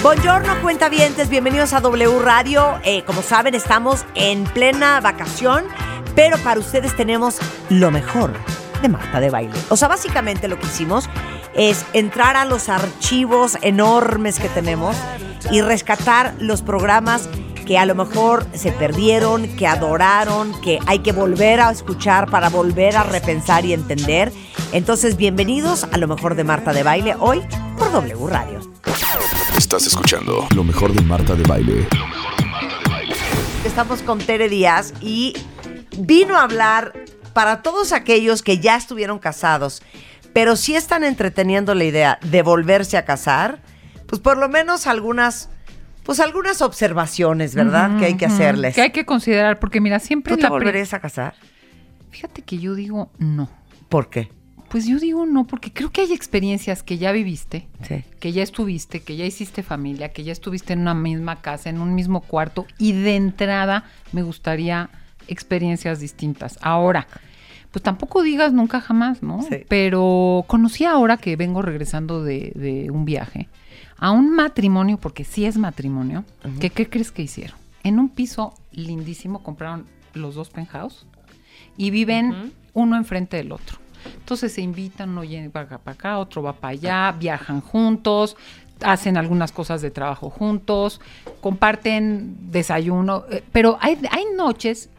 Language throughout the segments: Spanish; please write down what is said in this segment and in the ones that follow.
Buongiorno, cuentavientes, bienvenidos a W Radio. Eh, como saben, estamos en plena vacación, pero para ustedes tenemos lo mejor de Marta de Baile. O sea, básicamente lo que hicimos es entrar a los archivos enormes que tenemos y rescatar los programas que a lo mejor se perdieron, que adoraron, que hay que volver a escuchar para volver a repensar y entender. Entonces, bienvenidos a lo mejor de Marta de Baile hoy por W Radio. Estás escuchando lo mejor de Marta de Baile. Estamos con Tere Díaz y vino a hablar para todos aquellos que ya estuvieron casados, pero sí están entreteniendo la idea de volverse a casar, pues por lo menos algunas, pues algunas observaciones, ¿verdad? que hay que hacerles. Que hay que considerar, porque mira, siempre ¿Tú te la volverías a casar? Fíjate que yo digo no. ¿Por qué? Pues yo digo no, porque creo que hay experiencias que ya viviste, Sí. que ya estuviste, que ya hiciste familia, que ya estuviste en una misma casa, en un mismo cuarto, y de entrada me gustaría experiencias distintas. Ahora, pues tampoco digas nunca jamás, ¿no? Sí. Pero conocí ahora que vengo regresando de, de un viaje a un matrimonio, porque sí es matrimonio, que ¿qué crees que hicieron? En un piso lindísimo compraron los dos penthouse y viven uno enfrente del otro. Entonces se invitan, uno llega para acá, otro va para allá, viajan juntos, hacen algunas cosas de trabajo juntos, comparten desayuno, eh, pero hay, hay noches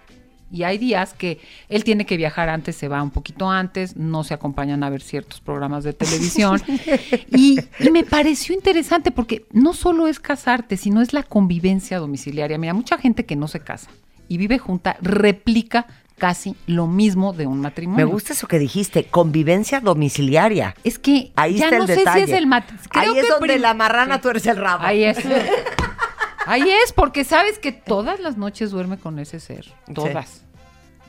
y hay días que él tiene que viajar antes, se va un poquito antes, no se acompañan a ver ciertos programas de televisión. y, y me pareció interesante porque no solo es casarte, sino es la convivencia domiciliaria. Mira, mucha gente que no se casa y vive junta replica casi lo mismo de un Me matrimonio. gusta eso que dijiste, convivencia domiciliaria. Es que Ahí ya está el no sé detalle. si es el matrimonio. Ahí es donde la marrana tú eres el rabo. Ahí es. Ahí es, porque sabes que todas las noches duerme con ese ser. Todas.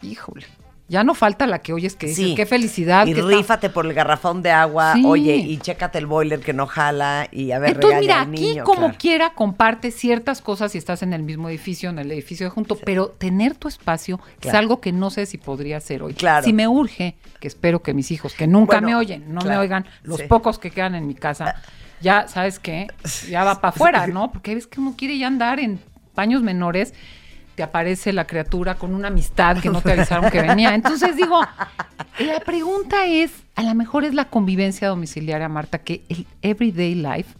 Híjole. Ya no falta la que oyes que dices, Sí. qué felicidad. Y que está- rífate por el garrafón de agua, Sí. oye, y chécate el boiler que no jala, y a ver, Entonces, mira, al aquí niño, como claro. quiera comparte ciertas cosas si estás en el mismo edificio, en el edificio de junto, pero tener tu espacio es algo que no sé si podría hacer hoy. Claro. Si me urge, que espero que mis hijos, que nunca Bueno, me oyen, no me oigan, los pocos que quedan en mi casa, ya, ¿sabes qué? Ya va para afuera, ¿no? Porque ves que uno quiere ya andar en paños menores, te aparece la criatura con una amistad que no te avisaron que venía. Entonces digo, la pregunta es, a lo mejor es la convivencia domiciliaria, Marta, que el everyday life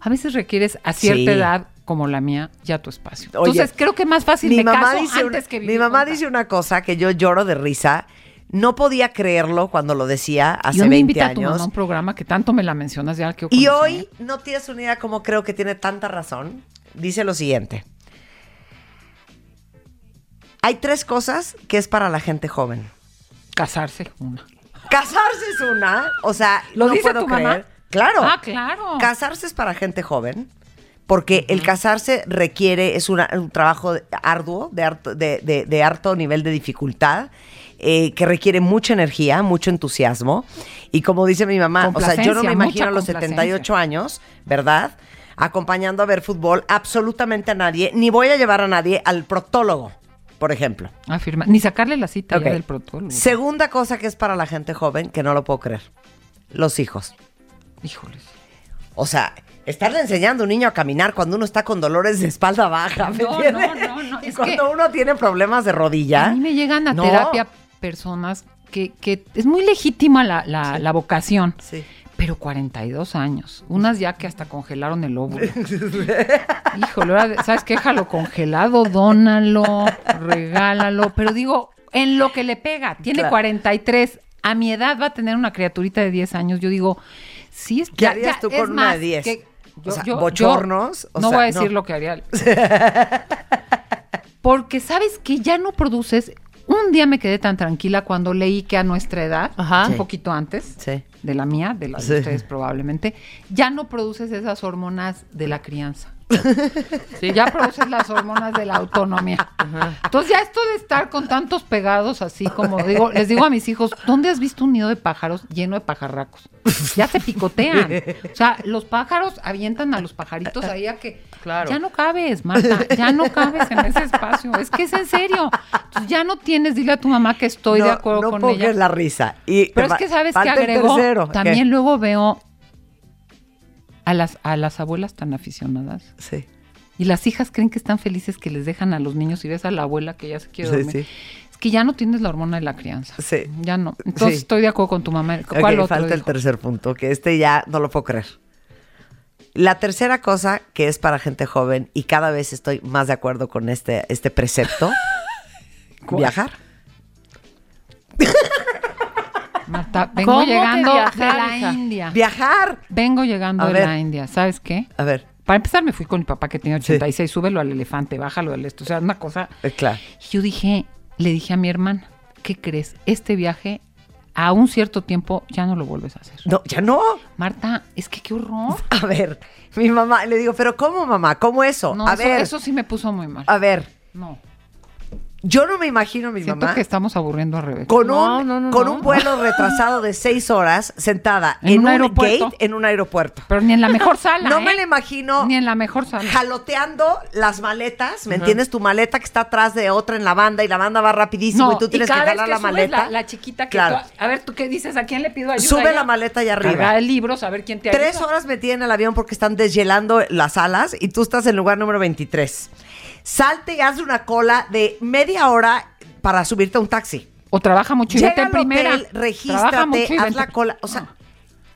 a veces requieres a cierta Sí. edad como la mía ya tu espacio. Oye, Entonces creo que más fácil mi me mamá caso dice antes una, que Mi mamá dice una cosa que yo lloro de risa. No podía creerlo cuando lo decía hace Yo me 20 invita a tu mamá a años. un programa que tanto me la mencionas ya que Y hoy no tienes una idea como creo que tiene tanta razón. Dice lo siguiente. Hay tres cosas que es para la gente joven. casarse una. Casarse es una, o sea, ¿Lo no dice puedo tu creer. mamá? Claro. Ah, claro. Casarse es para gente joven, porque el casarse requiere, es una- un trabajo arduo, de, harto- de, de- de harto nivel de dificultad, eh, que requiere mucha energía, mucho entusiasmo. Y como dice mi mamá, o sea, yo no me imagino a los complacencia. 78 años, ¿verdad? Acompañando a ver fútbol absolutamente a nadie, ni voy a llevar a nadie al protólogo, por ejemplo. Afirma. Ni sacarle la cita ya del protocolo. Segunda cosa que es para la gente joven, que no lo puedo creer, los hijos. Híjoles. O sea, estarle enseñando a un niño a caminar cuando uno está con dolores de espalda baja, ¿me No, entiendes? no, no, no, Y es cuando que- uno tiene problemas de rodilla. A mí me llegan a No. terapia personas que, que es muy legítima la, la- la vocación. Sí. Pero 42 años. Unas ya que hasta congelaron el óvulo. Híjole, ¿sabes qué? Déjalo congelado, dónalo, regálalo. Pero digo, en lo que le pega, tiene Claro. 43. A mi edad va a tener una criaturita de 10 años. Yo digo, sí es ¿Qué harías tú es con una de más, 10? que O sea, bochornos, o no sea, voy a decir no. lo que haría. Porque sabes que ya no produces. Un día me quedé tan tranquila cuando leí que a nuestra edad, Ajá. un poquito antes, Sí. De la mía, de Sí. de ustedes probablemente, ya no produces esas hormonas de la crianza. Ya produces las hormonas de la autonomía. Entonces ya esto de estar con tantos pegados así como digo, les digo a mis hijos, ¿dónde has visto un nido de pájaros lleno de pajarracos? Ya se picotean. O sea, los pájaros avientan a los pajaritos ahí a que Claro. ya no cabes, Marta, ya no cabes en ese espacio. Es que es en serio. Entonces, ya no tienes, dile a tu mamá que estoy no, de acuerdo no con pongas ella. la risa. Y Pero es que sabes que agregó. tercero. ¿Qué? También luego veo a las, a las abuelas tan aficionadas. Sí. Y las hijas creen que están felices que les dejan a los niños y ves a la abuela que ya se quiere Sí, dormir. sí. Es que ya no tienes la hormona de la crianza. Sí. Ya no. Entonces Sí. estoy de acuerdo con tu mamá. ¿Cuál Ok, otro falta el tercer punto, que este ya no lo puedo creer. La tercera cosa que es para gente joven, y cada vez estoy más de acuerdo con este, este precepto, viajar. Marta, vengo ¿Cómo que llegando viajar, de la hija? Viajar. Viajar. Vengo llegando A de ver. la India. ¿Sabes qué? A ver, Para empezar, me fui con mi papá que tenía Sí. 86. Súbelo al elefante, bájalo del esto. O sea, una cosa. eh, claro. Y yo dije, le dije a mi hermana, ¿qué crees? Este viaje a un cierto tiempo ya no lo vuelves a hacer. No, ya no. Marta, es que qué horror. A ver, mi mamá, le digo, pero ¿cómo mamá? ¿Cómo eso? No, a eso, ver, eso sí me puso muy mal. a ver, No. Yo no me imagino a mi Siento mamá que estamos aburriendo a Rebeca. con, No, un, no, no, con no. un vuelo retrasado de seis horas sentada En en, un un, aeropuerto. gate en un aeropuerto. Pero ni en la mejor sala. No ¿eh? me la imagino Ni en la mejor sala. jaloteando las maletas, ¿me entiendes? Tu maleta que está atrás de otra en la banda y la banda va rapidísimo y tú tienes que vez jalar la maleta. La, la chiquita que Claro. tú- a ver, ¿tú qué dices? ¿A quién le pido ayuda? Sube la maleta allá arriba. Cargar libros, a ver quién te ayuda. Tres horas metida en el avión porque están deshielando las alas y tú estás en el lugar número 23. Salte y haz una cola de media hora para subirte a un taxi. O trabaja mucho y Llega vete al hotel, regístrate, mucho y haz vente- la cola. O sea, No.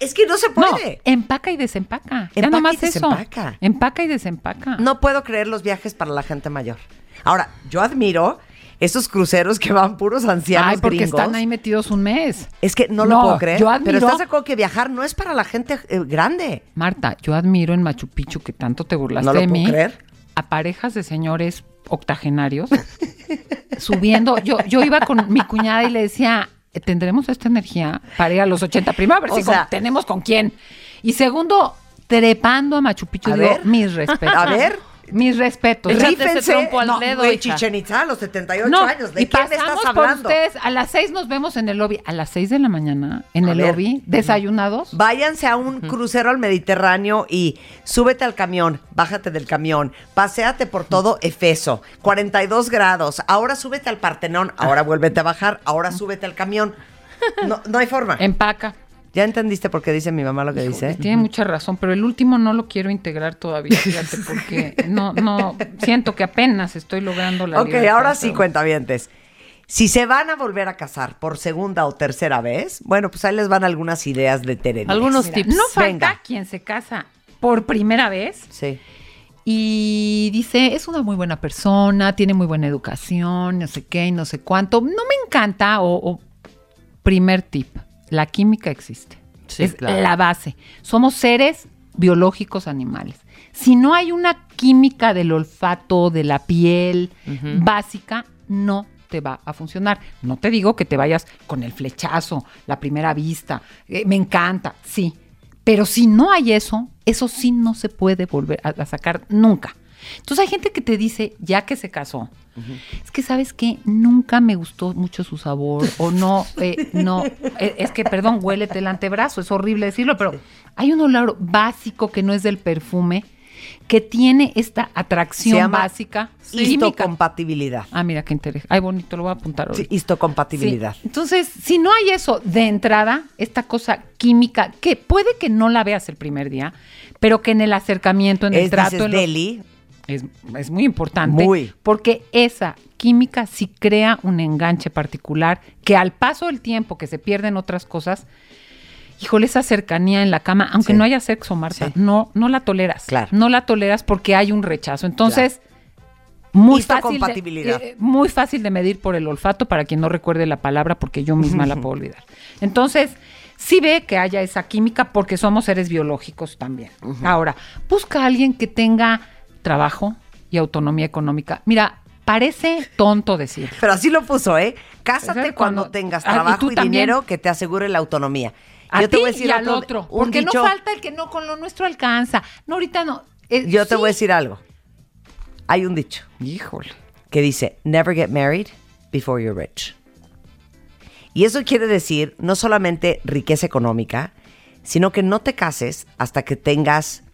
es que no se No, puede. empaca y desempaca. ya Empaca nomás y eso. desempaca. Empaca y desempaca. No puedo creer los viajes para la gente mayor. Ahora, yo admiro esos cruceros que van puros ancianos Ay, porque gringos. están ahí metidos un mes. Es que no, No, lo puedo creer. yo Pero admiro- estás de acuerdo que viajar no es para la gente eh, grande. Marta, yo admiro en Machu Picchu que tanto te burlaste No lo de puedo mí. creer. A parejas de señores octogenarios subiendo. Yo, yo iba con mi cuñada y le decía, ¿tendremos esta energía para ir a los 80? Primero, a ver O si sea- con- tenemos con quién. Y segundo, trepando a Machu Picchu, A digo, ver. mis respetos. A ver. Mis respetos. Rífense. trompo al No, dedo, güey, hija. Chichen Itza, a los 78 No, años. ¿De y quién pasamos estás por hablando? ustedes. A las seis nos vemos en el lobby. A las seis de la mañana, en A el ver. lobby, desayunados. Váyanse a un crucero al Mediterráneo y súbete al camión, bájate del camión, paséate por todo Efeso, 42 grados, ahora súbete al Partenón, ahora vuélvete a bajar, ahora súbete al camión. No, no hay forma. Empaca. ¿Ya entendiste por qué dice mi mamá lo que dice? Tiene mucha razón, pero el último no lo quiero integrar todavía, fíjate, porque no, no, siento que apenas estoy logrando la Ok, libertad, ahora sí, pero- cuentavientes. Si se van a volver a casar por segunda o tercera vez, bueno, pues ahí les van algunas ideas de Tere. Algunos Mira, tips. No falta Venga. quien se casa por primera vez Sí. y dice, es una muy buena persona, tiene muy buena educación, no sé qué y no sé cuánto. No me encanta, o, o- primer tip, la química existe. Sí, es claro. la base. Somos seres biológicos animales. Si no hay una química del olfato, de la piel básica, no te va a funcionar. No te digo que te vayas con el flechazo, la primera vista. eh, me encanta, sí. Pero si no hay eso, eso sí no se puede volver a, a sacar nunca. Entonces hay gente que te dice, ya que se casó, es que sabes que nunca me gustó mucho su sabor o no, eh, no, eh, es que perdón, huélete el antebrazo, es horrible decirlo, pero hay un olor básico que no es del perfume, que tiene esta Se atracción llama básica histocompatibilidad. Ah, mira qué interesante. Ay, bonito, lo voy a apuntar Sí, ahorita. histocompatibilidad. Sí. Entonces, si no hay eso de entrada, esta cosa química, que puede que no la veas el primer día, pero que en el acercamiento, en el Es, trato, dices, en los- Deli, es, es muy importante. Muy. Porque esa química sí crea un enganche particular que al paso del tiempo que se pierden otras cosas, híjole, esa cercanía en la cama, aunque Sí. no haya sexo, Marta, Sí. no, no la toleras. Claro. No la toleras porque hay un rechazo. Entonces, muy fácil, de, Histocompatibilidad. eh, muy fácil de medir por el olfato para quien no recuerde la palabra porque yo misma la puedo olvidar. Entonces, sí ve que haya esa química porque somos seres biológicos también. Ahora, busca a alguien que tenga trabajo y autonomía económica. Mira, parece tonto decir. pero así lo puso, ¿eh? Cásate ¿Sabes cuando, cuando- tengas Ah, ¿y trabajo y, dinero que te asegure la autonomía. A Yo te voy a decir y al otro- un Porque dicho- no falta el que no con lo nuestro alcanza. No, ahorita no. Eh, Yo te voy a decir algo. Hay un dicho Híjole. que dice, never get married before you're rich. Y eso quiere decir no solamente riqueza económica, sino que no te cases hasta que tengas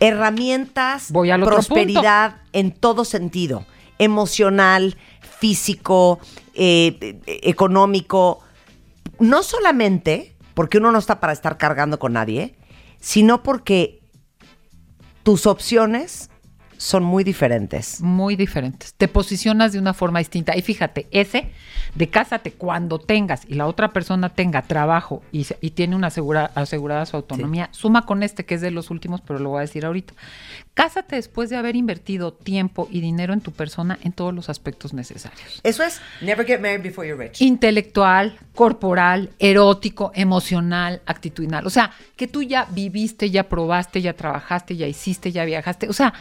herramientas, Voy al prosperidad en todo sentido, emocional, físico, eh, eh, económico, no solamente porque uno no está para estar cargando con nadie, sino porque tus opciones son muy diferentes. Muy diferentes. Te posicionas de una forma distinta. Y fíjate, ese de cásate cuando tengas y la otra persona tenga trabajo y, tiene una asegura- asegurada su autonomía, suma con este que es de los últimos, pero lo voy a decir ahorita. Cásate después de haber invertido tiempo y dinero en tu persona en todos los aspectos necesarios. Eso es, never get married before you're rich. intelectual, corporal, erótico, emocional, actitudinal. O sea, que tú ya viviste, ya probaste, ya trabajaste, ya hiciste, ya viajaste. O sea,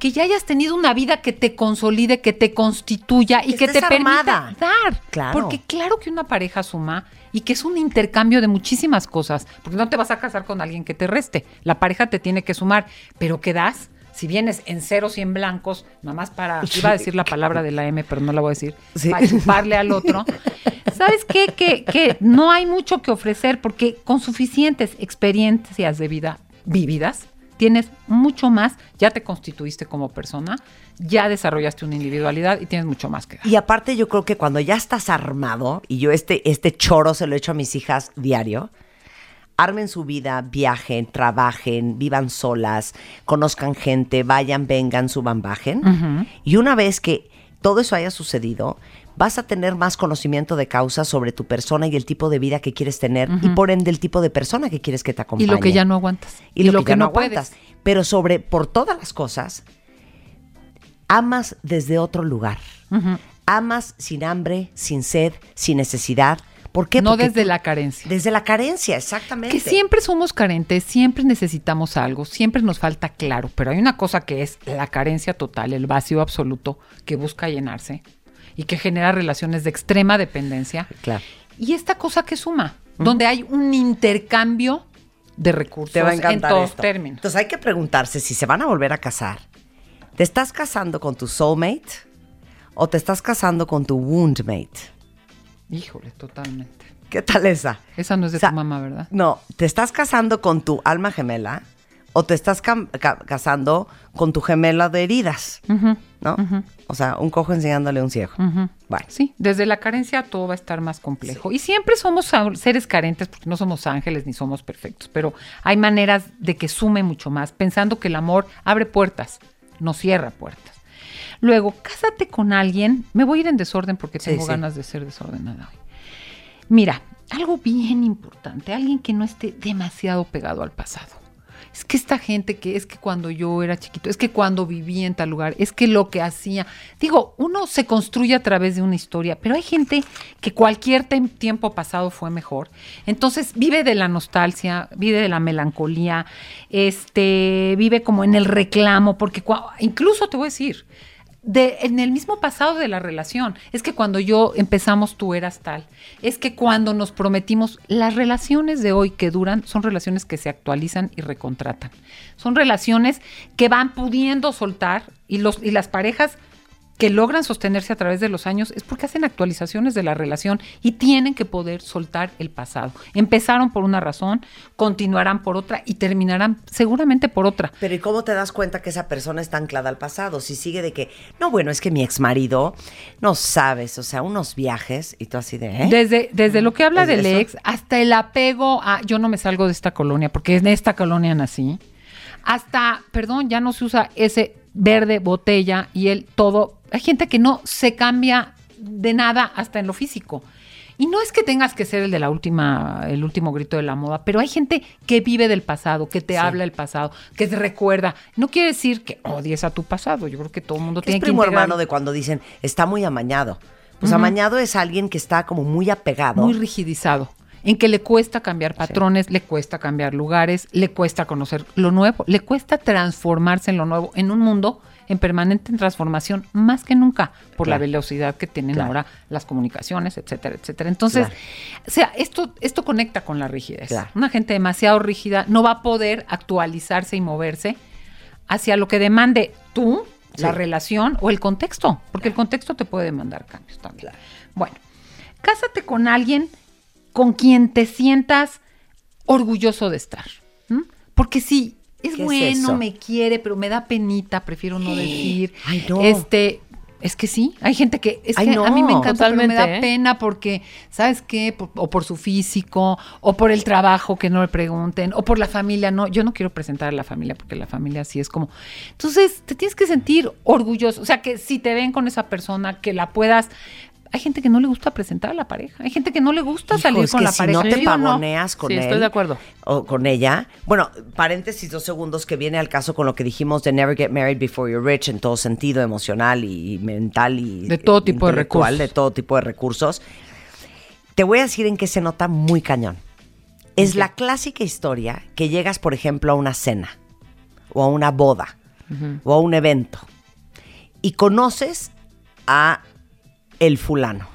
que ya hayas tenido una vida que te consolide, que te constituya y Que que, te permita dar. Claro. Porque claro que una pareja suma y que es un intercambio de muchísimas cosas. Porque no te vas a casar con alguien que te reste. La pareja te tiene que sumar. Pero ¿qué das? Si vienes en ceros y en blancos, nada más para, iba a decir la palabra de la M, pero no la voy a decir, Sí. para chuparle al otro. ¿Sabes qué? Que, que no hay mucho que ofrecer porque con suficientes experiencias de vida vividas, tienes mucho más, ya te constituiste como persona, ya desarrollaste una individualidad y tienes mucho más que dar. Y aparte yo creo que cuando ya estás armado, y yo este, este choro se lo echo a mis hijas diario, armen su vida, viajen, trabajen, vivan solas, conozcan gente, vayan, vengan, suban, bajen. Y una vez que todo eso haya sucedido, vas a tener más conocimiento de causa sobre tu persona y el tipo de vida que quieres tener y por ende el tipo de persona que quieres que te Y acompañe. lo que ya no aguantas. y lo, que, ya no aguantas. Pero sobre, por todas las cosas, amas desde otro lugar. Amas sin hambre, sin sed, sin necesidad. ¿Por qué? No Porque desde la carencia. Desde la carencia, exactamente. Que siempre somos carentes, siempre necesitamos algo, siempre nos falta claro, pero hay una cosa que es la carencia total, el vacío absoluto que busca llenarse y que genera relaciones de extrema dependencia. Claro. Y esta cosa que suma, donde hay un intercambio de recursos Te va a en todos esto. términos. Entonces hay que preguntarse si se van a volver a casar. ¿Te estás casando con tu soulmate o te estás casando con tu woundmate? Híjole, totalmente. ¿Qué tal esa? Esa no es de O sea, tu mamá, ¿verdad? No, ¿te estás casando con tu alma gemela o te estás casando con tu gemela de heridas? ¿No? O sea, un cojo enseñándole a un ciego. Bueno, Sí, desde la carencia todo va a estar más complejo. Y siempre somos seres carentes porque no somos ángeles ni somos perfectos, pero hay maneras de que sume mucho más, pensando que el amor abre puertas, no cierra puertas. Luego, cásate con alguien. Me voy a ir en desorden porque tengo sí. ganas de ser desordenada hoy. Mira, algo bien importante, alguien que no esté demasiado pegado al pasado. Es que esta gente que es que cuando yo era chiquito, es que cuando vivía en tal lugar, es que lo que hacía. Digo, uno se construye a través de una historia, pero hay gente que cualquier tiempo pasado fue mejor. Entonces vive de la nostalgia, vive de la melancolía, este, vive como en el reclamo, porque incluso te voy a decir, de, en el mismo pasado de la relación. Es que cuando yo empezamos tú eras tal. Es que cuando nos prometimos, las relaciones de hoy que duran son relaciones que se actualizan y recontratan. Son relaciones que van pudiendo soltar y, los, y las parejas que logran sostenerse a través de los años es porque hacen actualizaciones de la relación y tienen que poder soltar el pasado. Empezaron por una razón, continuarán por otra y terminarán seguramente por otra. pero ¿y cómo te das cuenta que esa persona está anclada al pasado? Si sigue de que, no, bueno, es que mi ex marido, no sabes, o sea, unos viajes y tú así de, ¿eh? Desde, desde lo que habla ¿Desde del eso? ex hasta el apego a yo no me salgo de esta colonia porque en esta colonia nací, hasta, perdón, ya no se usa ese verde botella y el todo. Hay gente que no se cambia de nada hasta en lo físico. Y no es que tengas que ser el de la última, el último grito de la moda, pero hay gente que vive del pasado, que te habla del pasado, que te recuerda. No quiere decir que odies a tu pasado. Yo creo que todo el mundo Que tiene es que primo integrar- hermano de cuando dicen, está muy amañado. Pues amañado es alguien que está como muy apegado. muy rigidizado, en que le cuesta cambiar patrones, le cuesta cambiar lugares, le cuesta conocer lo nuevo, le cuesta transformarse en lo nuevo, en un mundo en permanente transformación más que nunca por la velocidad que tienen Claro. ahora las comunicaciones, etcétera, etcétera. Entonces, Claro. o sea, esto, esto conecta con la rigidez. Una gente demasiado rígida no va a poder actualizarse y moverse hacia lo que demande tú, la relación o el contexto, porque el contexto te puede demandar cambios también. Bueno, cásate con alguien con quien te sientas orgulloso de estar. Porque si es ¿Qué es bueno, me quiere, pero me da penita, prefiero no decir. Ay, no. Este, es que sí, hay gente que es Ay, que no, a mí me encanta, pero me da ¿eh? pena porque, ¿sabes qué? Por- o por su físico, o por el trabajo que no le pregunten, o por la familia. No, yo no quiero presentar a la familia porque la familia sí es como. Entonces, te tienes que sentir orgulloso. O sea, que si te ven con esa persona, que la puedas. Hay gente que no le gusta presentar a la pareja. Hay gente que no le gusta Hijo, salir es con la si pareja. no te ¿Sí o no? pavoneas con Sí, él. estoy de acuerdo. O con ella. Bueno, paréntesis, dos segundos que viene al caso con lo que dijimos de never get married before you're rich en todo sentido, emocional y mental y De todo tipo de recursos. de todo tipo de recursos. Te voy a decir en qué se nota muy cañón. Es la clásica historia que llegas, por ejemplo, a una cena o a una boda o a un evento y conoces a el fulano.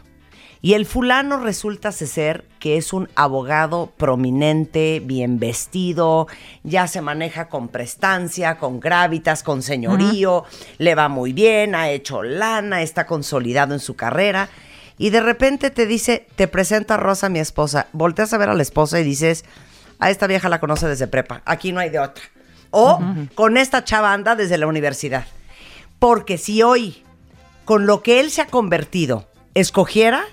Y el fulano resulta ser que es un abogado prominente, bien vestido, ya se maneja con prestancia, con gravitas, con señorío, le va muy bien, ha hecho lana, está consolidado en su carrera. Y de repente te dice, te presenta a Rosa, mi esposa. Volteas a ver a la esposa y dices, a esta vieja la conoce desde prepa, aquí no hay de otra. O con esta chava anda desde la universidad. Porque si hoy, con lo que él se ha convertido, escogiera,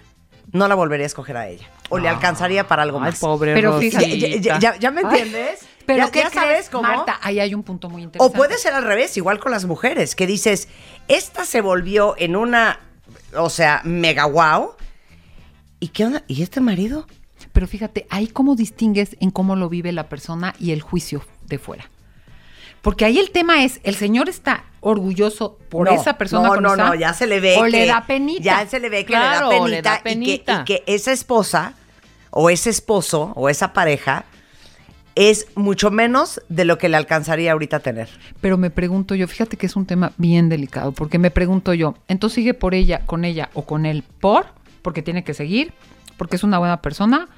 no la volvería a escoger a ella. O le alcanzaría para algo Ay, más. pobre Pero fíjate- Ya, ya- ya- ya me entiendes? Pero ya, ¿qué ya crees, sabes cómo. Marta? Ahí hay un punto muy o interesante. puede ser al revés, igual con las mujeres, que dices, esta se volvió en una, o sea, mega wow. ¿Y qué onda? ¿Y este marido? Pero fíjate, ahí cómo distingues en cómo lo vive la persona y el juicio de fuera. Porque ahí el tema es, el señor está orgulloso por No, esa persona No, con no, esa- no, ya se le ve o que le da penita. Ya se le ve que Claro, le da le da penita, y que-. Y, que, esa esposa o ese esposo o esa pareja es mucho menos de lo que le alcanzaría ahorita a tener. Pero me pregunto yo, fíjate que es un tema bien delicado, porque me pregunto yo, entonces sigue por ella, con ella o con él por, porque tiene que seguir, porque es una buena persona,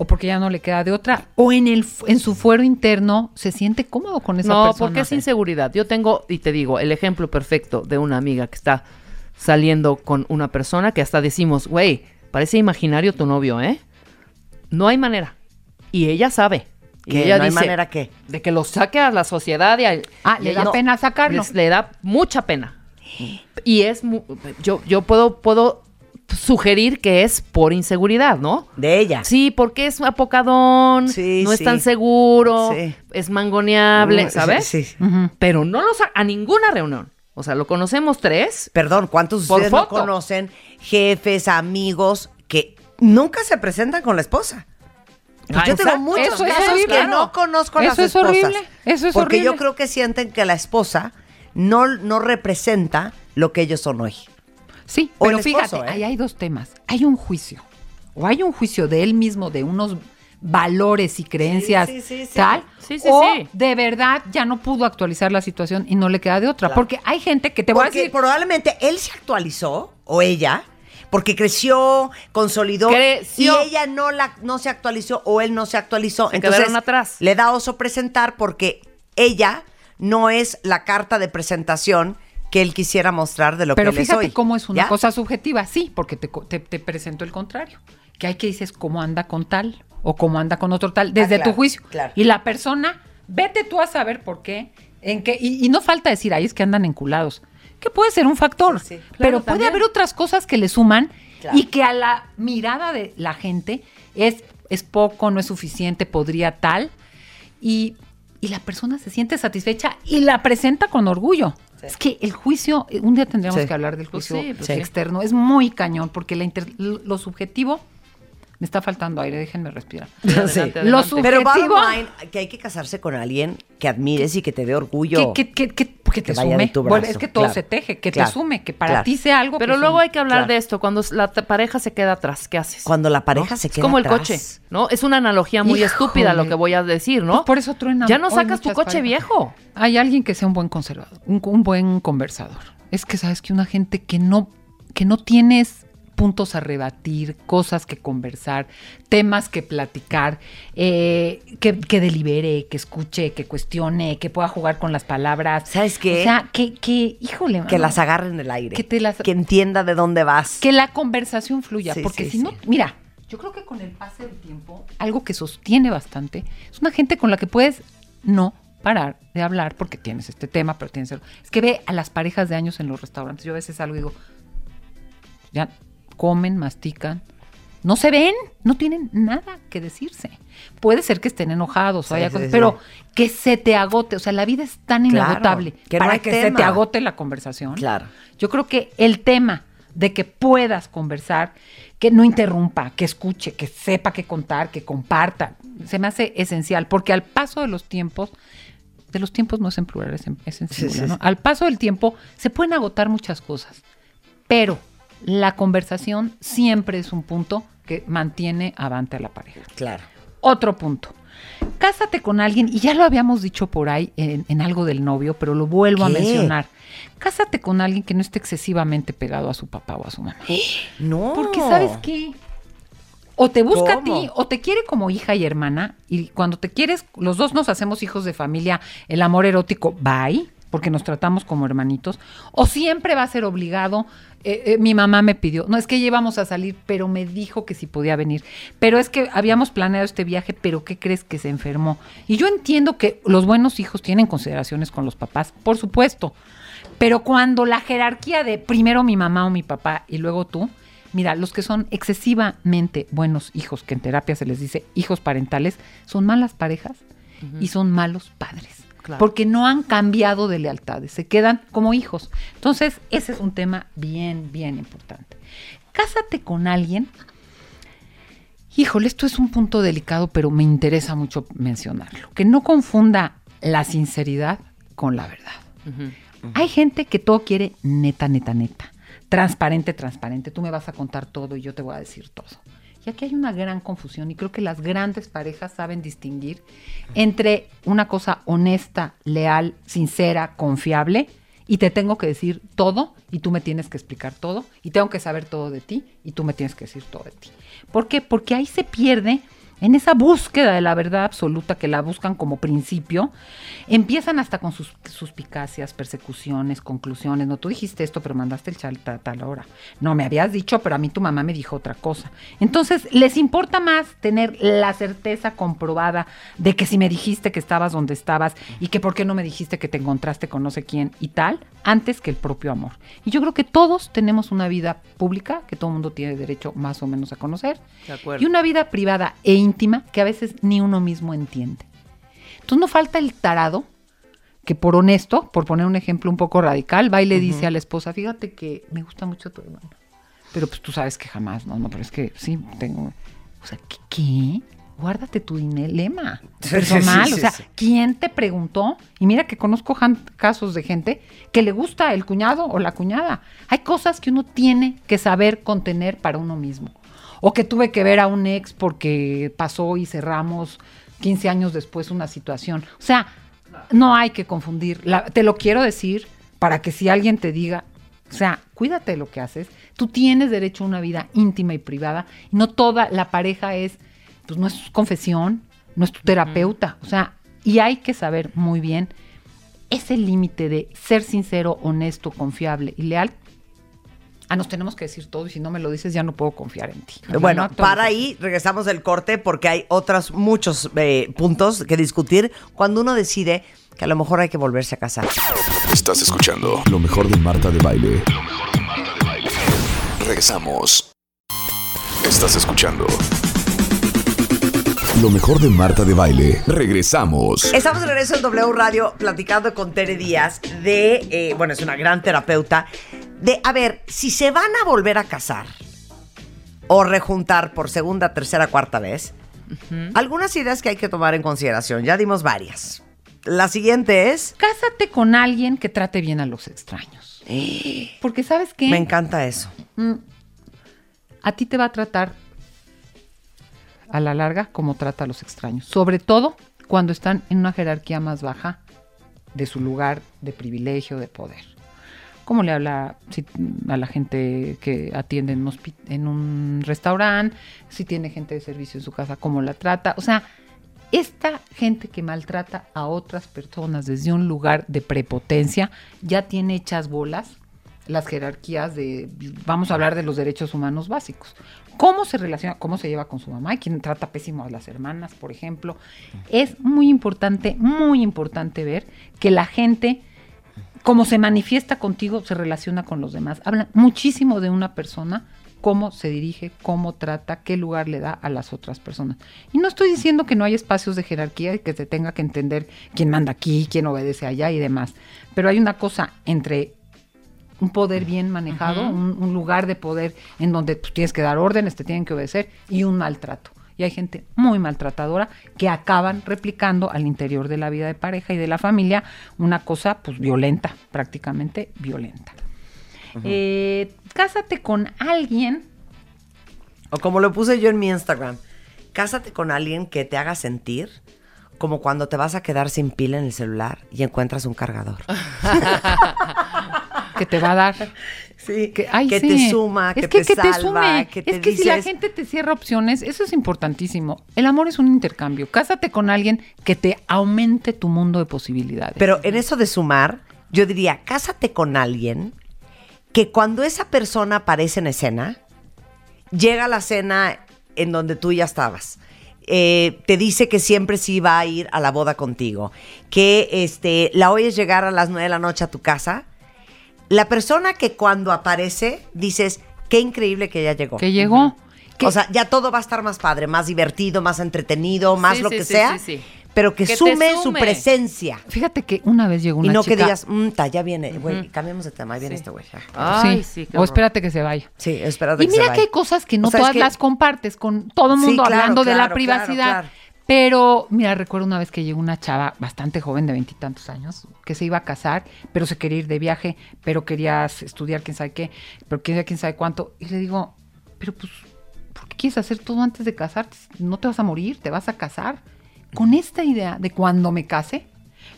o porque ya no le queda de otra, o en el en su fuero interno se siente cómodo con esa no, persona. porque es inseguridad. Yo tengo, y te digo, el ejemplo perfecto de una amiga que está saliendo con una persona que hasta decimos, güey, parece imaginario tu novio, ¿eh? No hay manera. Y ella sabe. Y Que ella no hay dice, manera que. De que lo saque a la sociedad y a- Ah, le ella da pena sacarlo. les- le da mucha pena. Y es, yo, yo puedo, puedo sugerir que es por inseguridad, ¿no? De ella. Sí, porque es apocadón, Sí, no es sí. tan seguro, Sí. es mangoneable, Mm, ¿sabes? Sí, sí. Ujú. Pero no lo sa- a ninguna reunión. O sea, lo conocemos tres. Perdón, ¿cuántos de Por ustedes no conocen jefes, amigos que nunca se presentan con la esposa? Pues Ah, yo tengo exacto. muchos Eso es casos horrible. que Claro. no conozco a Eso las es esposas. horrible, eso es porque yo creo que sienten que la esposa no, no representa lo que ellos son hoy. Sí, O pero esposo, fíjate, ¿eh? ahí hay dos temas. Hay un juicio, o hay un juicio de él mismo, de unos valores y creencias sí, sí, sí. tal, Sí, sí, o sí. de verdad ya no pudo actualizar la situación y no le queda de otra. Porque hay gente que te voy a Porque decir, probablemente él se actualizó, o ella, porque creció, consolidó, Creció. y ella no, la, no se actualizó, o él no se actualizó. Se Entonces, atrás. le da oso presentar porque ella no es la carta de presentación que él quisiera mostrar de lo pero que él es fíjate hoy. cómo es una ¿Ya? cosa subjetiva, sí, porque te, te, te presento el contrario. Que hay que dices cómo anda con tal o cómo anda con otro tal, desde Ah, claro, tu juicio. claro. Y la persona, vete tú a saber por qué, en qué, y, y no falta decir, ahí es que andan enculados. Que puede ser un factor, Sí, sí. pero puede también. haber otras cosas que le suman y que a la mirada de la gente es, es poco, no es suficiente, podría tal. Y, y la persona se siente satisfecha y la presenta con orgullo. Es que el juicio, eh, un día tendríamos Sí. que hablar del Pues juicio sí, pues sí. externo, es muy cañón porque la inter- lo subjetivo Me está faltando aire, déjenme respirar. Adelante, Sí. adelante. Lo Pero bottom subjetivo- line, que hay que casarse con alguien que admires y que te dé orgullo. que, que, que, que- te vaya de sume. Bueno, es que todo claro. se teje, que Claro, te sume, que para claro. ti sea algo. Pero que luego sume. hay que hablar Claro. de esto, cuando la pareja se queda atrás, ¿qué haces? Cuando la pareja ¿No? se Es queda como el atrás. coche, ¿no? Es una analogía muy Híjole. estúpida lo que voy a decir, ¿no? Pues por eso truena. Ya no sacas tu coche parejas. viejo. Hay alguien que sea un buen conservador, un, un buen conversador. Es que sabes que una gente que no, que no tienes puntos a rebatir, cosas que conversar, temas que platicar, eh, que, que delibere, que escuche, que cuestione, que pueda jugar con las palabras. ¿Sabes qué? O sea, que, que híjole, Que las agarre en el aire. Que te las- Que entienda de dónde vas. que la conversación fluya, Sí, porque sí, si no, mira, yo creo que con el pase del tiempo, algo que sostiene bastante, es una gente con la que puedes no parar de hablar porque tienes este tema, pero tienes el- es que ve a las parejas de años en los restaurantes. Yo a veces salgo y digo, ya comen, mastican, no se ven, no tienen nada que decirse. Puede ser que estén enojados, o haya cosas, sí. pero que se te agote, o sea, la vida es tan Claro, inagotable que para que se te agote la conversación. Claro. Yo creo que el tema de que puedas conversar, que no interrumpa, que escuche, que sepa qué contar, que comparta, se me hace esencial, porque al paso de los tiempos, de los tiempos no es en plural, es en, es en Sí, singular, ¿no? Al paso del tiempo se pueden agotar muchas cosas, pero la conversación siempre es un punto que mantiene avante a la pareja. Claro. Otro punto. Cásate con alguien, y ya lo habíamos dicho por ahí en, en algo del novio, pero lo vuelvo a mencionar. Cásate con alguien que no esté excesivamente pegado a su papá o a su mamá. No. Porque sabes qué? O te busca ¿Cómo? a ti, o te quiere como hija y hermana, y cuando te quieres, los dos nos hacemos hijos de familia, el amor erótico, bye, porque nos tratamos como hermanitos, o siempre va a ser obligado, eh, eh, mi mamá me pidió, no es que ya íbamos a salir, pero me dijo que si podía venir, pero es que habíamos planeado este viaje, pero ¿qué crees que se enfermó? Y yo entiendo que los buenos hijos tienen consideraciones con los papás, por supuesto, pero cuando la jerarquía de primero mi mamá o mi papá y luego tú, mira, los que son excesivamente buenos hijos, que en terapia se les dice hijos parentales, son malas parejas y son malos padres. Claro. Porque no han cambiado de lealtades, se quedan como hijos. Entonces, ese es un tema bien, bien importante. Cásate con alguien. Híjole, esto es un punto delicado, pero me interesa mucho mencionarlo. Que no confunda la sinceridad con la verdad. Hay gente que todo quiere neta, neta, neta. Transparente, transparente. Tú me vas a contar todo y yo te voy a decir todo. Aquí hay una gran confusión y creo que las grandes parejas saben distinguir entre una cosa honesta, leal, sincera, confiable y te tengo que decir todo y tú me tienes que explicar todo y tengo que saber todo de ti y tú me tienes que decir todo de ti. ¿Por qué? Porque ahí se pierde en esa búsqueda de la verdad absoluta que la buscan como principio, empiezan hasta con sus suspicacias, persecuciones, conclusiones. No, tú dijiste esto, pero mandaste el chal a tal hora. No, me habías dicho, pero a mí tu mamá me dijo otra cosa. Entonces, les importa más tener la certeza comprobada de que si me dijiste que estabas donde estabas y que por qué no me dijiste que te encontraste con no sé quién y tal, antes que el propio amor. Y yo creo que todos tenemos una vida pública, que todo el mundo tiene derecho más o menos a conocer, De acuerdo. y una vida privada e íntima que a veces ni uno mismo entiende. Entonces no falta el tarado que por honesto, por poner un ejemplo un poco radical, va y le dice a la esposa, fíjate que me gusta mucho tu hermano. Pero pues tú sabes que jamás, no, no, pero es que sí, tengo... O sea, ¿qué? qué? Guárdate tu dilema personal. sí, sí, o sea. ¿quién te preguntó? Y mira que conozco casos de gente que le gusta el cuñado o la cuñada. Hay cosas que uno tiene que saber contener para uno mismo. O que tuve que ver a un ex porque pasó y cerramos 15 años después una situación. O sea, no hay que confundir. La- te lo quiero decir para que si alguien te diga, o sea, cuídate de lo que haces. Tú tienes derecho a una vida íntima y privada. Y no toda la pareja es, pues no es confesión, no es tu terapeuta. O sea, y hay que saber muy bien ese límite de ser sincero, honesto, confiable y leal. Ah, nos tenemos que decir todo y si no me lo dices ya no puedo confiar en ti. O sea, Bueno, para ahí regresamos del corte porque hay otros muchos eh, puntos que discutir cuando uno decide que a lo mejor hay que volverse a casar. Estás escuchando lo mejor de Marta de Baile. Lo mejor de Marta de Baile. Regresamos. Estás escuchando lo mejor de Marta de Baile. Regresamos. Estamos de regreso en W Radio platicando con Tere Díaz de, eh, bueno, es una gran terapeuta, de, a ver, si se van a volver a casar, o rejuntar por segunda, tercera, cuarta vez, algunas ideas que hay que tomar en consideración. Ya dimos varias. La siguiente es... Cásate con alguien que trate bien a los extraños. Porque sabes qué? Me encanta eso. Mm, a ti te va a tratar a la larga como trata a los extraños. Sobre todo cuando están en una jerarquía más baja de su lugar de privilegio, de poder. ¿Cómo le habla a la gente que atiende en un, restaurante? Si tiene gente de servicio en su casa, ¿cómo la trata? O sea, esta gente que maltrata a otras personas desde un lugar de prepotencia ya tiene hechas bolas las jerarquías de, vamos a hablar de los derechos humanos básicos. ¿Cómo se relaciona, cómo se lleva con su mamá? Hay quien trata pésimo a las hermanas, por ejemplo. Es muy importante, muy importante ver que la gente, como se manifiesta contigo, se relaciona con los demás. Habla muchísimo de una persona, cómo se dirige, cómo trata, qué lugar le da a las otras personas. Y no estoy diciendo que no hay espacios de jerarquía y que se tenga que entender quién manda aquí, quién obedece allá y demás. Pero hay una cosa entre un poder bien manejado, un, un lugar de poder en donde tú tienes que dar órdenes, te tienen que obedecer, y un maltrato. Y hay gente muy maltratadora que acaban replicando al interior de la vida de pareja y de la familia una cosa pues violenta, prácticamente violenta. Eh, cásate con alguien O como lo puse yo en mi Instagram, cásate con alguien que te haga sentir como cuando te vas a quedar sin pila en el celular y encuentras un cargador. que te va a dar. Sí, Que, ay, que sí. te suma, es que, que, te que te salva, sume. que te es que si la gente te cierra opciones, eso es importantísimo. El amor es un intercambio. Cásate con alguien que te aumente tu mundo de posibilidades. Pero en eso de sumar, yo diría, cásate con alguien que cuando esa persona aparece en escena, llega a la cena en donde tú ya estabas. eh, te dice que siempre sí va a ir a la boda contigo, que este, la oyes llegar a las nueve de la noche a tu casa. La persona que cuando aparece dices, qué increíble que ya llegó. que llegó. O sea, ya todo va a estar más padre, más divertido, más entretenido, más Sí, lo sí, que sí, sea, sí, sí. pero que, sume, su presencia. Fíjate que una vez llegó una Y no chica. que digas, mm, ta, ya viene, güey, cambiamos de tema, ahí viene este güey. Ay, sí, o espérate que se vaya. Sí, espérate Y que se mira vaya. que hay cosas que no O sea, es todas que- las compartes con todo el mundo claro, hablando de la privacidad. claro. Pero, mira, recuerdo una vez que llegó una chava bastante joven, de veintitantos años, que se iba a casar, pero se quería ir de viaje, pero quería estudiar quién sabe qué, pero sabe, quién sabe cuánto. Y le digo, pero pues, ¿por qué quieres hacer todo antes de casarte? No te vas a morir, te vas a casar. Con esta idea de cuando me case,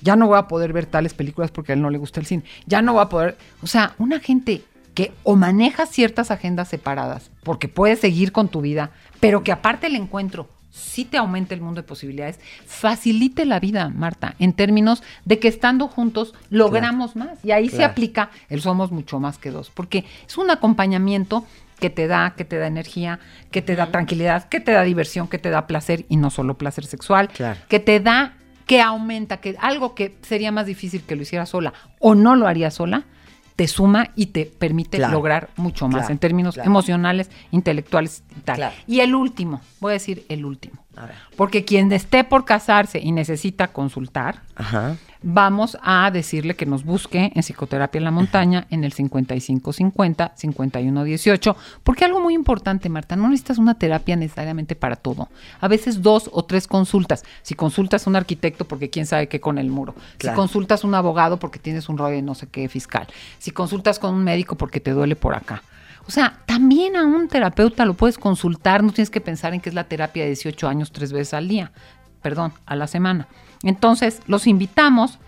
ya no voy a poder ver tales películas porque a él no le gusta el cine. Ya no voy a poder. O sea, una gente que o maneja ciertas agendas separadas porque puedes seguir con tu vida, pero que aparte el encuentro sí te aumenta el mundo de posibilidades, facilite la vida, Marta, en términos de que estando juntos logramos más. Y ahí se aplica el somos mucho más que dos, porque es un acompañamiento que te da, que te da energía, que te da tranquilidad, que te da diversión, que te da placer y no solo placer sexual, Claro. que te da, que aumenta, que algo que sería más difícil que lo hiciera sola o no lo haría sola, te suma y te permite Claro. lograr mucho más Claro, en términos claro. emocionales, intelectuales y tal. Y el último, voy a decir el último, A ver. porque quien esté por casarse y necesita consultar, Ajá. Vamos a decirle que nos busque en Psicoterapia en la Montaña en el 5550 5118, porque algo muy importante, Marta, no necesitas una terapia necesariamente para todo. A veces dos o tres consultas. Si consultas a un arquitecto porque quién sabe qué con el muro. Claro. Si consultas a un abogado porque tienes un rollo de no sé qué fiscal. Si consultas con un médico porque te duele por acá. O sea, también a un terapeuta lo puedes consultar, no tienes que pensar en que es la terapia de 18 años tres veces al día, perdón, a la semana. Entonces, los invitamos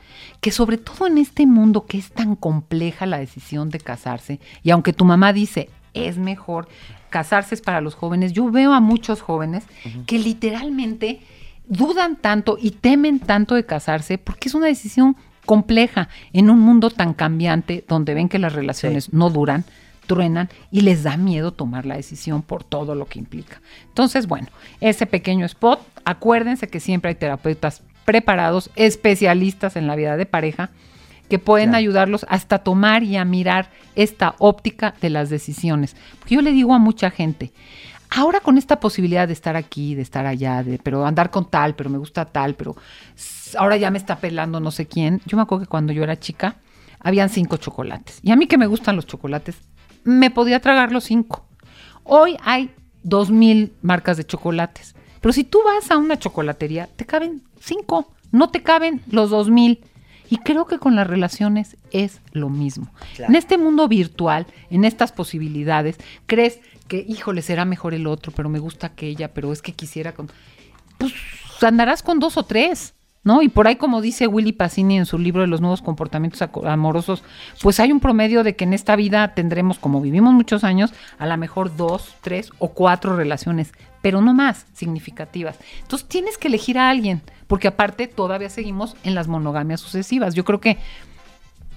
que sobre todo en este mundo que es tan compleja la decisión de casarse, y aunque tu mamá dice, es mejor, casarse es para los jóvenes, yo veo a muchos jóvenes que literalmente dudan tanto y temen tanto de casarse porque es una decisión compleja en un mundo tan cambiante donde ven que las relaciones no duran, truenan y les da miedo tomar la decisión por todo lo que implica. Entonces, bueno, ese pequeño spot, acuérdense que siempre hay terapeutas preparados, especialistas en la vida de pareja, que pueden Claro. ayudarlos hasta tomar y a mirar esta óptica de las decisiones. Porque yo le digo a mucha gente, ahora con esta posibilidad de estar aquí, de estar allá, de, pero andar con tal, pero me gusta tal, pero ahora ya me está pelando no sé quién. Yo me acuerdo que cuando yo era chica, habían cinco chocolates. Y a mí que me gustan los chocolates, me podía tragar los cinco. Hoy hay dos mil marcas de chocolates. Pero si tú vas a una chocolatería, te caben cinco, no te caben los dos mil. Y creo que con las relaciones es lo mismo. En este mundo virtual, en estas posibilidades, crees que, híjole, será mejor el otro, pero me gusta aquella, pero es que quisiera con... Pues andarás con dos o tres. ¿No? Y por ahí, como dice Willy Pacini en su libro de los nuevos comportamientos amorosos, pues hay un promedio de que en esta vida tendremos, como vivimos muchos años, a lo mejor dos, tres o cuatro relaciones, pero no más significativas. Entonces tienes que elegir a alguien, porque aparte todavía seguimos en las monogamias sucesivas. Yo creo que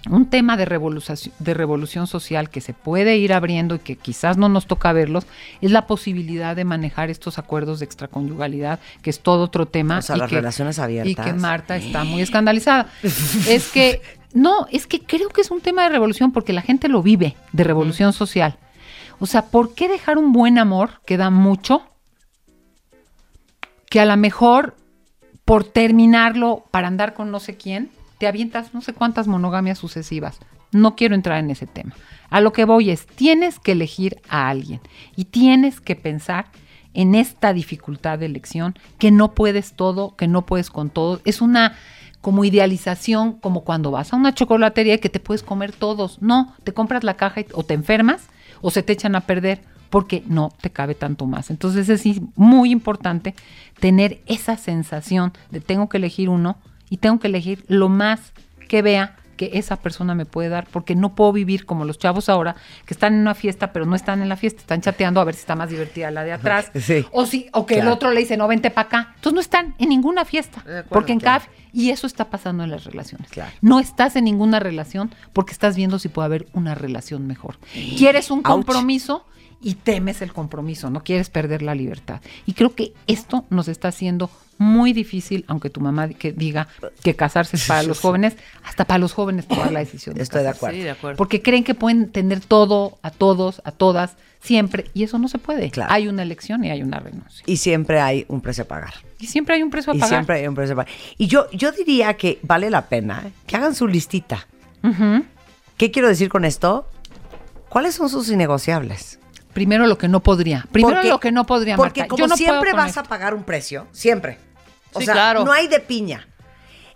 un tema de revolución, de revolución social que se puede ir abriendo y que quizás no nos toca verlos, es la posibilidad de manejar estos acuerdos de extraconyugalidad, que es todo otro tema. O sea, y las que- relaciones abiertas. Y que Marta está muy escandalizada. es que, no, es que creo que es un tema de revolución porque la gente lo vive, de revolución social. O sea, ¿por qué dejar un buen amor que da mucho? Que a lo mejor por terminarlo para andar con no sé quién, te avientas no sé cuántas monogamias sucesivas. No quiero entrar en ese tema. A lo que voy es, tienes que elegir a alguien y tienes que pensar en esta dificultad de elección, que no puedes todo, que no puedes con todo. Es una como idealización, como cuando vas a una chocolatería y que te puedes comer todos. No, te compras la caja o te enfermas o se te echan a perder porque no te cabe tanto más. Entonces es muy importante tener esa sensación de tengo que elegir uno y tengo que elegir lo más que vea que esa persona me puede dar, porque no puedo vivir como los chavos ahora, que están en una fiesta, pero no están en la fiesta, están chateando a ver si está más divertida la de atrás. Sí. O, si, o que el otro le dice, no, vente para acá. Entonces no están en ninguna fiesta, acuerdo, porque en claro. cada... Y eso está pasando en las relaciones. Claro. No estás en ninguna relación porque estás viendo si puede haber una relación mejor. Quieres un Ouch. Y temes el compromiso, no quieres perder la libertad. Y creo que esto nos está haciendo muy difícil, aunque tu mamá que diga que casarse es para los jóvenes, hasta para los jóvenes tomar la decisión. Estoy de acuerdo. Sí, de acuerdo. Porque creen que pueden tener todo, a todos, a todas, siempre, y eso no se puede. Claro. Hay una elección y hay una renuncia. Y siempre hay un precio a pagar. Y siempre hay un precio a Y pagar. siempre hay un precio a pagar. Y yo, yo diría que vale la pena que hagan su listita. ¿Qué quiero decir con esto? ¿Cuáles son sus innegociables? Primero lo que no podría. Primero Porque- lo que no podría, Porque como Yo no siempre vas esto. a pagar un precio, siempre. O Sí, sea, claro. no hay de piña.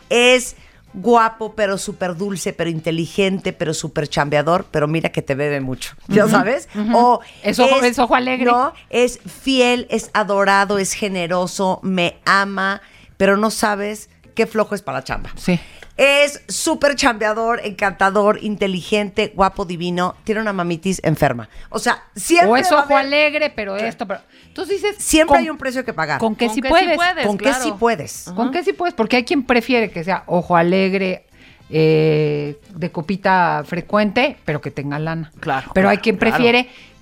Es guapo, pero súper dulce, pero inteligente, pero súper chambeador, pero mira que te bebe mucho, ¿ya sabes? O Es ojo- es ojo alegre. No, es fiel, es adorado, es generoso, me ama, pero no sabes qué flojo es para la chamba. Sí. Es súper chambeador, encantador, inteligente, guapo, divino, tiene una mamitis enferma. O sea, siempre O es ojo haber- alegre, pero esto, pero. Entonces dices. Siempre con- hay un precio que pagar. Con que Con sí que sí puedes. ¿Con qué claro. sí puedes? ¿Con qué sí puedes? Porque hay quien prefiere que sea ojo alegre, eh, de copita frecuente, pero que tenga lana. Claro, Pero hay quien claro.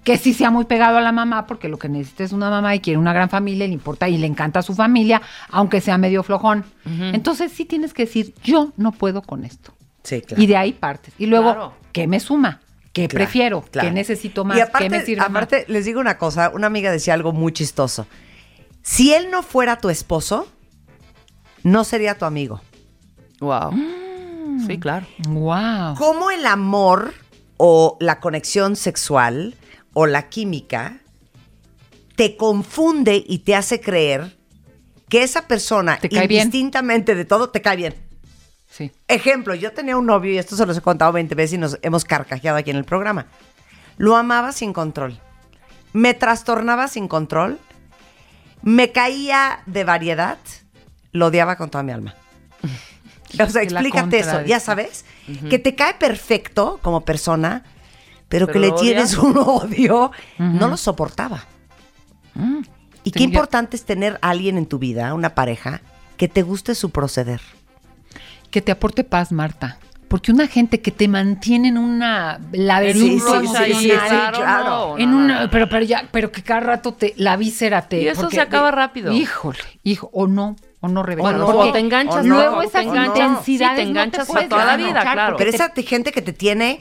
Que sí sea muy pegado a la mamá, porque lo que necesita es una mamá y quiere una gran familia, y le importa y le encanta a su familia, aunque sea medio flojón. Entonces sí tienes que decir, yo no puedo con esto. Sí, claro. Y de ahí partes. Y luego, Claro. ¿qué me suma? ¿Qué Claro, prefiero? claro. ¿Qué necesito más? Y aparte, ¿Qué me sirve más? aparte, les digo una cosa, una amiga decía algo muy chistoso. Si él no fuera tu esposo, no sería tu amigo. Wow. Mm. Sí, claro. Wow. ¿Cómo el amor o la conexión sexual o la química te confunde y te hace creer que esa persona, Te cae bien. indistintamente de todo, te cae bien? Sí. Ejemplo, yo tenía un novio, y esto se los he contado 20 veces y nos hemos carcajeado aquí en el programa. Lo amaba sin control. Me trastornaba sin control. Me caía de variedad. Lo odiaba con toda mi alma. O sea, explícate eso, ya sabes. Que te cae perfecto como persona, pero, Pero que le tienes un odio. No lo soportaba. Mm. Y qué importante es tener a alguien en tu vida, una pareja, que te guste su proceder. que te aporte paz, Marta. Porque una gente que te mantiene en una laberinto Sí, sí, sí, emocional, sí, sí, claro. en una, pero, pero ya, pero que cada rato te, la víscera te. Y eso porque- se acaba rápido. Híjole, hijo, o no, o no revela. O no, Porque o te enganchas, o no, luego intensidades Sí, te no enganchas para toda la vida, claro. Pero esa te- gente que te tiene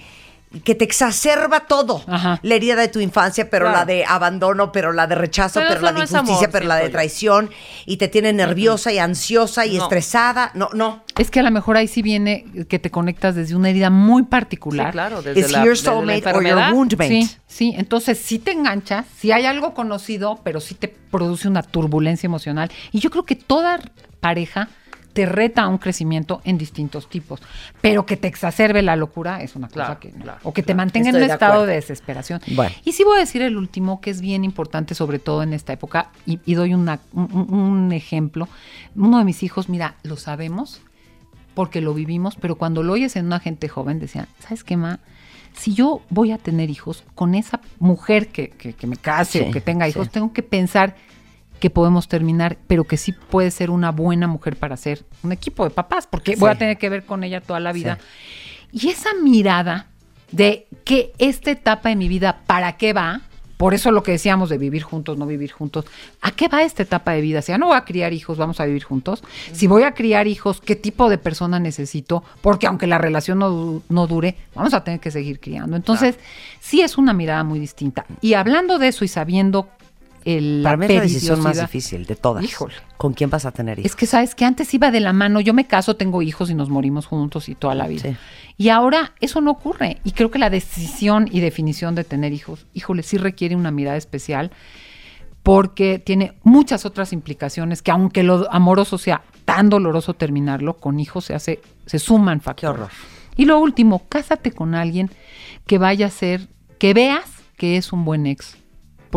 que te exacerba todo. Ajá. La herida de tu infancia, pero Claro. la de abandono, pero la de rechazo, Pero la de no injusticia, amor, pero la de traición. Y te tiene nerviosa y ansiosa y No. estresada. No, no. Es que a lo mejor ahí sí viene que te conectas desde una herida muy particular. Sí, claro, desde la, your desde la soulmate or your woundmate? Sí, sí, entonces sí te enganchas, sí hay algo conocido, pero sí te produce una turbulencia emocional. Y yo creo que toda pareja te reta a un crecimiento en distintos tipos, pero que te exacerbe la locura es una cosa que no. claro, o que te mantenga en un de estado acuerdo. de desesperación. Bueno. Y sí voy a decir el último, que es bien importante, sobre todo en esta época, y, y doy una- un, un- un ejemplo. Uno de mis hijos, mira, lo sabemos, porque lo vivimos, pero cuando lo oyes en una gente joven, decía, ¿sabes qué, ma? Si yo voy a tener hijos con esa mujer que, que- que me case Sí, o que tenga hijos, sí. tengo que pensar que podemos terminar, pero que sí puede ser una buena mujer para ser un equipo de papás, porque voy a tener que ver con ella toda la vida. Y esa mirada de que esta etapa de mi vida, ¿para qué va? Por eso lo que decíamos de vivir juntos, no vivir juntos. ¿A qué va esta etapa de vida? Si ya no voy a criar hijos, vamos a vivir juntos. Si voy a criar hijos, ¿qué tipo de persona necesito? Porque aunque la relación no, no dure, vamos a tener que seguir criando. Entonces, sí es una mirada muy distinta. Y hablando de eso y sabiendo el, Para mí es la decisión más difícil de todas. Híjole. ¿Con quién vas a tener hijos? es que sabes que antes iba de la mano, yo me caso, tengo hijos y nos morimos juntos y toda la vida. Sí. Y ahora eso no ocurre. Y creo que la decisión y definición de tener hijos, híjole, sí requiere una mirada especial porque tiene muchas otras implicaciones que aunque lo amoroso sea tan doloroso terminarlo, con hijos se hace, se suman factores. horror. Y lo último, cásate con alguien que vaya a ser, que veas que es un buen ex,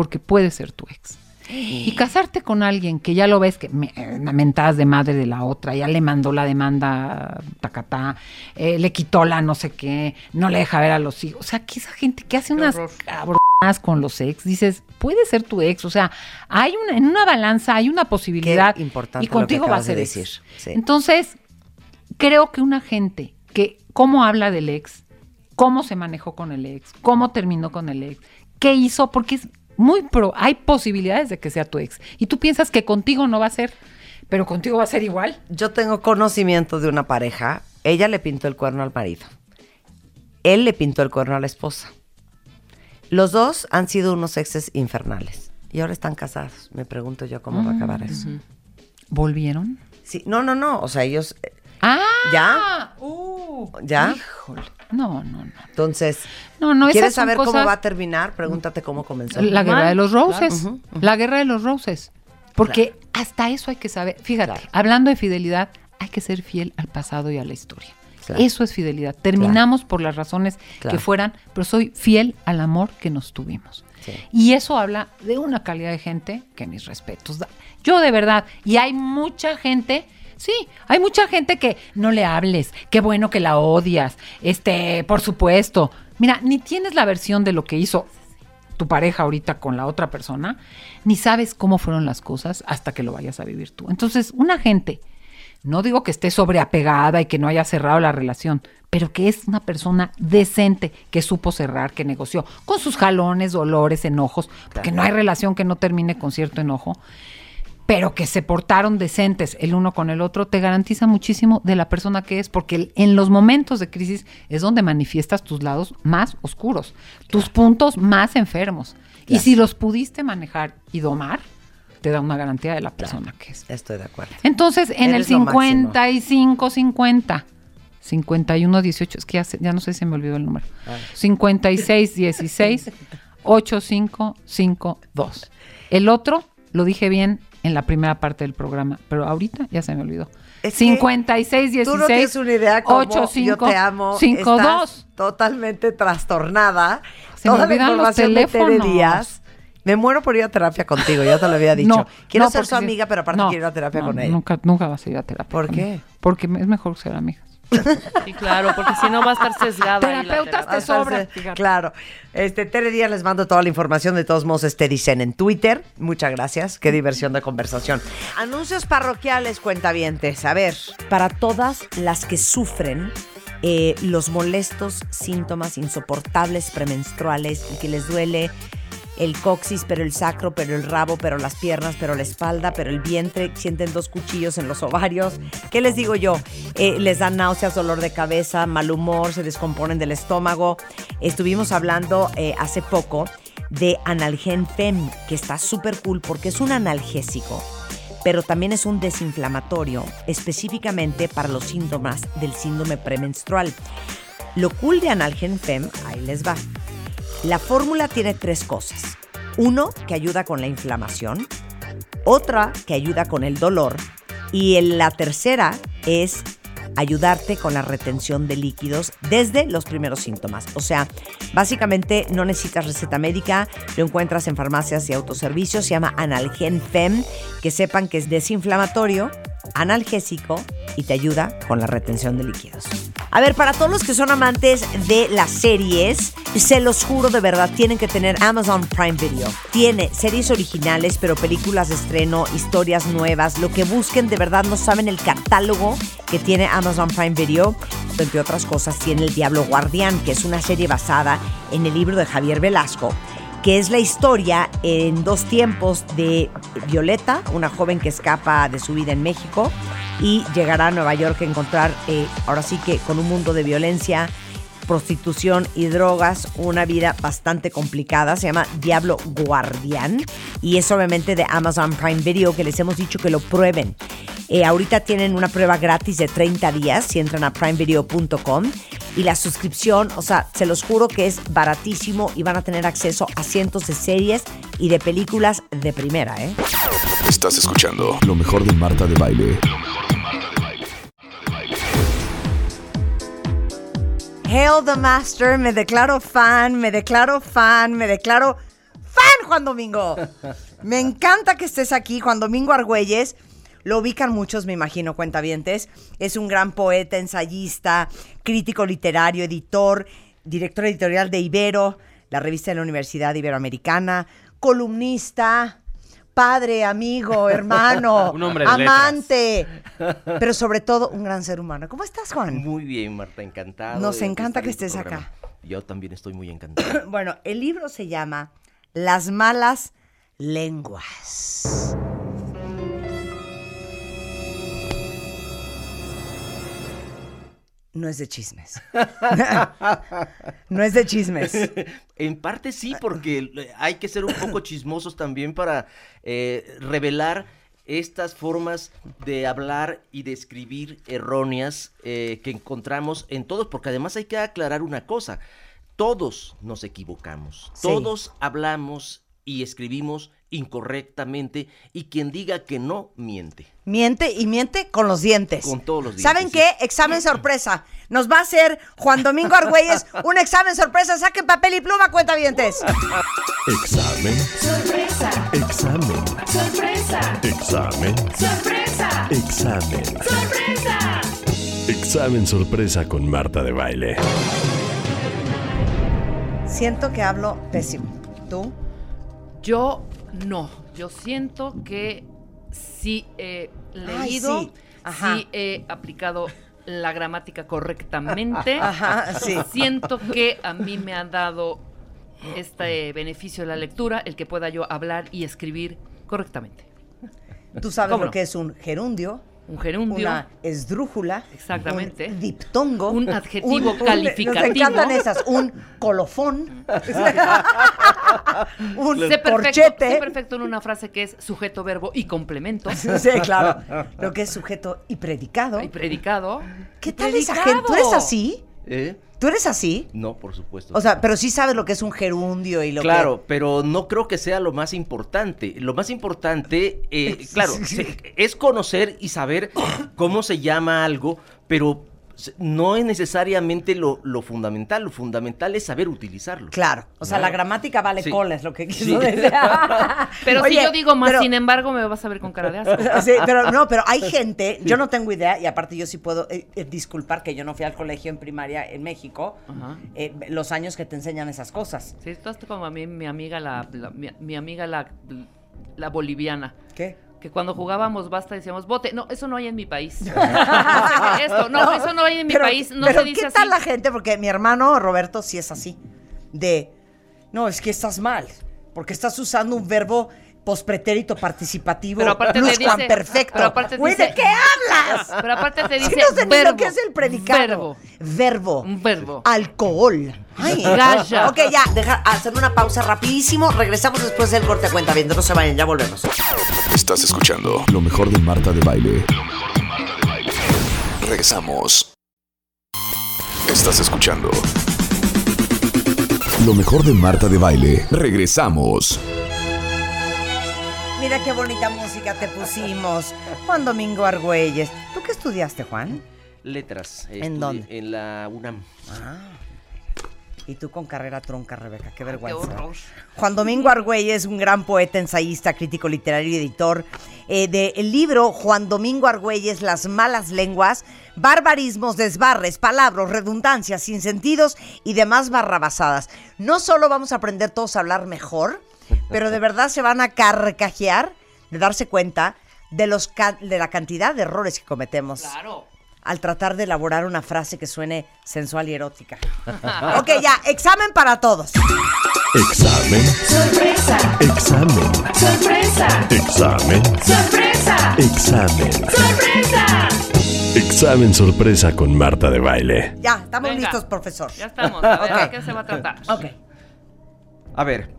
porque puede ser tu ex. Y casarte con alguien que ya lo ves que me, eh, mentadas de madre de la otra, ya le mandó la demanda tacatá, eh, le quitó la no sé qué, no le deja ver a los hijos. O sea, que esa gente que hace unas cabronas con los ex, dices, puede ser tu ex. O sea, hay una, en una balanza hay una posibilidad. Qué importante y contigo va a de ser decir. Sí. Entonces, creo que una gente que cómo habla del ex, cómo se manejó con el ex, cómo terminó con el ex, qué hizo, porque es muy pro, hay posibilidades de que sea tu ex. Y tú piensas que contigo no va a ser, pero contigo va a ser igual. Yo tengo conocimiento de una pareja. Ella le pintó el cuerno al marido. Él le pintó el cuerno a la esposa. Los dos han sido unos exes infernales. Y ahora están casados. Me pregunto yo cómo va a acabar eso. ¿Volvieron? Sí, no, no, no. O sea, ellos. eh, ¡Ah! ¿Ya? Uh, ¿Ya? Híjole. No, no, no. Entonces, No, no, esas ¿quieres saber cómo va a terminar? Pregúntate cómo comenzó. La guerra de los roses. claro. La guerra de los roses. Porque hasta eso hay que saber. Fíjate, Claro. hablando de fidelidad, hay que ser fiel al pasado y a la historia. Claro. Eso es fidelidad. Terminamos por las razones Claro. que fueran, pero soy fiel al amor que nos tuvimos. Sí. Y eso habla de una calidad de gente que mis respetos. da. Yo de verdad, y hay mucha gente, sí, hay mucha gente que no le hables, qué bueno que la odias, este, por supuesto. Mira, ni tienes la versión de lo que hizo tu pareja ahorita con la otra persona, ni sabes cómo fueron las cosas hasta que lo vayas a vivir tú. Entonces, una gente, no digo que esté sobreapegada y que no haya cerrado la relación, pero que es una persona decente, que supo cerrar, que negoció, con sus jalones, dolores, enojos, porque no hay relación que no termine con cierto enojo, pero que se portaron decentes el uno con el otro, te garantiza muchísimo de la persona que es, porque en los momentos de crisis es donde manifiestas tus lados más oscuros, tus puntos más enfermos. Y si los pudiste manejar y domar, te da una garantía de la persona que es. Estoy de acuerdo. Entonces, en Eres el lo máximo. 55 50 51 18, es que ya, se- ya no sé si me olvidó el número. 56 16 8552. El otro lo dije bien en la primera parte del programa, pero ahorita ya se me olvidó. Es que 56 16 Tú no tienes una idea cómo 85 yo te amo. 52. Estás totalmente trastornada. Se me Toda la olvidan los información de Tere teléfonos. Díaz. Me muero por ir a terapia contigo, ya te lo había dicho. No, quiero no, ser su amiga, pero aparte quiero ir a terapia con ella. Nunca, nunca vas a ir a terapia. ¿Por qué? Porque es mejor ser amigas. Sí, claro, porque si no va a estar sesgada. Terapeutas te sobra. Claro. Este, Tere Díaz les mando toda la información. De todos modos, este dicen en Twitter. Muchas gracias. Qué diversión de conversación. Anuncios parroquiales, cuentavientes. A ver. Para todas las que sufren eh, los molestos síntomas insoportables premenstruales y que les duele el coxis, pero el sacro, pero el rabo, pero las piernas, pero la espalda, pero el vientre, sienten dos cuchillos en los ovarios. ¿Qué les digo yo? Eh, les dan náuseas, dolor de cabeza, mal humor, se descomponen del estómago. Estuvimos hablando eh, hace poco de Analgen Fem, que está súper cool porque es un analgésico, pero también es un desinflamatorio, específicamente para los síntomas del síndrome premenstrual. Lo cool de Analgen Fem, ahí les va. La fórmula tiene tres cosas. Uno, que ayuda con la inflamación. Otra, que ayuda con el dolor. Y la tercera es ayudarte con la retención de líquidos desde los primeros síntomas. O sea, básicamente no necesitas receta médica, lo encuentras en farmacias y autoservicios, se llama Analgen Fem, que sepan que es desinflamatorio, analgésico y te ayuda con la retención de líquidos. A ver, para todos los que son amantes de las series, se los juro de verdad, tienen que tener Amazon Prime Video. Tiene series originales, pero películas de estreno, historias nuevas, lo que busquen, de verdad no saben el catálogo que tiene Amazon Prime Video. Entre otras cosas, tiene El Diablo Guardián, que es una serie basada en el libro de Javier Velasco que es la historia en dos tiempos de Violeta, una joven que escapa de su vida en México y llegará a Nueva York a encontrar, eh, ahora sí que con un mundo de violencia, prostitución y drogas, una vida bastante complicada. Se llama Diablo Guardián y es obviamente de Amazon Prime Video que les hemos dicho que lo prueben. Eh, ahorita tienen una prueba gratis de 30 días si entran a primevideo.com y la suscripción, o sea, se los juro que es baratísimo y van a tener acceso a cientos de series y de películas de primera, ¿eh? Estás escuchando lo mejor de Marta de Baile. Hail the Master, me declaro fan, me declaro fan, me declaro fan, Juan Domingo. Me encanta que estés aquí, Juan Domingo Argüelles. Lo ubican muchos, me imagino, cuentavientes. Es un gran poeta, ensayista, crítico literario, editor, director editorial de Ibero, la revista de la Universidad Iberoamericana, columnista, padre, amigo, hermano, Un hombre de amante, pero sobre todo un gran ser humano. ¿Cómo estás, Juan? Muy bien, Marta, encantado. Nos encanta que estés acá. Yo también estoy muy encantado. Bueno, el libro se llama Las malas lenguas. No es de chismes. no es de chismes. en parte sí, porque hay que ser un poco chismosos también para eh, revelar estas formas de hablar y de escribir erróneas eh, que encontramos en todos, porque además hay que aclarar una cosa, todos nos equivocamos, Sí. todos hablamos y escribimos incorrectamente y quien diga que no, miente. Miente y miente con los dientes. Con todos los dientes, ¿Saben sí. qué? Examen sorpresa. Nos va a hacer Juan Domingo Argüelles un examen sorpresa. Saquen papel y pluma, cuenta dientes. Examen. Sorpresa. Examen. Sorpresa. Examen. Sorpresa. Examen. Sorpresa. Examen sorpresa con Marta de Baile. Siento que hablo pésimo. ¿Tú? Yo no. Yo siento que sí he Ay, leído, sí. Ajá. sí he aplicado la gramática correctamente. Ajá, sí. Siento que a mí me ha dado este beneficio de la lectura, el que pueda yo hablar y escribir correctamente. Tú sabes ¿Cómo lo no? que es un gerundio, Un gerundio, una esdrújula, Exactamente. un diptongo, Un adjetivo Nos calificativo. encantan esas, un colofón, un sé perfecto, corchete. sé perfecto en una frase que es sujeto, verbo y complemento. Sí, claro. Lo que es sujeto y predicado. Y predicado. ¿Qué tal esa predicado. gente? ¿Tú eres así? ¿Eh? ¿Tú eres así? No, por supuesto. O sea, pero sí sabes lo que es un gerundio y lo Claro, pero no creo que sea lo más importante. Lo más importante, eh, claro, se- es conocer y saber cómo se llama algo, pero no es necesariamente lo, lo fundamental. Lo fundamental es saber utilizarlo. Claro. O sea, ¿no? la gramática vale Sí. cola, es lo que quiso Sí. decir. Pero Oye, si yo digo más, pero- sin embargo, me vas a ver con cara de asco. Sí, pero no, pero hay gente, yo no tengo idea, y aparte yo sí puedo eh, eh, disculpar que yo no fui al colegio en primaria en México, Ajá. eh, los años que te enseñan esas cosas. Sí, esto es como a mí, mi amiga, la, la- mi, mi amiga, la, la boliviana. ¿Qué? Que cuando jugábamos basta decíamos bote. No, eso no hay en mi país. Esto, no, eso no hay en mi Pero- país. No pero se dice ¿qué así. tal la gente? Porque mi hermano Roberto sí es así, de, no, es que estás mal. Porque estás usando un verbo pospretérito participativo Pero aparte te dice- perfecto. pero aparte te Güey, ¿de qué hablas? Pero aparte te Sí, dice no sé ni lo verbo. que es el predicado. Verbo. Verbo. Un verbo. Alcohol. Ay, Gaya. Ok, ya, deja, hacer una pausa rapidísimo. Regresamos después del corte a cuenta viendo. No se vayan, ya volvemos. Estás escuchando lo mejor de Marta de Baile. Lo mejor de Marta de Baile. Regresamos. Estás escuchando lo mejor de Marta de Baile. Regresamos. Mira qué bonita música te pusimos. Juan Domingo Argüelles. ¿Tú qué estudiaste, Juan? Letras. ¿En dónde? En la UNAM. Y tú con carrera tronca, Rebeca. Qué Qué vergüenza. horror. Juan Domingo Argüelles es un gran poeta, ensayista, crítico literario y editor eh, del libro Juan Domingo Argüelles, Las malas lenguas, barbarismos, desbarres, palabras, redundancias, sinsentidos y demás barrabasadas. No solo vamos a aprender todos a hablar mejor, pero de verdad se van a carcajear de darse cuenta de, los ca- de la cantidad de errores que cometemos Claro. al tratar de elaborar una frase que suene sensual y erótica. ok, ya, examen para todos. Examen, Sorpresa. examen, Sorpresa. examen, Sorpresa. examen. Sorpresa. Examen sorpresa con Marta de Baile. Ya, estamos Venga. listos, profesor. Ya estamos. A ver, Ok. ¿de qué se va a tratar? Ok. A ver,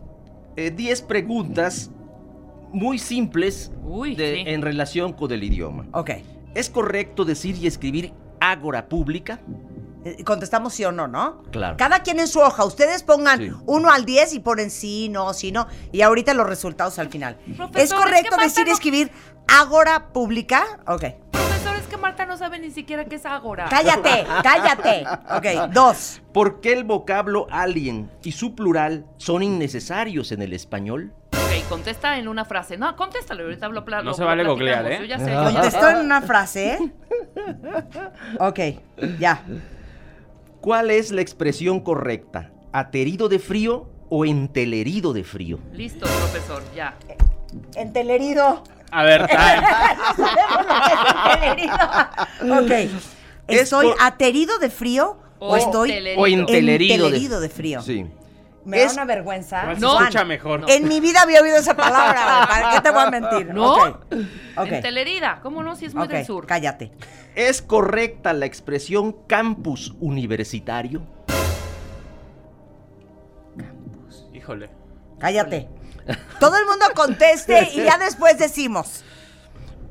eh, 10 preguntas muy simples Uy, de- sí. en relación con el idioma. Ok. ¿Es correcto decir y escribir ágora pública? Eh, Contestamos sí o no, ¿no? Claro. Cada quien en su hoja. Ustedes pongan Sí. 1 al 10 y ponen sí, no, sí, no. Y ahorita los resultados al final. Profesor, ¿Es es correcto que Marta decir y escribir ágora pública? Ok. Profesor, es Marta no sabe ni siquiera qué es Ágora. Cállate, cállate. Ok, dos. ¿Por qué el vocablo alien y su plural son innecesarios en el español? Ok, contesta en una frase. No, contéstalo, ahorita hablo pla- No se vale googlear, ¿eh? Yo ya sé. Contestó en una frase, ¿eh? Ok, ya. ¿Cuál es la expresión correcta? ¿Aterido de frío o entelerido de frío? Listo, profesor, ya. Entelerido. A ver. Sabemos lo que es entelerido. Ok. ¿Estoy por- aterido de frío o, O estoy entelerido. O entelerido, entelerido de frío? Sí. Me Es- da una vergüenza. No. escucha mejor. En mi vida había oído esa palabra. ¿Para qué te voy a mentir? ¿No? Ok. Ok. Entelerida, ¿cómo no? Si es muy del sur. cállate. ¿Es correcta la expresión campus universitario? Híjole. Cállate. Todo el mundo conteste y ya después decimos.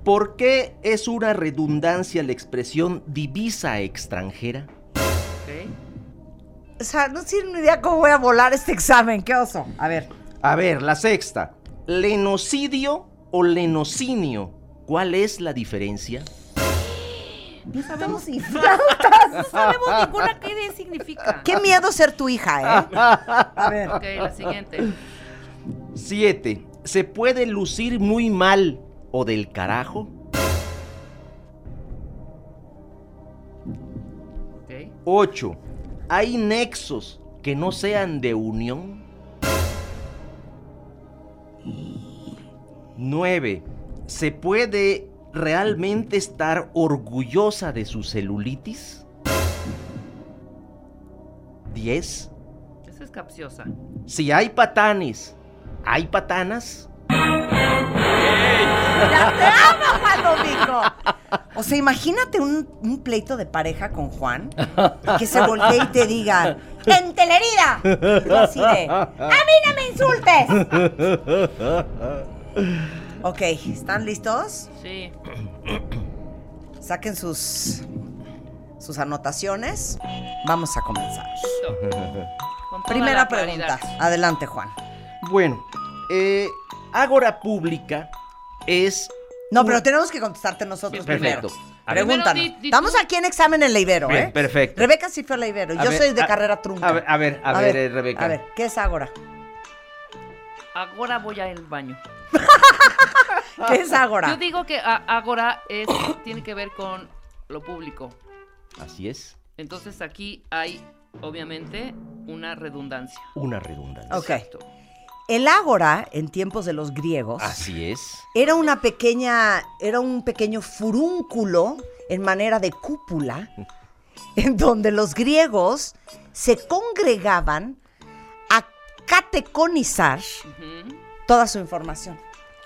¿Por qué es una redundancia la expresión divisa extranjera? O sea, no tiene ni idea cómo voy a volar este examen. Qué oso. A ver. A ver, la sexta. ¿Lenocidio o lenocinio? ¿Cuál es la diferencia? No sabemos si... No sabemos ninguna qué significa. Qué miedo ser tu hija, ¿eh? A ver. Ok, la siguiente. Siete. ¿Se puede lucir muy mal o del carajo? Ok. 8. ¿Hay nexos que no sean de unión? 9. ¿Se puede realmente estar orgullosa de su celulitis? 10. Esa es capciosa. Si hay patanes, ¿hay patanas? ¡Ya te amo, Juan Domingo! O sea, imagínate un, un pleito de pareja con Juan y que se voltee y te diga ¡Entelerida! Y así de ¡A mí no me insultes! Ok, ¿están listos? Sí. Saquen sus, sus anotaciones. Vamos a comenzar. Primera pregunta. claridad. Adelante, Juan. Bueno, eh, Ágora Pública es... No, pero tenemos que contestarte nosotros Perfecto. primero. Pregúntanos. Di- di Estamos aquí en examen en la Ibero, Bien, ¿eh? perfecto. Rebeca sí fue a la Ibero. A Yo ver, soy de a- carrera trunca. A ver, a ver, a ver, eh, Rebeca. A ver, ¿qué es Ágora? Ahora voy al baño. ¿Qué es Ágora? Yo digo que Ágora es, tiene que ver con lo público. Así es, Entonces aquí hay, obviamente, una redundancia. una redundancia. Ok. El Ágora, en tiempos de los griegos, Así es. era una pequeña, era un pequeño furúnculo en manera de cúpula, en donde los griegos se congregaban a cateconizar toda su información.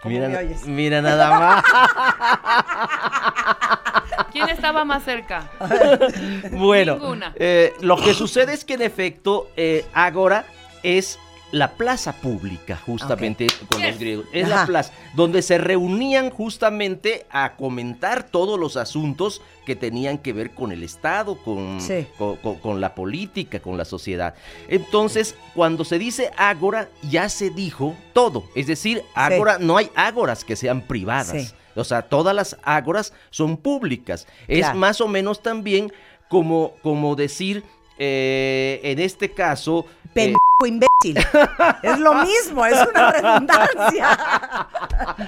¿Cómo Mira, me oyes? mira nada más. ¿Quién estaba más cerca? Bueno, Ninguna. eh, lo que sucede es que en efecto eh, Ágora es la plaza pública, justamente con los griegos. Es Ajá. la plaza donde se reunían justamente a comentar todos los asuntos que tenían que ver con el Estado, con, Sí. con, con- con la política, con la sociedad. Entonces, cuando se dice Ágora, ya se dijo todo. Es decir, Ágora, no hay ágoras que sean privadas. Sí. O sea, todas las ágoras son públicas. Es más o menos también como, como decir, eh, en este caso... Pendejo imbécil. es lo mismo, es una redundancia.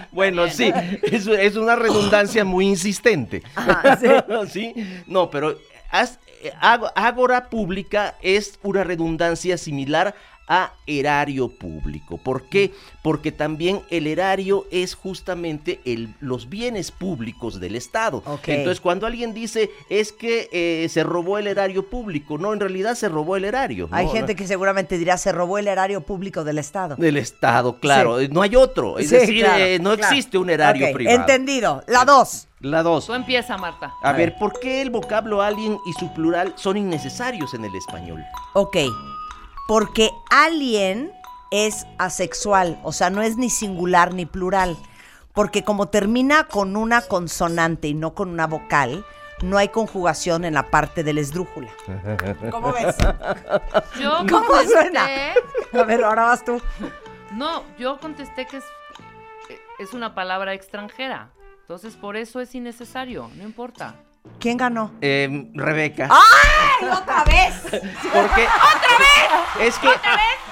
bueno, sí, es, es una redundancia muy insistente. Ajá, sí. Sí, No, pero haz- eh, ágora pública es una redundancia similar a erario público. ¿Por qué? Porque también el erario es justamente el, los bienes públicos del Estado. Ok. Entonces, cuando alguien dice es que eh, se robó el erario público, no, en realidad se robó el erario. Hay ¿no? gente que seguramente dirá, se robó el erario público del Estado. Del Estado, claro. No hay otro. Es Sí, decir, claro, eh, no claro. existe un erario privado. Entendido. La dos. La dos. Tú empieza, Marta. A ver, ¿por qué el vocablo alien y su plural son innecesarios en el español? Ok. Porque alien es asexual, o sea, no es ni singular ni plural. Porque como termina con una consonante y no con una vocal, no hay conjugación en la parte del esdrújula. ¿Cómo ves? Yo ¿Cómo contesté- suena? A ver, ahora vas tú. No, yo contesté que es, es una palabra extranjera. Entonces, por eso es innecesario, no importa. ¿Quién ganó? Em, Rebeca. ¡Ay, otra vez! Porque ¡Otra vez! Es que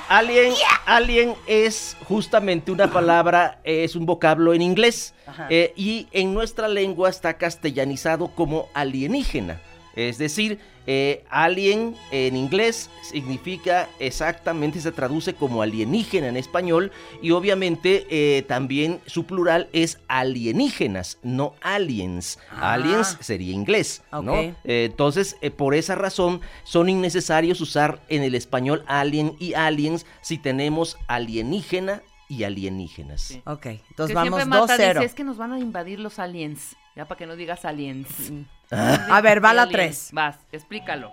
alien, alien es justamente una palabra, es un vocablo en inglés. Eh, y en nuestra lengua está castellanizado como alienígena. Es decir, eh, alien en inglés significa exactamente, se traduce como alienígena en español y obviamente eh, también su plural es alienígenas, no aliens. Ah. Aliens sería inglés, ¿no? Eh, entonces, eh, por esa razón, son innecesarios usar en el español alien y aliens si tenemos alienígena y alienígenas. Sí. Ok, entonces que vamos siempre Marta 2-0. dice, es que nos van a invadir los aliens. Ya para que no digas aliens. A ver, va la Aliens. 3. Vas, explícalo.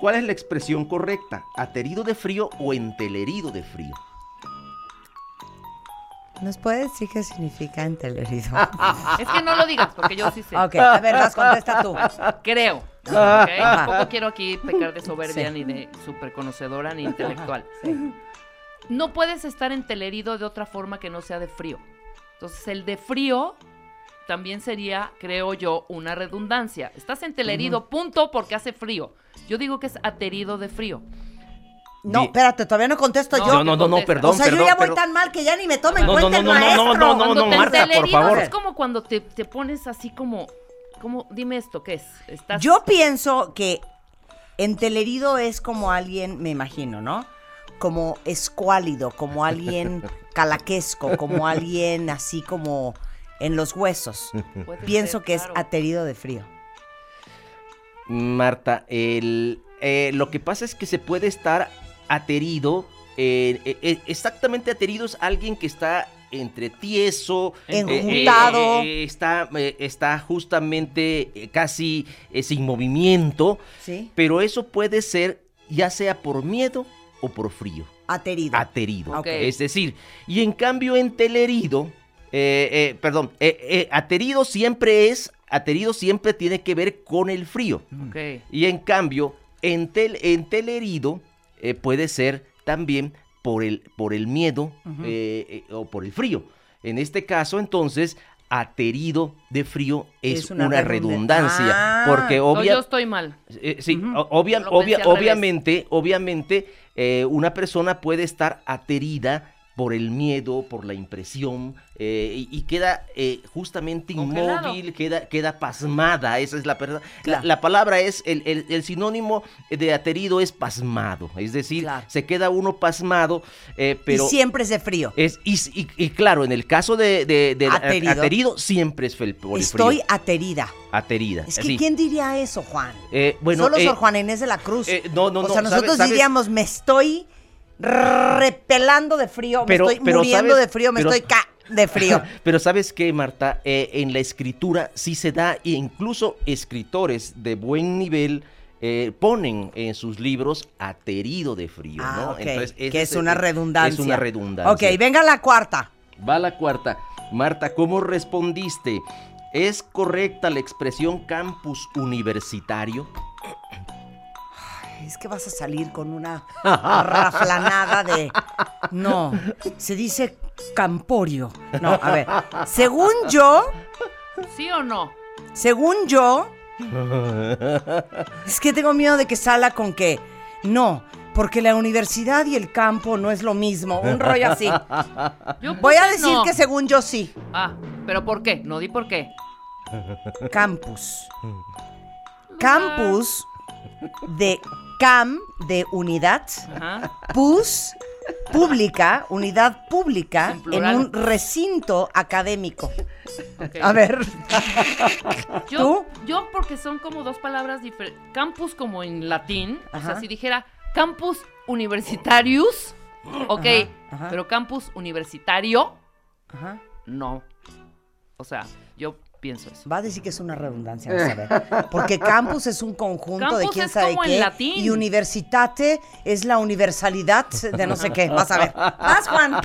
¿Cuál es la expresión correcta? ¿Aterido de frío o entelerido de frío? ¿Nos puede decir qué significa entelerido? Es que no lo digas, porque yo sí sé. ok, a ver, vas, contesta tú. Creo. ¿ok? Ajá. Tampoco quiero aquí pecar de soberbia Sí. ni de súper conocedora ni intelectual. No puedes estar entelerido de otra forma que no sea de frío. Entonces, el de frío también sería, creo yo, una redundancia. Estás entelerido, punto, porque hace frío. Yo digo que es aterido de frío. No, espérate, todavía no contesto No, yo. No, no, no, no, perdón, o sea, perdón. yo ya voy tan mal que ya ni me toma en No, no, cuenta no, el no, no, maestro. no, no, no, Cuando te Marta, por enteleridos favor. es como cuando te, te pones así como, como, dime esto, ¿qué es? Estás Yo pienso que entelerido es como alguien, me imagino, ¿no? Como escuálido, como alguien calaquesco, como alguien así como en los huesos. Pienso ser, que es aterido de frío. Marta, el, eh, lo que pasa es que se puede estar aterido. eh, eh, exactamente aterido es alguien que está entre tieso, Enjuntado. eh, está, eh, está justamente eh, casi eh, sin movimiento, ¿Sí? pero eso puede ser ya sea por miedo o por frío. Aterido. Aterido. Ok. Es decir, y en cambio entelerido, eh, eh, perdón, eh, eh, aterido siempre es, aterido siempre tiene que ver con el frío. Ok. Y en cambio, entel, entelerido eh, puede ser también por el, por el miedo eh, eh, o por el frío. En este caso, entonces, aterido de frío es, Es una una, redundan- redundancia. Ah. Porque obvia, yo estoy mal. eh, sí, obvia- obvia- obviamente, obviamente, eh, una persona puede estar aterida por el miedo, por la impresión, eh, y, y queda eh, justamente inmóvil, queda, queda pasmada, esa es la. Claro. La, la palabra es, el, el- el sinónimo de aterido es pasmado, es decir, Claro. se queda uno pasmado, eh, pero... y siempre es de frío. Es, y, y- y claro, en el caso de, Aterido. aterido. siempre es fel- por el Estoy frío. aterida. aterida. Es que. ¿quién diría eso, Juan? Bueno, Solo Sor Juana Inés de la Cruz. eh, no, no, o no, sea, ¿sabe- nosotros diríamos, me estoy, repelando de frío, Pero- me estoy pero, muriendo ¿sabes? de frío, me Pero- estoy ca de frío. Pero sabes qué, Marta, Eh, en la escritura sí se da, e incluso escritores de buen nivel eh, ponen en sus libros aterido de frío, Ah, ¿no? ese que es una redundancia. Es una redundancia. Ok, venga la cuarta. Va la cuarta. Marta, ¿cómo respondiste? ¿Es correcta la expresión campus universitario? Es que vas a salir con una raflanada de... No, se dice camporio. No, a ver, según yo, ¿Sí o no? según yo, es que tengo miedo de que salga con que no, porque la universidad y el campo no es lo mismo, un rollo así. Yo Voy a puse decir no. que según yo sí, Ah, ¿pero por qué? No di por qué. campus. Campus de cam de unidad, Ajá. pus pública, unidad pública En un recinto académico. A ver, Yo, ¿Tú? yo porque son como dos palabras diferentes. Campus como en latín. O sea, si dijera campus universitarius, ok. ajá. Pero campus universitario, Ajá. no. O sea, yo pienso eso. Va a decir que es una redundancia, vas a ver. Porque campus es un conjunto de quién es sabe como en qué. latín. Y universitate es la universalidad de no sé qué. Vas a ver. Vas, Juan.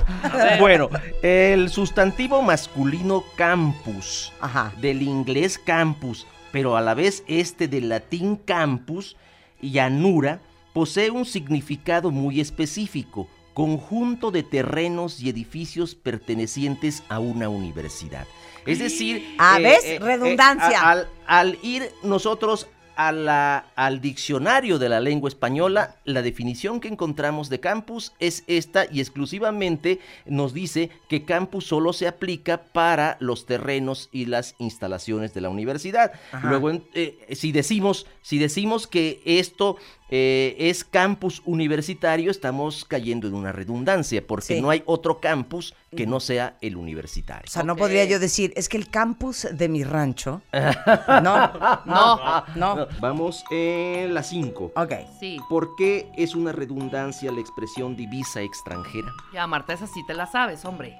Bueno, el sustantivo masculino campus, Ajá. del inglés campus, pero a la vez este del latín campus, llanura, posee un significado muy específico, conjunto de terrenos y edificios pertenecientes a una universidad. Es decir, Ah, ¿ves? Redundancia. a- al, al ir nosotros a la- al diccionario de la lengua española, la definición que encontramos de campus es esta y exclusivamente nos dice que campus solo se aplica para los terrenos y las instalaciones de la universidad. Ajá. Luego, eh, si decimos, si decimos que esto eh, es campus universitario, estamos cayendo en una redundancia, porque Sí. no hay otro campus que no sea el universitario. O sea, no podría yo decir, es que el campus de mi rancho. No, No. no. Vamos en la 5. Ok. Sí. ¿Por qué es una redundancia la expresión divisa extranjera? Ya, Marta, esa sí te la sabes, hombre.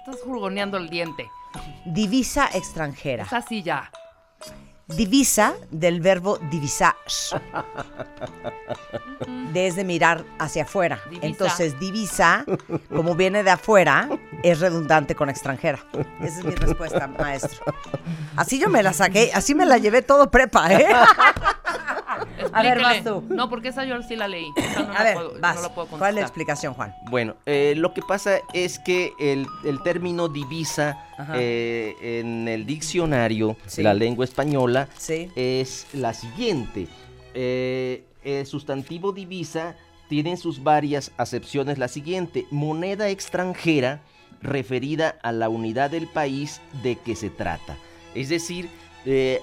Estás jurgoneando el diente. Divisa extranjera. Esa sí ya. Divisa del verbo divisar. Desde mirar hacia afuera. Divisa. Entonces, divisa, como viene de afuera, es redundante con extranjera. Esa es mi respuesta, maestro. Así yo me la saqué, así me la llevé todo prepa, ¿eh? A ver, vas tú. No, porque esa yo sí la leí. No A la ver, puedo- vas. no la puedo ¿Cuál es la explicación, Juan? Bueno, eh, lo que pasa es que el, el término divisa. Eh, en el diccionario Sí. de la lengua española Sí. es la siguiente. Eh, el sustantivo divisa tiene en sus varias acepciones la siguiente. Moneda extranjera referida a la unidad del país de que se trata. Es decir, eh,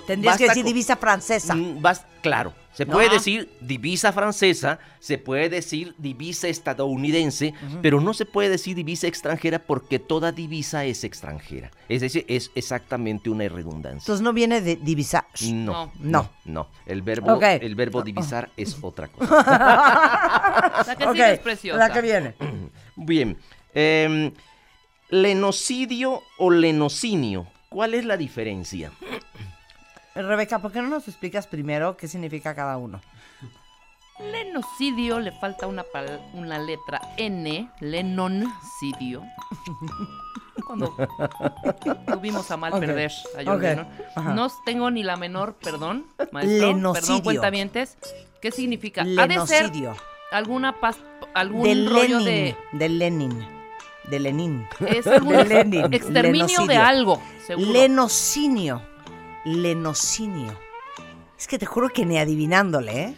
Tendrías que decir divisa francesa. Mm, claro, se ¿No? puede decir divisa francesa, se puede decir divisa estadounidense, pero no se puede decir divisa extranjera porque toda divisa es extranjera. Es decir, es exactamente una redundancia. Entonces no viene de divisar. No, No. no, no. El verbo, el verbo divisar es otra cosa. La que es preciosa. la que viene. Bien. em, lenocidio o lenocinio. ¿Cuál es la diferencia? Rebeca, ¿por qué no nos explicas primero qué significa cada uno? Lenocidio le falta una, una letra N, lenoncidio. Cuando tuvimos a mal perder a ajá. No tengo ni la menor, perdón, maestro, Lenocidio. perdón, cuentavientes. ¿Qué significa? Ha de ser Lenocidio. alguna pas- algún De rollo Lenin. de De Lenin. De Lenin. es algún de Lenin, exterminio de lenocidio. algo, seguro. Lenocinio. Lenocinio. Es que te juro que ni adivinándole, ¿eh?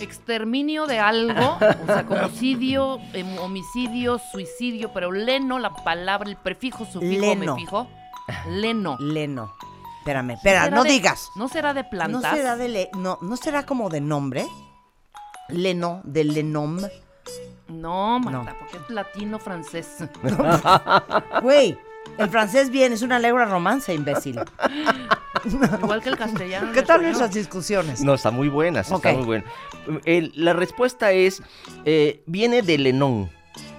Exterminio de algo, o sea, homicidio, em, homicidio, suicidio, pero leno, la palabra, el prefijo, sufijo, Leno. me fijo. Leno. Leno. Espérame, espera, ¿Será no de- digas. ¿No será de ¿No plantas? será, de le- no, ¿No será como de nombre? Leno, de Lenom. No, Marta, No. porque es latino francés. Güey, el francés bien, es una lengua romance, imbécil. Igual que el castellano. ¿Qué tal esas discusiones? No, está muy buena, sí, Ok. está muy buena. El- la respuesta es, eh, viene de Lenón.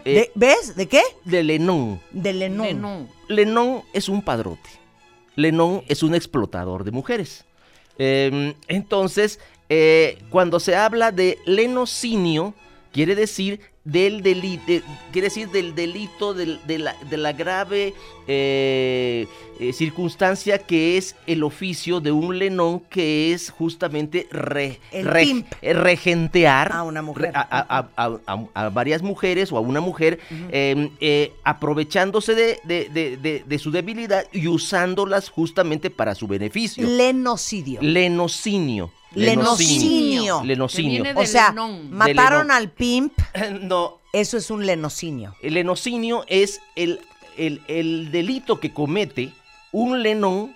Eh, ¿De- ¿Ves? ¿De qué? de Lenón. De Lenón. Lenón. Lenón es un padrote. Lenón es un explotador de mujeres. Eh, entonces, eh, cuando se habla de lenocinio, quiere decir del delito, quiere decir del delito del- de, la, de la grave eh, eh, circunstancia que es el oficio de un lenón que es justamente re- re- eh, regentear A una mujer. re- a, a- a- a- a- a varias mujeres o a una mujer eh, eh, aprovechándose de, de- de- de- de su debilidad y usándolas justamente para su beneficio. Lenocidio. Lenocinio. Lenocinio. Lenocinio. O sea, Lenón. mataron Lenón. al pimp, No, eso es un lenocinio. el lenocinio es el, el- el delito que comete un lenón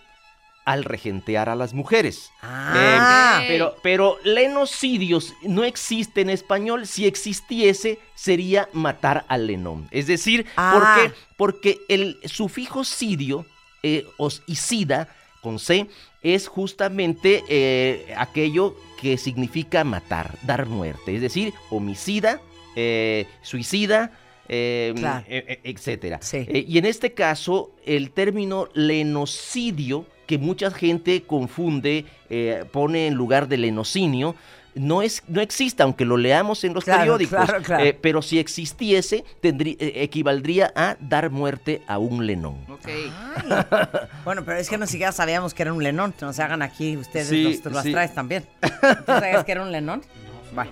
al regentear a las mujeres. Ah. Eh, pero, pero lenocidios no existe en español. Si existiese, sería matar al lenón. Es decir, Ah. ¿por qué? Porque el sufijo sidio eh, os- y sida con C es justamente eh, aquello que significa matar, dar muerte. Es decir, homicida, eh, suicida. Eh, Claro. e- e- etcétera. Sí. Eh, y en este caso, el término lenocidio, que mucha gente confunde, eh, pone en lugar de lenocinio, no, es, no existe, aunque lo leamos en los Claro, periódicos. claro, claro. eh, pero si existiese, tendrí- eh, equivaldría a dar muerte a un lenón. Bueno, pero es que no siquiera sabíamos que era un lenón. No se hagan aquí ustedes, Sí, los, sí. traes también. ¿Tú sabías que era un lenón? Bueno.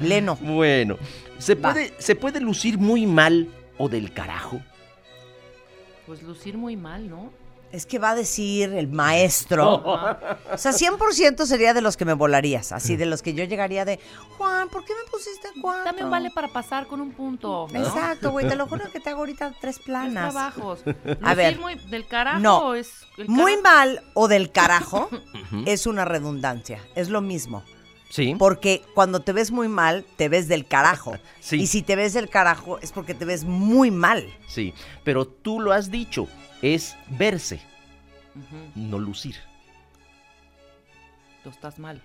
Leno. Bueno, ¿se puede, ¿se puede lucir muy mal o del carajo? Pues lucir muy mal, ¿no? Es que va a decir el maestro. O sea, 100% sería de los que me volarías. Así, de los que yo llegaría de, Juan, ¿por qué me pusiste cuatro? También vale para pasar con un punto. ¿no? Exacto, güey. Te lo juro que te hago ahorita tres Tres planas. trabajos. A ver. Lucir muy del carajo No. es el Muy mal o del carajo es una redundancia. Es lo mismo. Sí. Porque cuando te ves muy mal, te ves del carajo. Sí. Y si te ves del carajo, es porque te ves muy mal. Sí, pero tú lo has dicho, es verse, no lucir. Tú estás mal.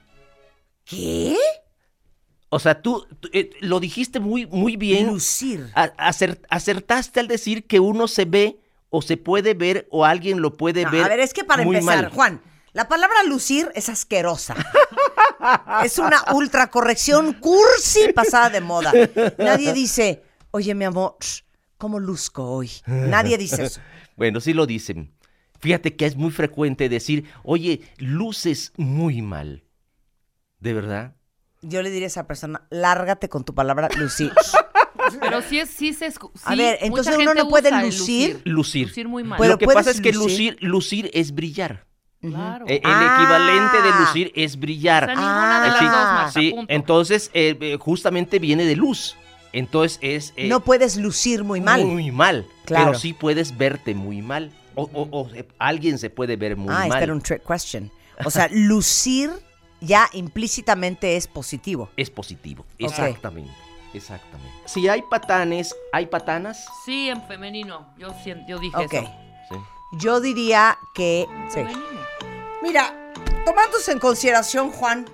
¿Qué? O sea, tú, tú, eh, lo dijiste muy, muy bien. Lucir. A- acertaste al decir que uno se ve o se puede ver o alguien lo puede No, ver. a ver, es que para muy empezar, mal. Juan, la palabra lucir es asquerosa. es una ultracorrección cursi pasada de moda. Nadie dice, oye, mi amor, ¿cómo luzco hoy? Nadie dice eso. Bueno, sí lo dicen. Fíjate que es muy frecuente decir, oye, luces muy mal. ¿De verdad? Yo le diría a esa persona, lárgate con tu palabra lucir. Pero sí, es, sí se escu- A ver, entonces uno no puede lucir. Lucir. Lucir muy mal. Pero lo que pasa es que lucir, lucir es brillar. Claro. Eh, el Ah. equivalente de lucir es brillar. O sea, ninguna de las Sí, dos, entonces eh, eh, justamente viene de luz. Entonces es eh, no puedes lucir muy mal. Muy mal. Claro. Pero sí puedes verte muy mal. O, o- o, eh, alguien se puede ver muy ah, mal. esta era un trick question. O sea, lucir ya implícitamente es positivo. Es positivo. Exactamente. Exactamente. Si hay patanes, ¿hay patanas? Sí, en femenino. Yo, sien- yo dije eso. Sí. Yo diría que... sí. Femenino. Mira, tomándose en consideración, Juan,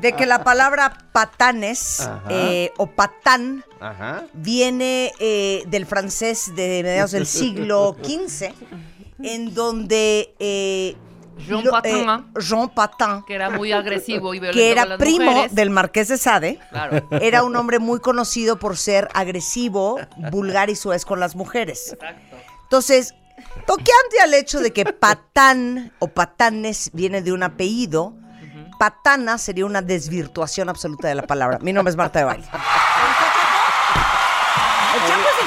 de que la palabra patanes eh, o patán Ajá. viene eh, del francés de mediados del siglo XV, en donde eh, Jean lo- Patin, eh, Jean Patin, Que era muy agresivo y violento que era las primo mujeres. del marqués de Sade, Claro. era un hombre muy conocido por ser agresivo, vulgar y suez con las mujeres. Exacto. Entonces, toqueante al hecho de que patán o patanes viene de un apellido, patana sería una desvirtuación absoluta de la palabra. Mi nombre es Marta de Baile.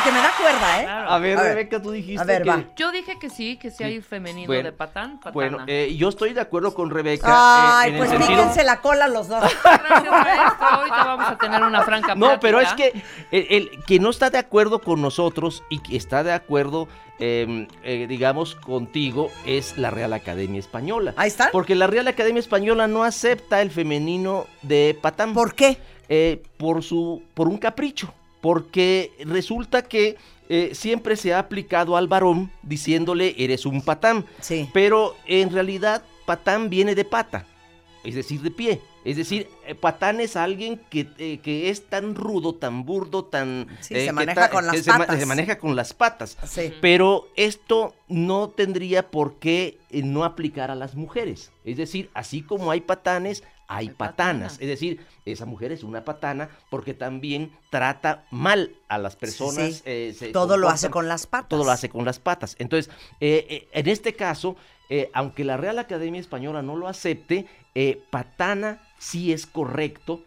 Que me da cuerda, ¿eh? Claro. A ver, A ver. Rebeca, tú dijiste A ver, que... va. Yo dije que sí, que sí hay femenino Bueno, de patán, patana. Bueno, eh, yo estoy de acuerdo con Rebeca. eh, Ay, en pues el sentido... píquense la cola los dos. Gracias, maestro. Ahorita vamos a tener una franca No, pero es que el, el que no está de acuerdo con nosotros y que está de acuerdo, eh, eh, digamos, contigo es la Real Academia Española. Ahí está. Porque la Real Academia Española no acepta el femenino de patán. ¿Por qué? Eh, por su por un capricho. Porque resulta que eh, siempre se ha aplicado al varón diciéndole eres un patán. Sí. Pero en realidad patán viene de pata, es decir, de pie. Es decir, eh, patán es alguien que, eh, que es tan rudo, tan burdo, tan... Sí, eh, se maneja ta- con las ma- patas. se maneja con las patas. Sí. Pero esto no tendría por qué eh, no aplicar a las mujeres. Es decir, así como hay patanes, hay, patanas. Es decir, esa mujer es una patana porque también trata mal a las personas. sí. eh, se Todo lo hace con las patas. Todo lo hace con las patas. Entonces, eh, eh, en este caso, eh, aunque la Real Academia Española no lo acepte, eh, patana sí es correcto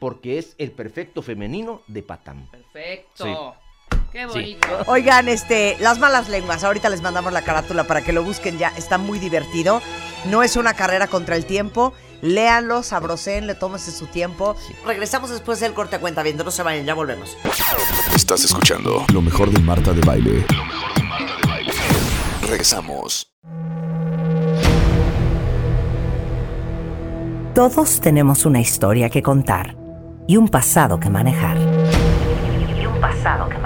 porque es el perfecto femenino de patán. Perfecto. Qué Sí. bonito. Oigan, este, las malas lenguas, ahorita les mandamos la carátula para que lo busquen ya, está muy divertido. No es una carrera contra el tiempo. Léanlo, sabroseen, le tómese su tiempo. Regresamos después del corte a cuenta viendo, no se vayan, ya volvemos. Estás escuchando lo mejor de Marta de Baile. Lo mejor de Marta de Baile. Regresamos. Todos tenemos una historia que contar y un pasado que manejar. Y un pasado que manejar.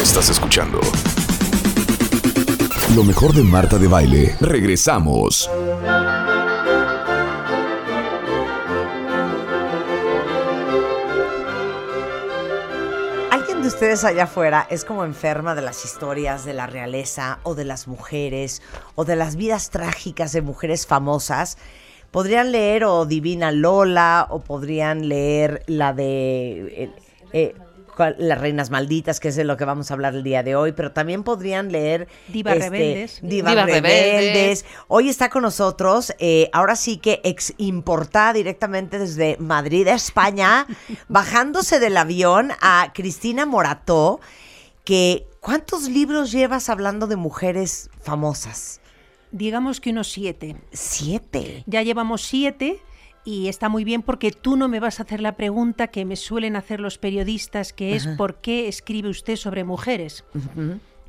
Estás escuchando lo mejor de Marta de Baile. Regresamos. ¿Alguien de ustedes allá afuera es como enferma de las historias de la realeza o de las mujeres o de las vidas trágicas de mujeres famosas? Podrían leer o Divina Lola o podrían leer la de... eh, eh, las reinas malditas, que es de lo que vamos a hablar el día de hoy, pero también podrían leer Divas rebeldes. Divas, Divas rebeldes. rebeldes. Hoy está con nosotros, eh, ahora sí que ex importada directamente desde Madrid, España, bajándose del avión a Cristina Morató, que ¿cuántos libros llevas hablando de mujeres famosas? Digamos que unos siete. Siete. Ya llevamos siete y está muy bien porque tú no me vas a hacer la pregunta que me suelen hacer los periodistas, que es ¿por qué escribe usted sobre mujeres?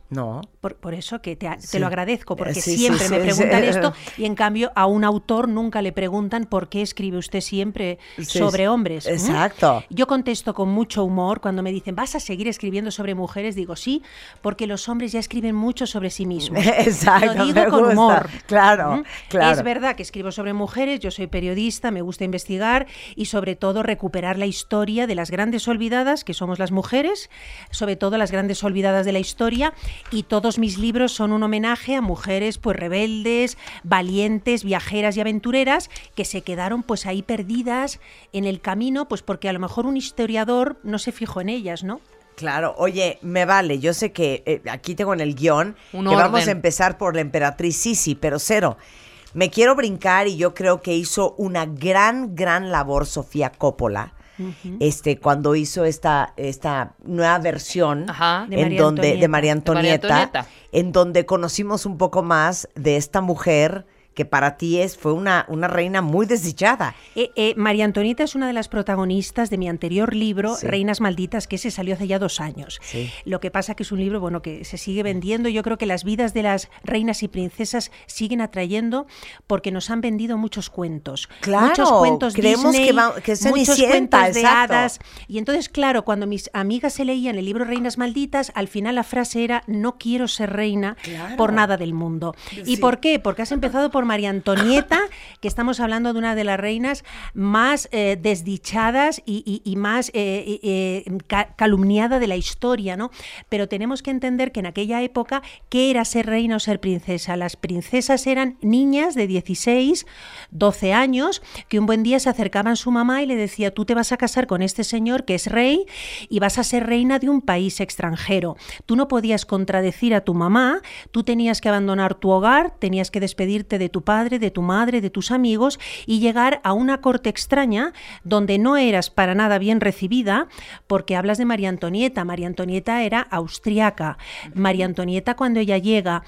No. Por, por eso que te, lo agradezco, porque Sí, sí, siempre me preguntan esto y en cambio a un autor nunca le preguntan por qué escribe usted siempre sobre hombres. Exacto. Yo contesto con mucho humor cuando me dicen, ¿vas a seguir escribiendo sobre mujeres? Digo, sí, porque los hombres ya escriben mucho sobre sí mismos. Exacto, Lo digo con gusta. humor. Claro, claro. Es verdad que escribo sobre mujeres, yo soy periodista, me gusta investigar y sobre todo recuperar la historia de las grandes olvidadas, que somos las mujeres, sobre todo las grandes olvidadas de la historia, y todos mis libros son un homenaje a mujeres pues rebeldes, valientes, viajeras y aventureras que se quedaron pues ahí perdidas en el camino, pues porque a lo mejor un historiador no se fijó en ellas, ¿no? Claro, oye, me vale, yo sé que eh, aquí tengo en el guion Un que vamos a empezar por la emperatriz Sisi, pero cero. Me quiero brincar y yo creo que hizo una gran, gran labor Sofía Coppola. Este, cuando hizo esta, esta nueva versión Ajá. De en María donde, de Antonieta. María De María Antonieta, Antonieta. en donde conocimos un poco más de esta mujer que para ti es, fue una, una reina muy desdichada. Eh, eh, María Antonieta es una de las protagonistas de mi anterior libro, Sí. Reinas Malditas, que ese salió hace ya dos años. Sí. Lo que pasa que es un libro bueno que se sigue vendiendo. Yo creo que las vidas de las reinas y princesas siguen atrayendo porque nos han vendido muchos cuentos. Claro, muchos cuentos creemos Disney, que va- que es muchos cuentos de hadas. Y entonces, claro, cuando mis amigas se leían el libro Reinas Malditas, al final la frase era no quiero ser reina Claro. por nada del mundo. ¿Y por qué? Porque has empezado por María Antonieta, que estamos hablando de una de las reinas más eh, desdichadas y, y- y más eh, eh, ca- calumniada de la historia, ¿no? Pero tenemos que entender que en aquella época, ¿qué era ser reina o ser princesa? Las princesas eran niñas de 16, 12 años, que un buen día se acercaban a su mamá y le decía, tú te vas a casar con este señor que es rey y vas a ser reina de un país extranjero. Tú no podías contradecir a tu mamá, tú tenías que abandonar tu hogar, tenías que despedirte de tu padre, de tu madre, de tus amigos y llegar a una corte extraña donde no eras para nada bien recibida porque hablas de María Antonieta. María Antonieta era austriaca. María Antonieta cuando ella llega,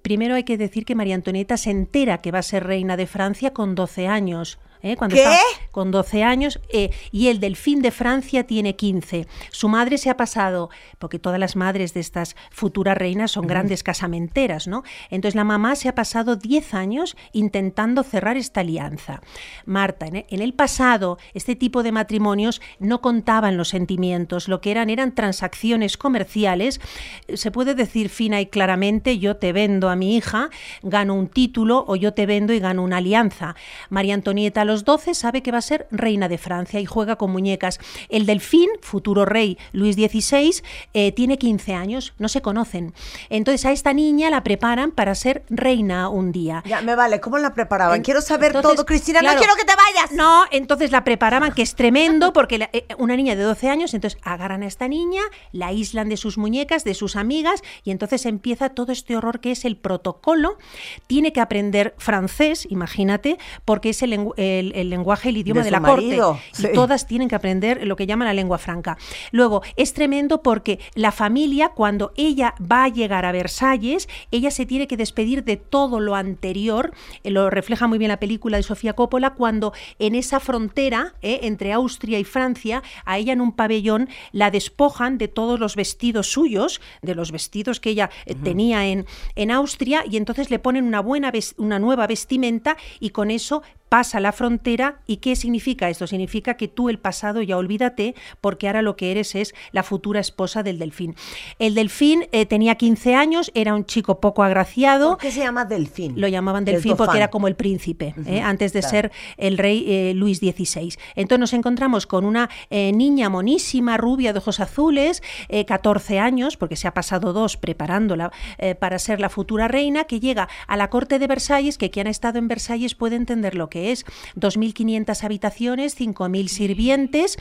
primero hay que decir que María Antonieta se entera que va a ser reina de Francia con 12 años. ¿Eh? Cuando ¿Qué? está con 12 años eh, y el delfín de Francia tiene 15. Su madre se ha pasado, porque todas las madres de estas futuras reinas son grandes casamenteras, ¿no? Entonces la mamá se ha pasado 10 años intentando cerrar esta alianza. Marta, en e- en el pasado este tipo de matrimonios no contaban los sentimientos, lo que eran eran transacciones comerciales. Se puede decir fina y claramente, yo te vendo a mi hija, gano un título o yo te vendo y gano una alianza. María Antonieta a los 12 sabe que va a ser reina de Francia y juega con muñecas. El delfín, futuro rey Luis XVI, eh, tiene 15 años, no se conocen. Entonces a esta niña la preparan para ser reina un día. Ya, me vale, ¿cómo la preparaban? En- Quiero saber entonces, todo, Cristina, claro, no quiero que te vayas. No, entonces la preparaban, que es tremendo, porque la- eh, una niña de 12 años, entonces agarran a esta niña, la aíslan de sus muñecas, de sus amigas, y entonces empieza todo este horror que es el protocolo. Tiene que aprender francés, imagínate, porque es el, lengu- el- el lenguaje, el idioma De la marido, corte. sí. Y todas tienen que aprender lo que llaman la lengua franca. Luego, es tremendo porque la familia, cuando ella va a llegar a Versalles, ella se tiene que despedir de todo lo anterior. eh, Lo refleja muy bien la película de Sofía Coppola, cuando en esa frontera eh, entre Austria y Francia, a ella en un pabellón la despojan de todos los vestidos suyos, de los vestidos que ella eh, tenía en, en Austria, y entonces le ponen una, buena una nueva vestimenta y con eso pasa la frontera. ¿Y qué significa esto? Significa que tú el pasado ya olvídate, porque ahora lo que eres es la futura esposa del delfín. El delfín eh, tenía 15 años, era un chico poco agraciado. ¿Por qué se llama delfín? Lo llamaban delfín porque era como el príncipe, ¿eh? antes de claro. ser el rey eh, Luis XVI. Entonces nos encontramos con una niña monísima, rubia, de ojos azules, eh, 14 años, porque se ha pasado dos preparándola para ser la futura reina, que llega a la corte de Versalles, que quien ha estado en Versalles puede entender lo que es. 2.500 habitaciones, 5.000 sirvientes.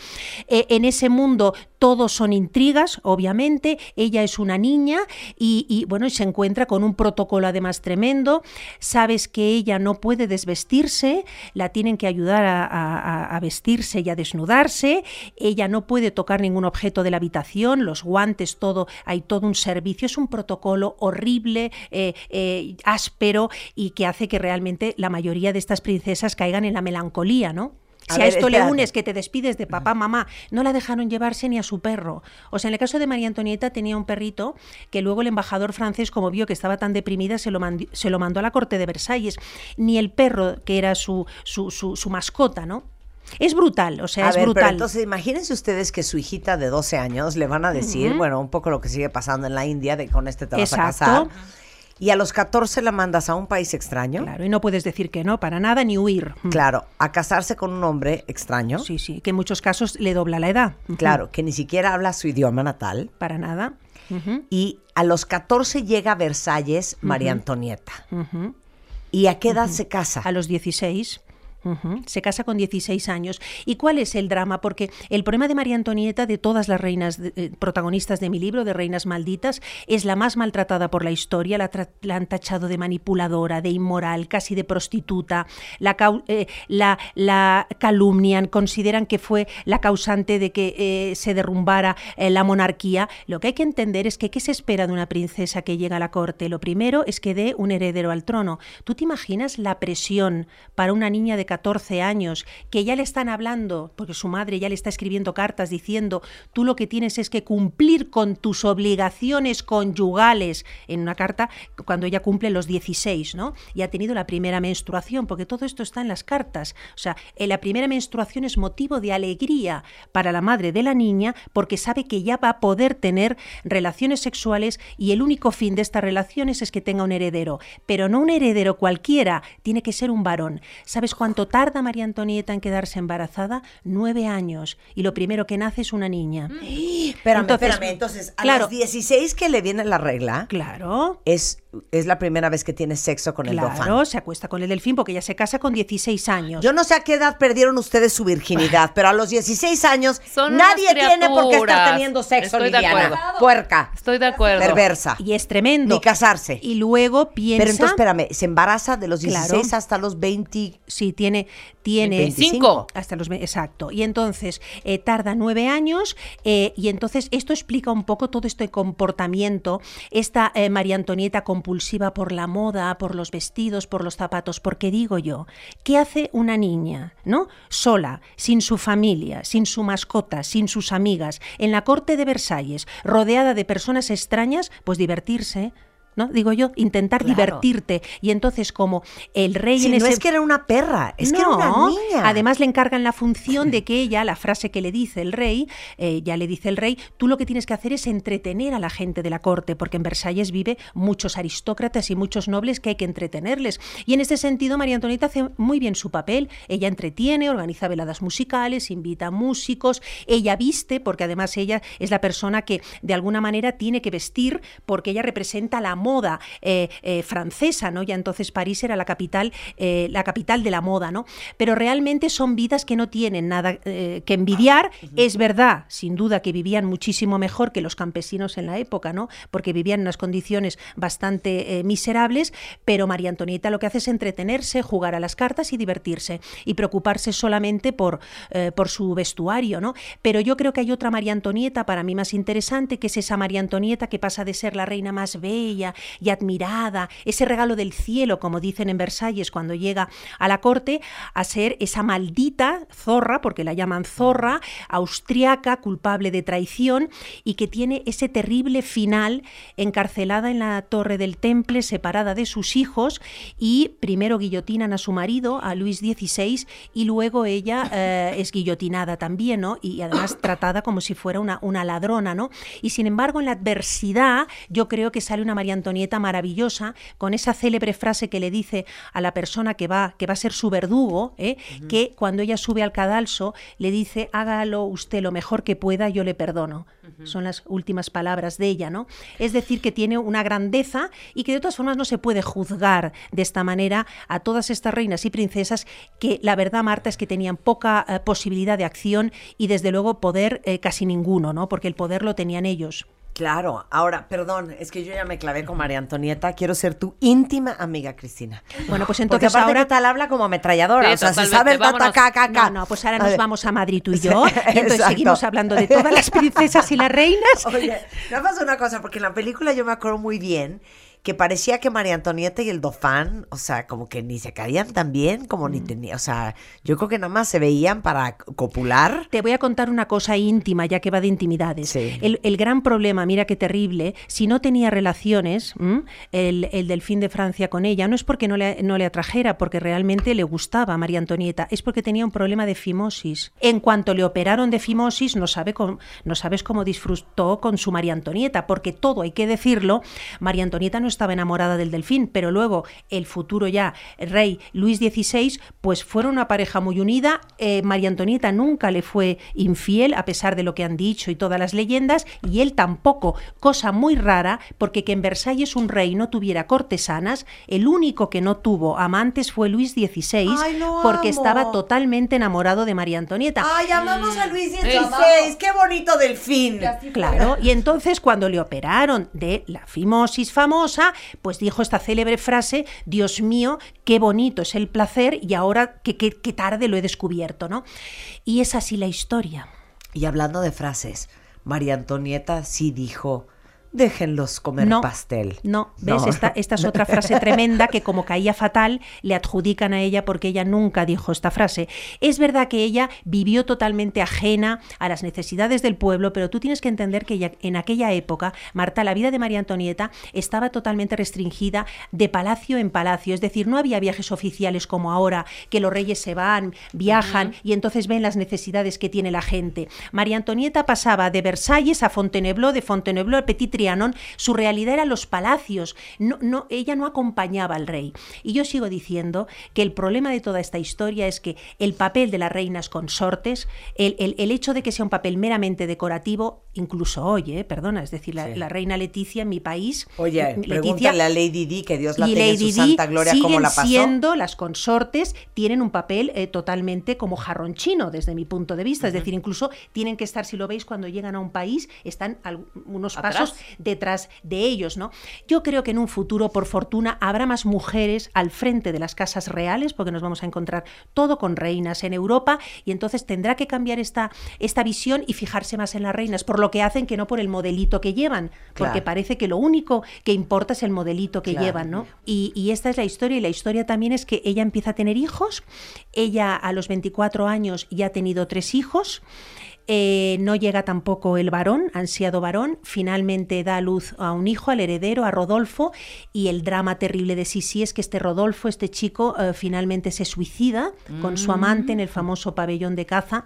Eh, en ese mundo todos son intrigas, obviamente. Ella es una niña y, bueno, y se encuentra con un protocolo además tremendo. Sabes que ella no puede desvestirse, la tienen que ayudar a vestirse y a desnudarse. Ella no puede tocar ningún objeto de la habitación, los guantes, todo, hay todo un servicio. Es un protocolo horrible, eh, eh, áspero y que hace que realmente la mayoría de estas princesas caigan en la melancolía, ¿no? A Si a, ver, esto le unes que te despides de papá, mamá, no la dejaron llevarse ni a su perro. O sea, en el caso de María Antonieta tenía un perrito que luego el embajador francés, como vio que estaba tan deprimida, se lo, mandi- se lo mandó a la corte de Versalles. Ni el perro, que era su, su, su- su mascota, ¿no? Es brutal, o sea, a es ver, brutal. pero entonces imagínense ustedes que su hijita de 12 años le van a decir, bueno, un poco lo que sigue pasando en la India, de con este te vas a Exacto. casar. Y a los 14 la mandas a un país extraño. Claro, y no puedes decir que no, para nada, ni huir. Claro, a casarse con un hombre extraño. Sí, sí, que en muchos casos le dobla la edad. Claro, que ni siquiera habla su idioma natal. Para nada. Y a los 14 llega a Versalles María Antonieta. ¿Y a qué edad se casa? A los 16. Se casa con 16 años. ¿Y cuál es el drama? Porque el problema de María Antonieta, de todas las reinas eh, protagonistas de mi libro, de Reinas Malditas, es la más maltratada por la historia. La, la han tachado de manipuladora, de inmoral, casi de prostituta. La, eh, calumnian, consideran que fue la causante de que eh, se derrumbara la monarquía. Lo que hay que entender es que ¿qué se espera de una princesa que llega a la corte? Lo primero es que dé un heredero al trono. ¿Tú te imaginas la presión para una niña de 14 años que ya le están hablando, porque su madre ya le está escribiendo cartas diciendo, tú lo que tienes es que cumplir con tus obligaciones conyugales en una carta cuando ella cumple los 16, ¿no? Y ha tenido la primera menstruación, porque todo esto está en las cartas. O sea, eh, la primera menstruación es motivo de alegría para la madre de la niña porque sabe que ya va a poder tener relaciones sexuales y el único fin de estas relaciones es que tenga un heredero, pero no un heredero cualquiera, tiene que ser un varón. ¿Sabes cuánto tarda María Antonieta en quedarse embarazada? Nueve años. Y lo primero que nace es una niña. Espérame, Entonces, espérame. Entonces, a claro. los 16 que le viene la regla, Claro. es es la primera vez que tiene sexo con el Claro, Dauphin. se acuesta con el delfín porque ella se casa con 16 años. Yo no sé a qué edad perdieron ustedes su virginidad, pero a los 16 años Son nadie tiene por qué estar teniendo sexo, Estoy de acuerdo. Puerca, Estoy de acuerdo. perversa. y es tremendo. Ni casarse. Y luego piensa... Pero entonces, espérame, se embaraza de los 16 Claro. hasta los 20. Sí, tiene, tiene 25. hasta los exacto. Y entonces eh, tarda nueve años eh, y entonces esto explica un poco todo este comportamiento, esta eh, María Antonieta compulsiva por la moda, por los vestidos, por los zapatos. Porque digo yo, ¿qué hace una niña, no? Sola, sin su familia, sin su mascota, sin sus amigas, en la corte de Versalles, rodeada de personas extrañas, pues divertirse. ¿No? Digo yo, intentar Claro. divertirte. Y entonces, como el rey en no ese es que era una perra, es que era una no, niña. Además le encargan la función de que ella, la frase que le dice el rey, eh, ya le dice el rey, tú lo que tienes que hacer es entretener a la gente de la corte, porque en Versalles vive muchos aristócratas y muchos nobles que hay que entretenerles. Y en ese sentido María Antonieta hace muy bien su papel. Ella entretiene, organiza veladas musicales, invita a músicos, ella viste, porque además ella es la persona que de alguna manera tiene que vestir, porque ella representa la moda eh, eh, francesa, ¿no? Ya entonces París era la capital, eh, la capital de la moda, ¿no? Pero realmente son vidas que no tienen nada que envidiar. Es verdad, sin duda, que vivían muchísimo mejor que los campesinos en la época, ¿no? Porque vivían en unas condiciones bastante miserables, pero María Antonieta lo que hace es entretenerse, jugar a las cartas y divertirse y preocuparse solamente por, por su vestuario, ¿no? Pero yo creo que hay otra María Antonieta para mí más interesante, que es esa María Antonieta que pasa de ser la reina más bella y admirada, ese regalo del cielo, como dicen en Versalles cuando llega a la corte, a ser esa maldita zorra, porque la llaman zorra, austriaca, culpable de traición y que tiene ese terrible final encarcelada en la torre del Temple, separada de sus hijos y primero guillotinan a su marido, a Luis XVI, y luego ella eh, es guillotinada también, ¿no? Y además tratada como si fuera una, una ladrona, ¿no? Y sin embargo, en la adversidad, yo creo que sale una María Antonieta maravillosa con esa célebre frase que le dice a la persona que va, que va a ser su verdugo, ¿eh? que cuando ella sube al cadalso le dice, hágalo usted lo mejor que pueda, yo le perdono. Son las últimas palabras de ella, ¿no? Es decir, que tiene una grandeza y que de todas formas no se puede juzgar de esta manera a todas estas reinas y princesas que la verdad, Marta, es que tenían poca eh, posibilidad de acción y desde luego poder eh, casi ninguno, ¿no? Porque el poder lo tenían ellos. Claro, ahora, perdón, es que yo ya me clavé con María Antonieta, quiero ser tu íntima amiga, Cristina. Bueno, pues Porque entonces aparte ahora tal habla como ametralladora, Sí, o sea, se sabe el vámonos. tata, ca, ca, No, no, pues ahora nos vamos a Madrid tú y yo. Y entonces Exacto. seguimos hablando de todas las princesas y las reinas. Oye, nada más una cosa, porque en la película yo me acuerdo muy bien que parecía que María Antonieta y el Dauphin, o sea, como que ni se caían tan bien, como Mm. ni tenía, o sea, yo creo que nada más se veían para copular. Te voy a contar una cosa íntima, ya que va de intimidades. Sí. El, el gran problema, mira qué terrible, si no tenía relaciones, el, el delfín de Francia con ella, no es porque no le, no le atrajera, porque realmente le gustaba a María Antonieta, es porque tenía un problema de fimosis. En cuanto le operaron de fimosis, no, sabe cómo- no sabes cómo disfrutó con su María Antonieta, porque todo, hay que decirlo, María Antonieta no estaba enamorada del delfín, pero luego el futuro ya rey Luis XVI, pues fueron una pareja muy unida. Eh, María Antonieta nunca le fue infiel, a pesar de lo que han dicho y todas las leyendas, y él tampoco, cosa muy rara, porque que en Versalles un rey no tuviera cortesanas, el único que no tuvo amantes fue Luis XVI, Ay, porque amo. estaba totalmente enamorado de María Antonieta. Ay, amamos a Luis. XVI, qué bonito delfín. Claro, y entonces cuando le operaron de la fimosis famosa, pues dijo esta célebre frase, Dios mío, qué bonito es el placer y ahora qué, qué- qué tarde lo he descubierto, ¿no? Y es así la historia. Y hablando de frases, María Antonieta sí dijo, déjenlos comer No, pastel. No, ¿ves? No. Esta, esta es otra frase tremenda que como caía fatal, le adjudican a ella porque ella nunca dijo esta frase. Es verdad que ella vivió totalmente ajena a las necesidades del pueblo, pero tú tienes que entender que ella- en aquella época, Marta, la vida de María Antonieta estaba totalmente restringida de palacio en palacio. Es decir, no había viajes oficiales como ahora, que los reyes se van, viajan y entonces ven las necesidades que tiene la gente. María Antonieta pasaba de Versalles a Fontainebleau, de Fontainebleau al Petit Trianon, su realidad era los palacios. No, no, ella no acompañaba al rey. Y yo sigo diciendo que el problema de toda esta historia es que el papel de las reinas consortes, el, el- el hecho de que sea un papel meramente decorativo, incluso hoy, ¿eh? perdona, es decir, la, Sí. la reina Leticia en mi país. Oye, Leticia pregúntale a Lady Di, que Dios la tenga en su Di santa gloria, cómo siguen la pasó. siendo las consortes, tienen un papel eh, totalmente como jarronchino desde mi punto de vista. Es decir, incluso tienen que estar, si lo veis, cuando llegan a un país, están al- unos Atrás. pasos detrás de ellos, ¿no? Yo creo que en un futuro, por fortuna, habrá más mujeres al frente de las casas reales, porque nos vamos a encontrar todo con reinas en Europa, y entonces tendrá que cambiar esta, esta visión y fijarse más en las reinas, por lo que hacen que no por el modelito que llevan, porque Claro. parece que lo único que importa es el modelito que Claro. llevan, ¿no? Y, y esta es la historia, y la historia también es que ella empieza a tener hijos, ella a los 24 años ya ha tenido tres hijos, eh, no llega tampoco el varón, ansiado varón, finalmente da a luz a un hijo, al heredero, a Rodolfo, y el drama terrible de Sisi es que este Rodolfo, este chico, eh, finalmente se suicida con su amante en el famoso pabellón de caza,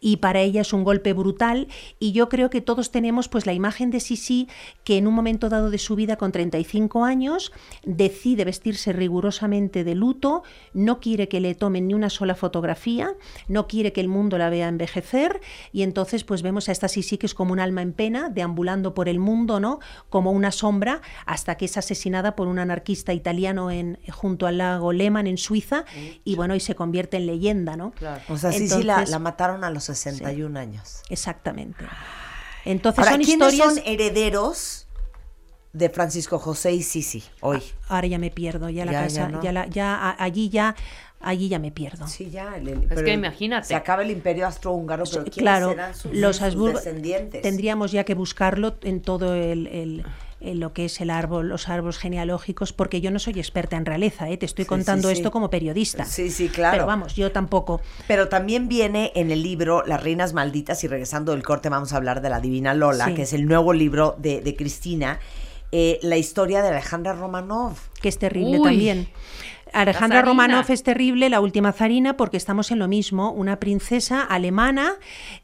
y para ella es un golpe brutal, y yo creo que todos tenemos pues la imagen de Sisi que en un momento dado de su vida con 35 años decide vestirse rigurosamente de luto, no quiere que le tomen ni una sola fotografía, no quiere que el mundo la vea envejecer y entonces pues vemos a esta Sisi que es como un alma en pena, deambulando por el mundo, ¿no? Como una sombra hasta que es asesinada por un anarquista italiano en junto al lago Lehmann en Suiza y bueno, y se convierte en leyenda, ¿no? O sea, sí, sí, la, mataron a los 61 años. Exactamente. Entonces Ahora, son ¿quiénes historias son herederos de Francisco José y Sisi hoy? Ahora ya me pierdo, ya la Ya, casa, ya no. ya, la, ya a- allí ya allí ya me pierdo. Sí, ya. el- el- pero que imagínate. Se acaba el imperio austrohúngaro, pero ¿quiénes claro, serán sus, los sus Habsburgo descendientes? tendríamos ya que buscarlo en todo el, el- en lo que es el árbol, los árboles genealógicos, porque yo no soy experta en realeza, ¿eh? te estoy Sí, contando sí, sí. esto como periodista. Sí, sí, claro. Pero vamos, yo tampoco. Pero también viene en el libro Las Reinas Malditas y regresando del corte vamos a hablar de la Divina Lola, Sí. que es el nuevo libro de, de Cristina, eh, la historia de Alejandra Romanov. que es terrible Uy. también. Alejandra. Romanov es terrible, la última zarina, porque estamos en lo mismo. Una princesa alemana,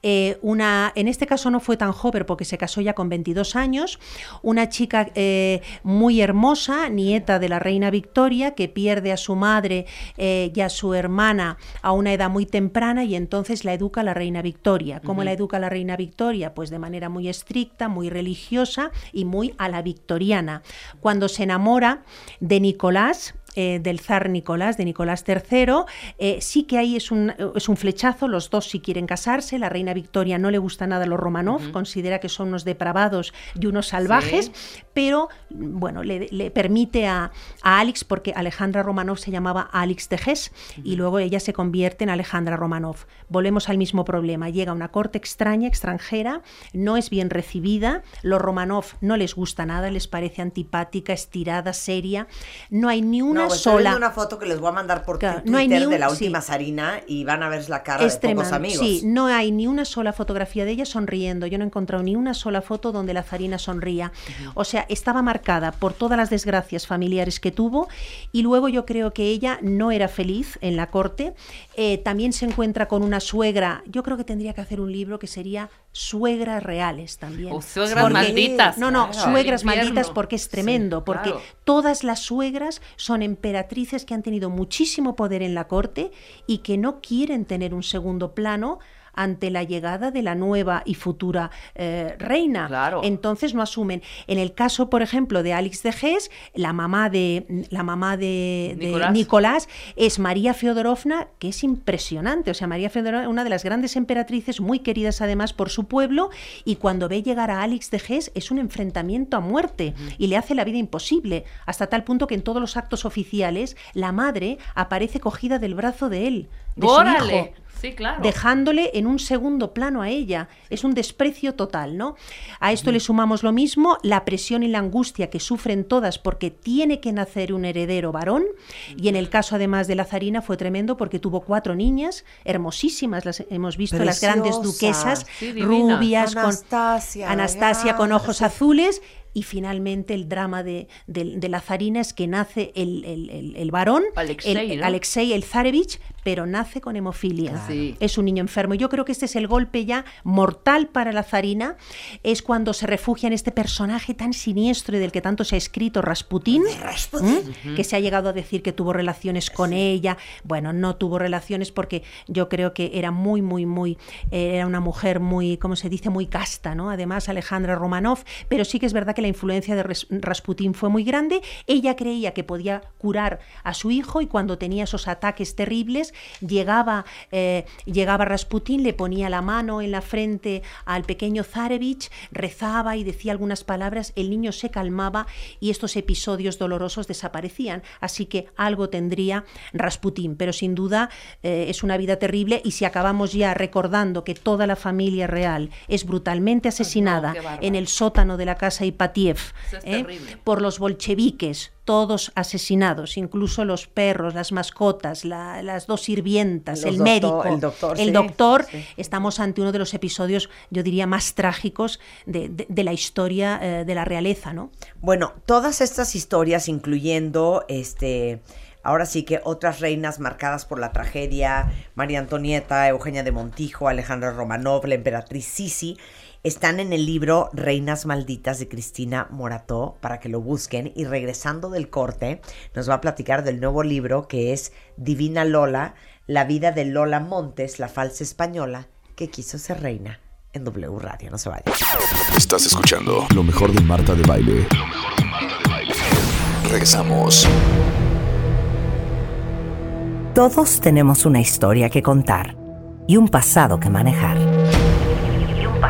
eh, una, en este caso no fue tan joven porque se casó ya con 22 años, una chica eh, muy hermosa, nieta de la reina Victoria, que pierde a su madre eh, y a su hermana a una edad muy temprana y entonces la educa la reina Victoria. ¿Cómo la educa la reina Victoria? Pues de manera muy estricta, muy religiosa y muy a la victoriana. Cuando se enamora de Nicolás, eh, del zar Nicolás, de Nicolás III, eh, sí que ahí es un, es un flechazo, los dos sí quieren casarse, la reina Victoria no le gusta nada a los Romanov, Ujú. considera que son unos depravados y unos salvajes, pero bueno, le, le permite a, a Alex, porque Alejandra Romanov se llamaba Alex de Hesse, y luego ella se convierte en Alejandra Romanov. Volvemos al mismo problema, llega a una corte extraña, extranjera, no es bien recibida, los Romanov no les gusta nada, les parece antipática, estirada, seria, no hay ni una no, pues estoy sola... una foto que les voy a mandar por Claro, Twitter no hay ni un- de la sí. última zarina y van a ver la cara Es de pocos amigos. Sí, no hay ni una sola fotografía de ella sonriendo. Yo no he encontrado ni una sola foto donde la zarina sonría. O sea, estaba marcada por todas las desgracias familiares que tuvo y luego yo creo que ella no era feliz en la corte. Eh, también se encuentra con una suegra. Yo creo que tendría que hacer un libro que sería Suegras Reales también. O suegras malditas. No, no, Claro. suegras malditas porque es tremendo, porque claro. todas las suegras son emperatrices que han tenido muchísimo poder en la corte y que no quieren tener un segundo plano ante la llegada de la nueva y futura eh, reina. Claro. Entonces no asumen. En el caso, por ejemplo, de Alex de Hesse, la mamá de la mamá de, de Nicolás. Nicolás es María Feodorovna, que es impresionante. O sea, María Feodorovna, una de las grandes emperatrices, muy queridas además por su pueblo, y cuando ve llegar a Alex de Hesse es un enfrentamiento a muerte y le hace la vida imposible, hasta tal punto que en todos los actos oficiales la madre aparece cogida del brazo de él, de su hijo Sí, claro. dejándole en un segundo plano a ella. Es un desprecio total, ¿no? A esto le sumamos lo mismo, la presión y la angustia que sufren todas porque tiene que nacer un heredero varón. Y en el caso además de la zarina fue tremendo porque tuvo cuatro niñas hermosísimas, las hemos visto, las grandes duquesas, Sí, rubias, Anastasia, con Anastasia con ojos sí. azules. Y finalmente el drama de, de- de la zarina es que nace el, el- el- el varón, Alexei, el, ¿no? Alexei, el zarevich, pero nace con hemofilia. Sí. Es un niño enfermo. Yo creo que este es el golpe ya mortal para la zarina, es cuando se refugia en este personaje tan siniestro y del que tanto se ha escrito, Rasputín, ¿m? que se ha llegado a decir que tuvo relaciones con ella. Bueno, no tuvo relaciones porque yo creo que era muy, muy, muy, eh, era una mujer muy, ¿cómo se dice? Muy casta, ¿no? Además, Alejandra Romanov, pero sí que es verdad que la influencia de Rasputín fue muy grande. Ella creía que podía curar a su hijo y cuando tenía esos ataques terribles, llegaba, eh, llegaba Rasputín, le ponía la mano en la frente al pequeño Zarevich, rezaba y decía algunas palabras, el niño se calmaba y estos episodios dolorosos desaparecían. Así que algo tendría Rasputín, pero sin duda eh, es una vida terrible y si acabamos ya recordando que toda la familia real es brutalmente asesinada en el sótano de la casa Ipatiev ¿eh? por los bolcheviques, todos asesinados, incluso los perros, las mascotas, la- las dos sirvientas, Los el doctor- médico, el doctor, el sí, doctor, sí. estamos ante uno de los episodios, yo diría, más trágicos de, de- de la historia eh, de la realeza, ¿no? Bueno, todas estas historias, incluyendo este. Ahora sí que otras reinas marcadas por la tragedia, María Antonieta, Eugenia de Montijo, Alejandra Romanov, la emperatriz Sisi, están en el libro Reinas Malditas de Cristina Morató, para que lo busquen. Y regresando del corte, nos va a platicar del nuevo libro que es Divina Lola, la vida de Lola Montes, la falsa española, que quiso ser reina en W Radio. No se vayan. Estás escuchando Lo mejor de Marta de Baile. Regresamos. Todos tenemos una historia que contar y un pasado que manejar.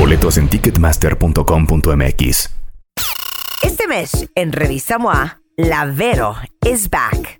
Boletos en ticketmaster.com.mx. Este mes, en Revista MOA, La Vero is back.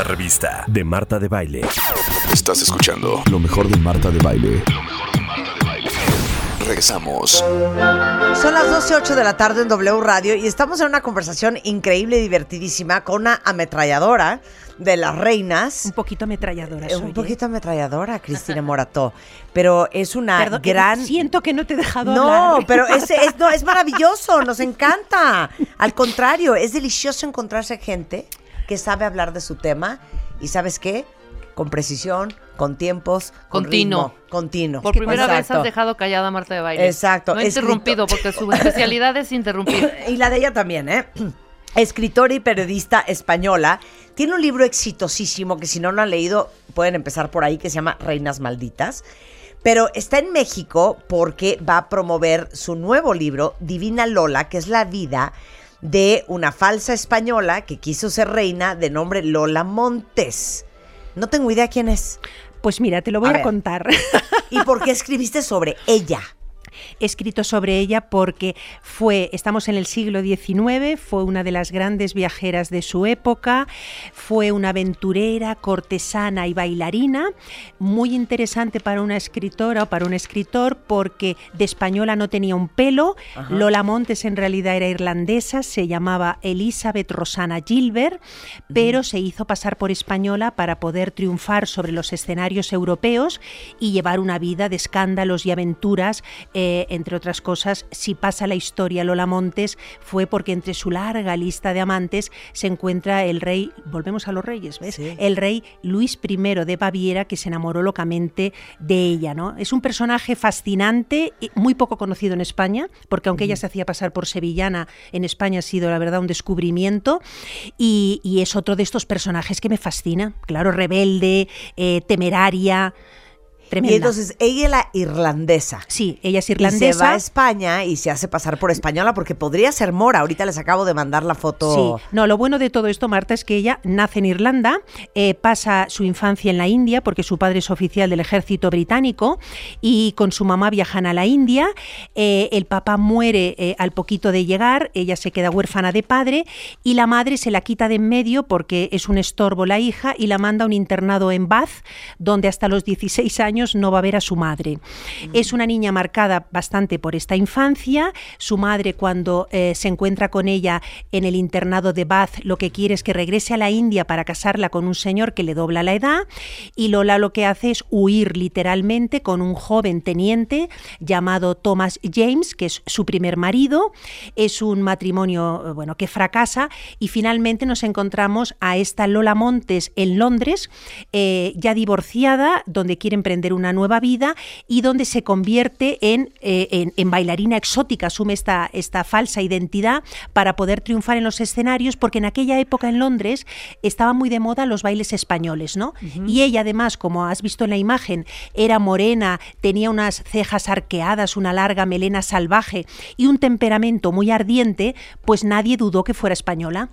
Una revista de Marta de Baile. Estás escuchando. Lo mejor de Marta de Baile. Regresamos. Son las 12.08 de la tarde en W Radio y estamos en una conversación increíble y divertidísima con una ametralladora de las reinas. Un poquito ametralladora. Eh, soy, Un ¿eh? poquito ametralladora, Cristina Morató. Pero es una Perdón, que gran. Siento que no te he dejado No, hablar. pero es, es- no, es maravilloso, nos encanta. Al contrario, es delicioso encontrarse gente que sabe hablar de su tema y ¿sabes qué? Con precisión, con tiempos, con Continuo. ritmo, continuo. Por primera vez has dejado callada a Marta de Baile. Exacto, No he interrumpido, porque su especialidad es interrumpir. Y la de ella también, ¿eh? Escritora y periodista española. Tiene un libro exitosísimo que si no lo han leído pueden empezar por ahí que se llama Reinas Malditas. Pero está en México porque va a promover su nuevo libro, Divina Lola, que es la vida de una falsa española que quiso ser reina de nombre Lola Montes. No tengo idea quién es. Pues mira, te lo voy A a, contar. ¿Y por qué escribiste sobre ella? He escrito sobre ella porque fue, estamos en el siglo XIX, fue una de las grandes viajeras de su época, fue una aventurera, cortesana y bailarina, muy interesante para una escritora o para un escritor porque de española no tenía un pelo, Ajá. Lola Montes en realidad era irlandesa, se llamaba Elizabeth Rosana Gilbert, pero se hizo pasar por española para poder triunfar sobre los escenarios europeos y llevar una vida de escándalos y aventuras eh, entre otras cosas, si pasa la historia Lola Montes, fue porque entre su larga lista de amantes se encuentra el rey, volvemos a los reyes, ¿ves? Sí. El rey Luis I de Baviera, que se enamoró locamente de ella, ¿no? Es un personaje fascinante, y muy poco conocido en España, porque aunque ella se hacía pasar por sevillana, en España ha sido, la verdad, un descubrimiento, y, y es otro de estos personajes que me fascina, claro, rebelde, eh, temeraria, tremenda. Y entonces ella es la irlandesa. Sí, ella es Y se irlandesa. va a España y se hace pasar por española porque podría ser mora. Ahorita les acabo de mandar la foto. Sí, no, lo bueno de todo esto, Marta, es que ella nace en Irlanda, eh, pasa su infancia en la India, porque su padre es oficial del ejército británico, y con su mamá viajan a la India. eh, el papá muere eh, al poquito de llegar, ella se queda huérfana de padre, y la madre se la quita de en medio porque es un estorbo la hija, y la manda a un internado en Bath, donde hasta los 16 años no va a ver a su madre. Es una niña marcada bastante por esta infancia. Su madre, cuando eh, se encuentra con ella en el internado de Bath, lo que quiere es que regrese a la India para casarla con un señor que le dobla la edad. Y Lola lo que hace es huir literalmente con un joven teniente llamado Thomas James, que es su primer marido. Es un matrimonio eh, bueno, que fracasa y finalmente nos encontramos a esta Lola Montes en Londres, eh, ya divorciada, donde quiere emprender una nueva vida y donde se convierte en, eh, en- en bailarina exótica, asume esta, esta falsa identidad para poder triunfar en los escenarios, porque en aquella época en Londres estaban muy de moda los bailes españoles, ¿no? Y ella además, como has visto en la imagen, era morena, tenía unas cejas arqueadas, una larga melena salvaje y un temperamento muy ardiente, pues nadie dudó que fuera española.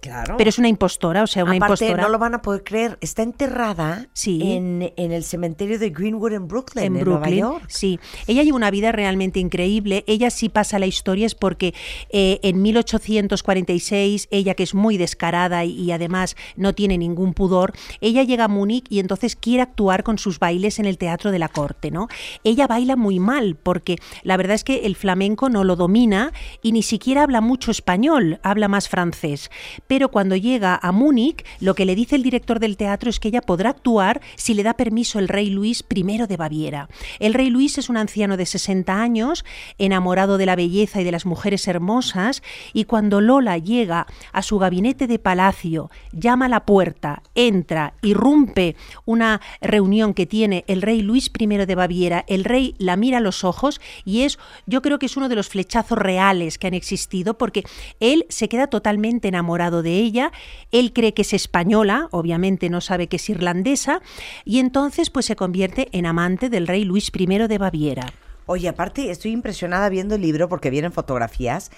Claro. Pero es una impostora, o sea, una Aparte, impostora. no lo van a poder creer. Está enterrada Sí. en, en el cementerio de Greenwood en Brooklyn, en, en Nueva Brooklyn. York. Sí, ella lleva una vida realmente increíble. Ella sí pasa la historia es porque eh, en 1846, ella que es muy descarada y, y además no tiene ningún pudor, ella llega a Múnich y entonces quiere actuar con sus bailes en el teatro de la corte, ¿no? Ella baila muy mal porque la verdad es que el flamenco no lo domina y ni siquiera habla mucho español, habla más francés. Pero cuando llega a Múnich, lo que le dice el director del teatro es que ella podrá actuar si le da permiso el rey Luis I de Baviera. El rey Luis es un anciano de 60 años, enamorado de la belleza y de las mujeres hermosas, y cuando Lola llega a su gabinete de palacio, llama a la puerta, entra, irrumpe una reunión que tiene el rey Luis I de Baviera, el rey la mira a los ojos y es, yo creo que es uno de los flechazos reales que han existido porque él se queda totalmente enamorado de ella, él cree que es española, obviamente no sabe que es irlandesa, y entonces pues se convierte en amante del rey Luis I de Baviera. Oye, aparte, estoy impresionada viendo el libro porque vienen fotografías.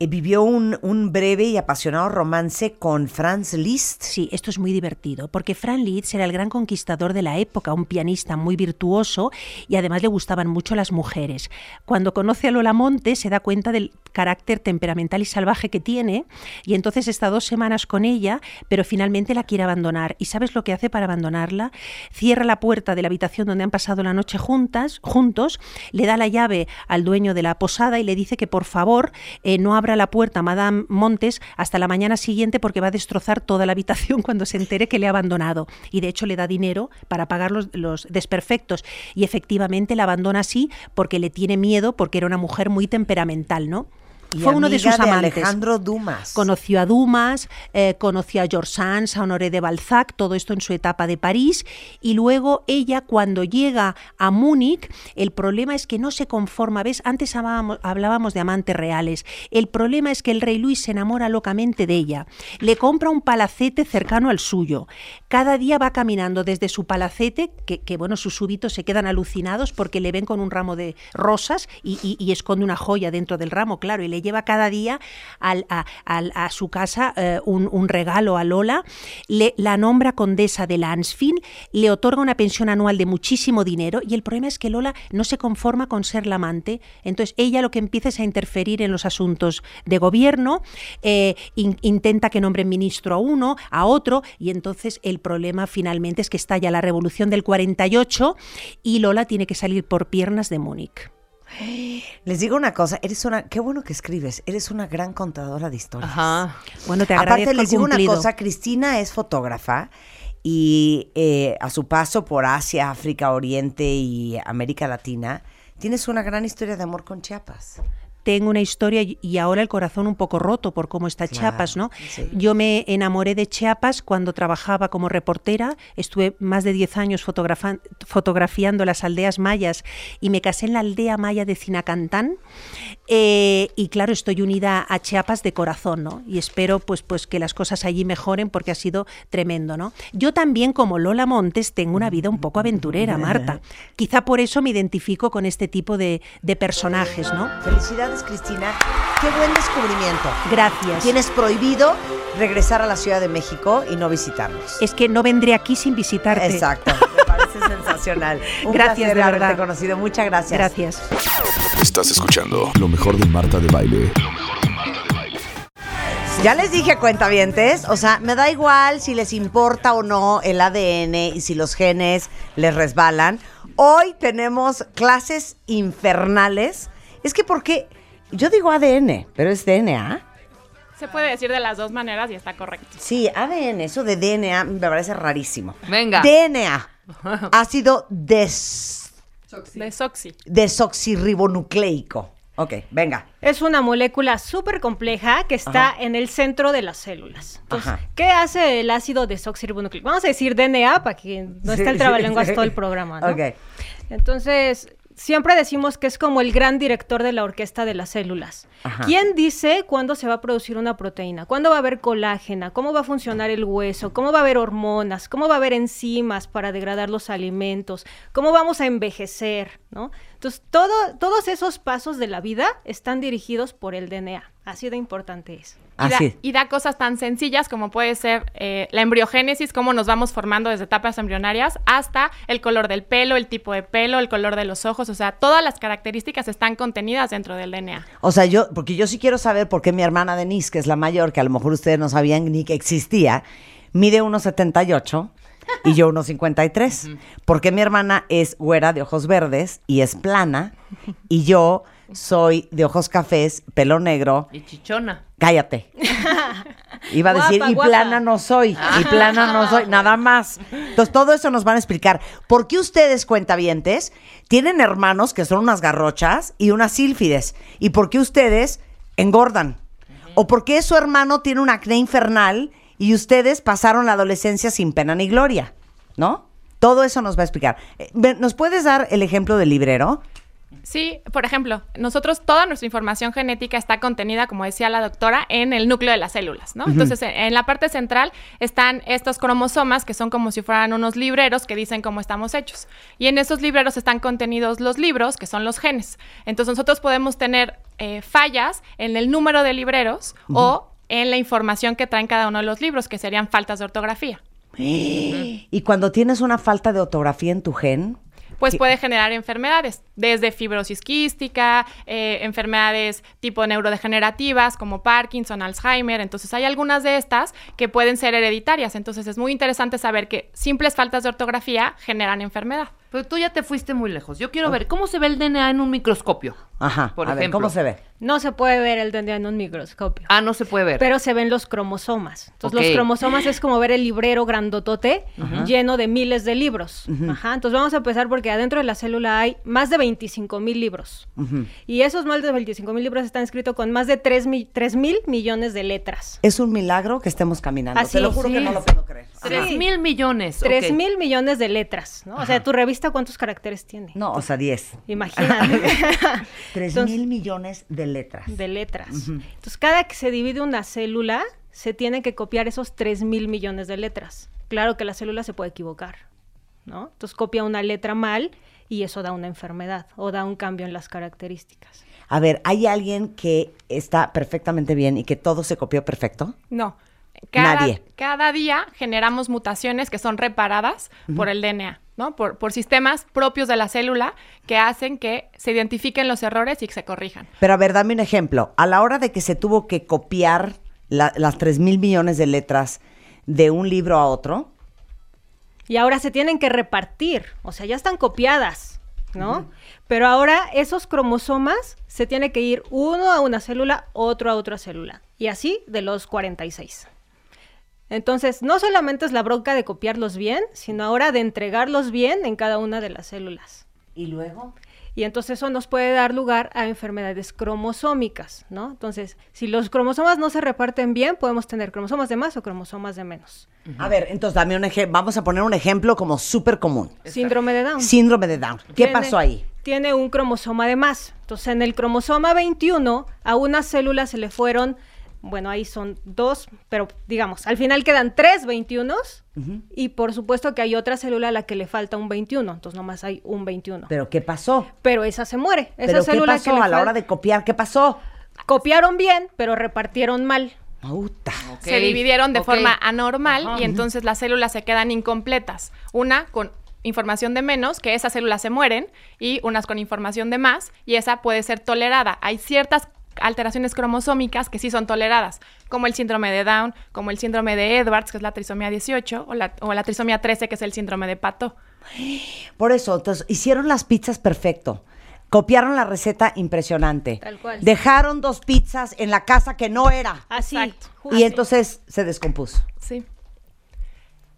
Eh, vivió un, un breve y apasionado romance con Franz Liszt. Sí, esto es muy divertido, porque Franz Liszt era el gran conquistador de la época, un pianista muy virtuoso y además le gustaban mucho las mujeres. Cuando conoce a Lola Monte se da cuenta del carácter temperamental y salvaje que tiene y entonces está dos semanas con ella, pero finalmente la quiere abandonar. ¿Y sabes lo que hace para abandonarla? Cierra la puerta de la habitación donde han pasado la noche juntas, juntos, le da la llave al dueño de la posada y le dice que por favor eh, no abra la puerta a Madame Montes hasta la mañana siguiente porque va a destrozar toda la habitación cuando se entere que le ha abandonado. Y de hecho le da dinero para pagar los, los desperfectos. Y efectivamente la abandona así porque le tiene miedo porque era una mujer muy temperamental, ¿no? Y Fue uno de sus amantes. Alejandro Dumas. Conoció a Dumas, eh, conoció a George Sands, a Honoré de Balzac, todo esto en su etapa de París. Y luego ella, cuando llega a Múnich, el problema es que no se conforma. ¿Ves? Antes hablábamos, hablábamos de amantes reales. El problema es que el rey Luis se enamora locamente de ella. Le compra un palacete cercano al suyo. Cada día va caminando desde su palacete, que, que, bueno, sus súbitos se quedan alucinados porque le ven con un ramo de rosas y, y- y esconde una joya dentro del ramo, claro, y le lleva cada día al- a, su casa eh, un, regalo a Lola, le, la nombra condesa de Lansfield, le otorga una pensión anual de muchísimo dinero y el problema es que Lola no se conforma con ser la amante, entonces ella lo que empieza es a interferir en los asuntos de gobierno, eh, in- intenta que nombren ministro a uno, a otro, y entonces el problema finalmente es que estalla la revolución del 48 y Lola tiene que salir por piernas de Múnich. Les digo una cosa, eres una, qué bueno que escribes, eres una gran contadora de historias. Ajá. Bueno, te agradezco Aparte les digo una cosa, Cristina es fotógrafa y eh, a su paso por Asia, África, Oriente y América Latina tienes una gran historia de amor con Chiapas. Tengo una historia y- ahora el corazón un poco roto por cómo está Claro, Chiapas, ¿no? sí. Yo me enamoré de Chiapas cuando trabajaba como reportera, estuve más de 10 años fotografa- fotografiando las aldeas mayas y me casé en la aldea maya de Cinacantán eh, y claro, estoy unida a Chiapas de corazón, ¿no? Y espero pues, pues que las cosas allí mejoren porque ha sido tremendo, ¿no? Yo también como Lola Montes tengo una vida un poco aventurera, Marta. Quizá por eso me identifico con este tipo de, de personajes, ¿no? Felicidades, Cristina. Qué buen descubrimiento. Gracias. Tienes prohibido regresar a la Ciudad de México y no visitarnos. Es que no vendré aquí sin visitarte. Exacto. Parece sensacional. Un Gracias, de haberte verdad. conocido. Muchas gracias. Gracias. Estás escuchando lo mejor de Marta de Baile. Ya les dije, cuentavientes, o sea, me da igual si les importa o no el ADN y si los genes les resbalan. Hoy tenemos clases infernales. Es que porque yo digo ADN, pero es DNA. Se puede decir de las dos maneras y está correcto. Sí, ADN, eso de DNA me parece rarísimo. Venga. DNA, ácido des, Desoxi. desoxirribonucleico. Ok, venga. Es una molécula súper compleja que está en el centro de las células. Entonces, Ajá. ¿qué hace el ácido desoxirribonucleico? Vamos a decir DNA para que no esté el Sí, trabalenguas sí. todo el programa, ¿no? Ok. Entonces, siempre decimos que es como el gran director de la orquesta de las células. Ajá. ¿Quién dice cuándo se va a producir una proteína? ¿Cuándo va a haber colágena? ¿Cómo va a funcionar el hueso? ¿Cómo va a haber hormonas? ¿Cómo va a haber enzimas para degradar los alimentos? ¿Cómo vamos a envejecer? ¿no? Entonces, todo, todos esos pasos de la vida están dirigidos por el DNA. Así de importante es. Y da, Así. y da cosas tan sencillas como puede ser eh, la embriogénesis, cómo nos vamos formando desde etapas embrionarias, hasta el color del pelo, el tipo de pelo, el color de los ojos. O sea, todas las características están contenidas dentro del DNA. O sea, yo, porque yo sí quiero saber por qué mi hermana Denise, que es la mayor, que a lo mejor ustedes no sabían ni que existía, mide 1,78 y yo 1,53. ¿Por qué mi hermana es güera de ojos verdes y es plana y yo soy de ojos cafés, pelo negro? Y chichona. Cállate. Iba a Guapa, decir, y guapa. plana no soy, y plana no soy, nada más. Entonces, todo eso nos van a explicar. ¿Por qué ustedes, cuentavientes, tienen hermanos que son unas garrochas y unas sílfides? ¿Y por qué ustedes engordan? ¿O por qué su hermano tiene un acné infernal y ustedes pasaron la adolescencia sin pena ni gloria? ¿No? Todo eso nos va a explicar. Eh, ¿Nos puedes dar el ejemplo del librero? Sí, por ejemplo, nosotros toda nuestra información genética está contenida, como decía la doctora, en el núcleo de las células, ¿no? Entonces, en, la parte central están estos cromosomas que son como si fueran unos libreros que dicen cómo estamos hechos. Y en esos libreros están contenidos los libros, que son los genes. Entonces, nosotros podemos tener eh, fallas en el número de libreros o en la información que traen cada uno de los libros, que serían faltas de ortografía. Y cuando tienes una falta de ortografía en tu gen, pues puede generar enfermedades, desde fibrosis quística, eh, enfermedades tipo neurodegenerativas como Parkinson, Alzheimer. Entonces hay algunas de estas que pueden ser hereditarias. Entonces es muy interesante saber que simples faltas de ortografía generan enfermedad. Pero tú ya te fuiste muy lejos. Yo quiero ver cómo se ve el DNA en un microscopio. Ajá, Por a ver, ejemplo. ¿cómo se ve? No se puede ver el DNA en un microscopio. Ah, no se puede ver. Pero se ven los cromosomas. Entonces, los cromosomas es como ver el librero grandotote lleno de miles de libros. Ajá. Entonces, vamos a empezar porque adentro de la célula hay más de 25 mil libros. Ujú. Y esos más de 25 mil libros están escritos con más de 3 mil millones de letras. Es un milagro que estemos caminando. Así Te lo juro que no lo puedo creer. Tres Sí. mil millones. 3 ok. mil millones de letras, ¿no? O sea, tu revista, ¿cuántos caracteres tiene? No, o sea, 10. Imagínate. Tres Entonces- mil millones de letras. de letras. Entonces, cada que se divide una célula, se tiene que copiar esos 3 mil millones de letras. Claro que la célula se puede equivocar, ¿no? Entonces, copia una letra mal y eso da una enfermedad o da un cambio en las características. A ver, ¿hay alguien que está perfectamente bien y que todo se copió perfecto? No. Cada, Nadie. cada día generamos mutaciones que son reparadas por el DNA, ¿no? Por, por sistemas propios de la célula que hacen que se identifiquen los errores y que se corrijan. Pero a ver, dame un ejemplo. A la hora de que se tuvo que copiar la- las tres mil millones de letras de un libro a otro, Y ahora se tienen que repartir, o sea, ya están copiadas, ¿no? Pero ahora esos cromosomas se tiene que ir uno a una célula, otro a otra célula. Y así de los 46. Entonces, no solamente es la bronca de copiarlos bien, sino ahora de entregarlos bien en cada una de las células. ¿y luego? y entonces eso nos puede dar lugar a enfermedades cromosómicas, ¿no? Entonces, si los cromosomas no se reparten bien, podemos tener cromosomas de más o cromosomas de menos. A ver, entonces dame un ejemplo. Vamos a poner un ejemplo como súper común. Síndrome de Down. Síndrome de Down. ¿Qué Tiene- pasó ahí? Tiene un cromosoma de más. Entonces, en el cromosoma 21, a una célula se le fueron, bueno, ahí son dos, pero digamos, al final quedan tres 21 y por supuesto que hay otra célula a la que le falta un 21, entonces nomás hay un 21. ¿Pero qué pasó? Pero esa se muere. Esa ¿Pero qué célula pasó que le a la hora de copiar? ¿Qué pasó? Copiaron bien, pero repartieron mal. Se dividieron de forma anormal Ajá. y entonces las células se quedan incompletas. Una con información de menos, que esas células se mueren, y unas con información de más, y esa puede ser tolerada. Hay ciertas alteraciones cromosómicas que sí son toleradas, como el síndrome de Down, como el síndrome de Edwards, que es la trisomía 18, o la, o la trisomía 13, que es el síndrome de Pato. Por eso, entonces, hicieron las pizzas perfecto. Copiaron la receta impresionante. Tal cual. Dejaron dos pizzas en la casa que no era. Así. Exacto. Y entonces se descompuso. Sí.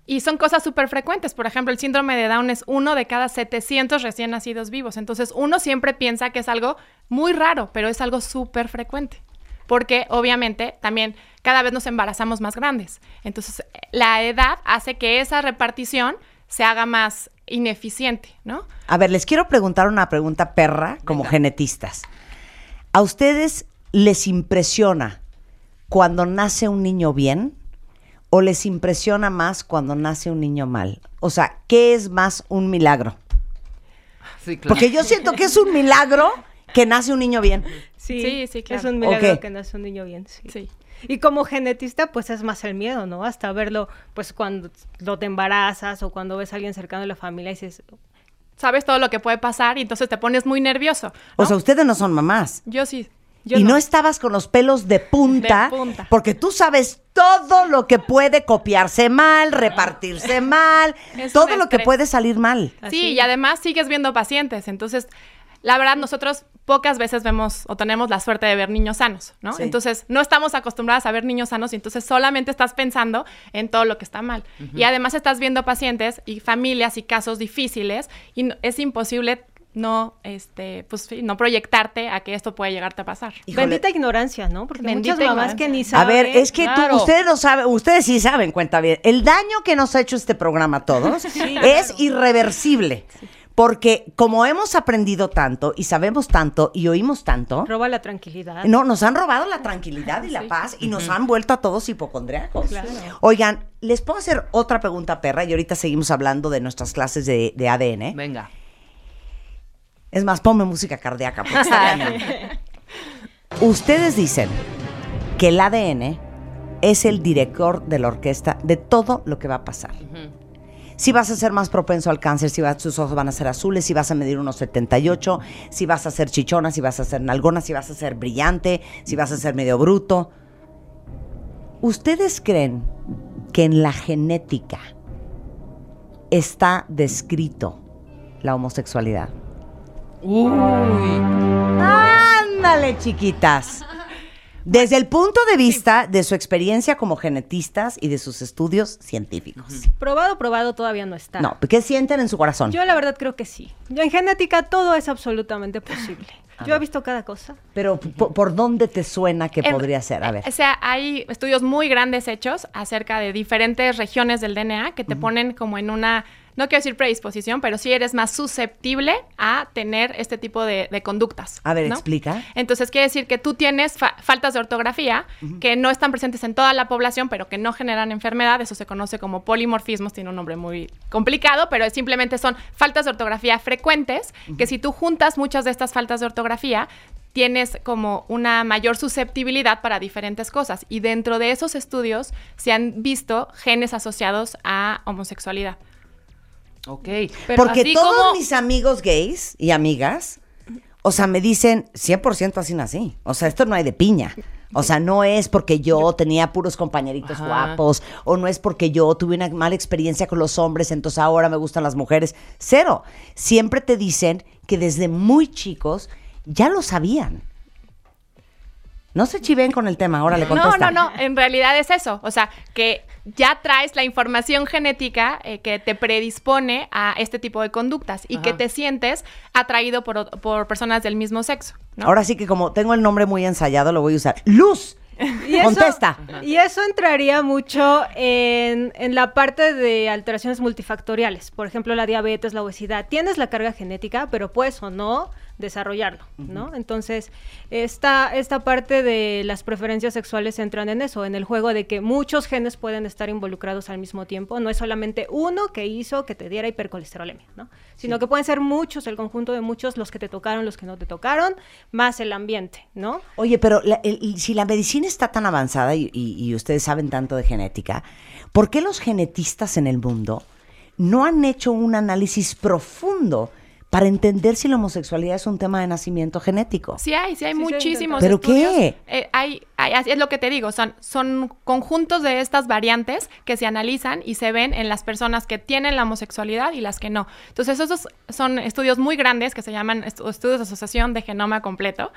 Y son cosas súper frecuentes. Por ejemplo, el síndrome de Down es uno de cada 700 recién nacidos vivos. Entonces, uno siempre piensa que es algo muy raro, pero es algo súper frecuente. Porque obviamente también cada vez nos embarazamos más grandes. Entonces, la edad hace que esa repartición se haga más ineficiente, ¿no? A ver, les quiero preguntar una pregunta perra como genetistas. ¿A ustedes les impresiona cuando nace un niño bien o les impresiona más cuando nace un niño mal? O sea, ¿qué es más un milagro? Sí, claro. Porque yo siento que es un milagro que nace un niño bien. Sí, Sí, sí, claro. Es un milagro que nace un niño bien, sí. Sí. Y como genetista, pues es más el miedo, ¿no? Hasta verlo, pues cuando lo te embarazas o cuando ves a alguien cercano de la familia y dices, Sabes todo lo que puede pasar y entonces te pones muy nervioso. O sea, ustedes no son mamás. yo sí. Yo y no. estabas con los pelos de punta, De punta. porque tú sabes todo lo que puede copiarse mal, repartirse mal, Es todo lo que puede salir mal. Sí, y además sigues viendo pacientes. Entonces, la verdad, nosotros pocas veces vemos o tenemos la suerte de ver niños sanos, ¿no? Sí. Entonces, no estamos acostumbradas a ver niños sanos y entonces solamente estás pensando en todo lo que está mal. Y además estás viendo pacientes y familias y casos difíciles y no- es imposible no, este, pues, sí, no proyectarte a que esto puede llegarte a pasar. Híjole. bendita ignorancia, ¿no? Porque Bendita muchas mamás que ni A saben. ver, es que tú- claro. ustedes lo saben, ustedes sí saben, cuenta bien. El daño que nos ha hecho este programa a todos es irreversible. Porque como hemos aprendido tanto y sabemos tanto y oímos tanto, Roba la tranquilidad. no, nos han robado la tranquilidad y la paz y nos han vuelto a todos hipocondriacos. Oigan, les puedo hacer otra pregunta, perra, y ahorita seguimos hablando de nuestras clases de, de ADN. Venga. Es más, ponme música cardíaca. porque está cañón. Ustedes dicen que el ADN es el director de la orquesta de todo lo que va a pasar. Si vas a ser más propenso al cáncer, si vas- tus ojos van a ser azules, si vas a medir unos 78, si vas a ser chichona, si vas a ser nalgona, si vas a ser brillante, si vas a ser medio bruto. ¿Ustedes creen que en la genética está descrito la homosexualidad? Uy. Ándale, chiquitas. Desde el punto de vista de su experiencia como genetistas y de sus estudios científicos. Probado, probado todavía no está. No, ¿qué sienten en su corazón? Yo la verdad creo que sí. Yo en genética todo es absolutamente posible. Yo he visto cada cosa. Pero ¿por, por dónde te suena que En- podría ser? A ver. O sea, hay estudios muy grandes hechos acerca de diferentes regiones del DNA que te ponen como en una, no quiero decir predisposición, pero sí eres más susceptible a tener este tipo de, de conductas. A ver, ¿no? explica. Entonces quiere decir que tú tienes fa- faltas de ortografía que no están presentes en toda la población, pero que no generan enfermedad. Eso se conoce como polimorfismos, tiene un nombre muy complicado, pero simplemente son faltas de ortografía frecuentes, que si tú juntas muchas de estas faltas de ortografía, tienes como una mayor susceptibilidad para diferentes cosas. Y dentro de esos estudios se han visto genes asociados a homosexualidad. Ok. Pero Porque así todos como- mis amigos gays y amigas, o sea, me dicen 100% así nací. O sea, esto no hay de piña. O sea, no es porque yo tenía puros compañeritos Ajá. guapos, o no es porque yo tuve una mala experiencia con los hombres, entonces ahora me gustan las mujeres. Cero. Siempre te dicen que desde muy chicos ya lo sabían. No se chiven con el tema, ahora le No, contesta. no, no, en realidad es eso, o sea, que ya traes la información genética eh, que te predispone a este tipo de conductas y que te sientes atraído por, por personas del mismo sexo. ¿no? Ahora sí que como tengo el nombre muy ensayado, lo voy a usar. Luz, Y eso- contesta. Y eso entraría mucho en, en la parte de alteraciones multifactoriales. Por ejemplo, la diabetes, la obesidad. Tienes la carga genética, pero puedes o no desarrollarlo, ¿no? Entonces, esta, esta parte de las preferencias sexuales entran en eso, en el juego de que muchos genes pueden estar involucrados al mismo tiempo. No es solamente uno que hizo que te diera hipercolesterolemia, ¿no? Sino que pueden ser muchos, el conjunto de muchos, los que te tocaron, los que no te tocaron, más el ambiente, ¿no? Oye, pero la- el- si la medicina está tan avanzada y, y- y ustedes saben tanto de genética, ¿por qué los genetistas en el mundo no han hecho un análisis profundo para entender si la homosexualidad es un tema de nacimiento genético? Sí hay, sí hay Sí, muchísimos ¿Pero estudios. qué? Eh, hay, es lo que te digo, son, son conjuntos de estas variantes que se analizan y se ven en las personas que tienen la homosexualidad y las que no. Entonces, esos son estudios muy grandes que se llaman estu- estudios de asociación de genoma completo.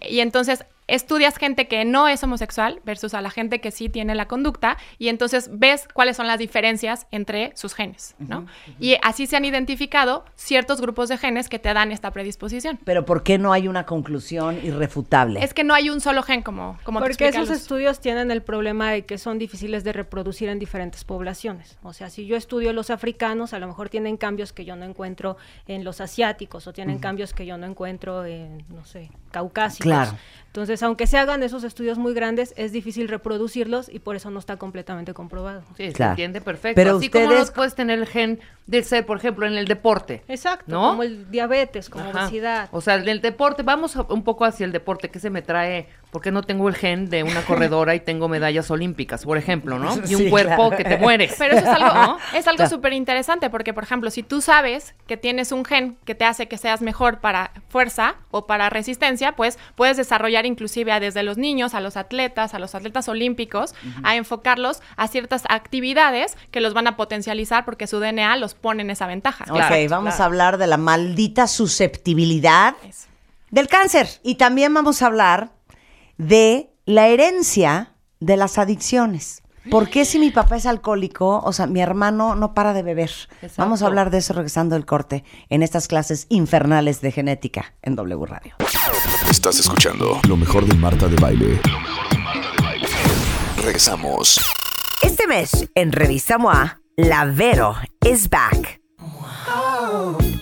Y entonces estudias gente que no es homosexual versus a la gente que sí tiene la conducta y entonces ves cuáles son las diferencias entre sus genes, ¿no? Y así se han identificado ciertos grupos de genes que te dan esta predisposición. Pero ¿por qué no hay una conclusión irrefutable? Es que no hay un solo gen como, como Porque esos estudios tienen el problema de que son difíciles de reproducir en diferentes poblaciones. O sea, si yo estudio los africanos, a lo mejor tienen cambios que yo no encuentro en los asiáticos o tienen cambios que yo no encuentro en, no sé, caucásicos. Claro. Entonces, aunque se hagan esos estudios muy grandes, es difícil reproducirlos y por eso no está completamente comprobado. Sí, se Claro. entiende perfecto. Pero Así como ustedes- no puedes tener el gen de ser, por ejemplo, en el deporte. Exacto, ¿no? como el diabetes, como Ajá. obesidad. O sea, del deporte, vamos un poco hacia el deporte, que se me trae, porque no tengo el gen de una corredora y tengo medallas olímpicas, por ejemplo, ¿no? Y un Sí, cuerpo claro. que te mueres. Pero eso es algo, ¿no? es algo Claro. súper interesante porque, por ejemplo, si tú sabes que tienes un gen que te hace que seas mejor para fuerza o para resistencia, pues puedes desarrollar inclusive a desde los niños, a los atletas, a los atletas olímpicos, a enfocarlos a ciertas actividades que los van a potencializar porque su DNA los pone en esa ventaja. Ok, vamos a hablar de la maldita susceptibilidad del cáncer. Y también vamos a hablar de la herencia de las adicciones. ¿Por qué si mi papá es alcohólico, o sea, mi hermano no para de beber? Vamos a hablar de eso regresando del corte en estas clases infernales de genética en W Radio. Estás escuchando lo mejor de Marta de Baile. Regresamos. Este mes, en Revista MOA, la Vero is back.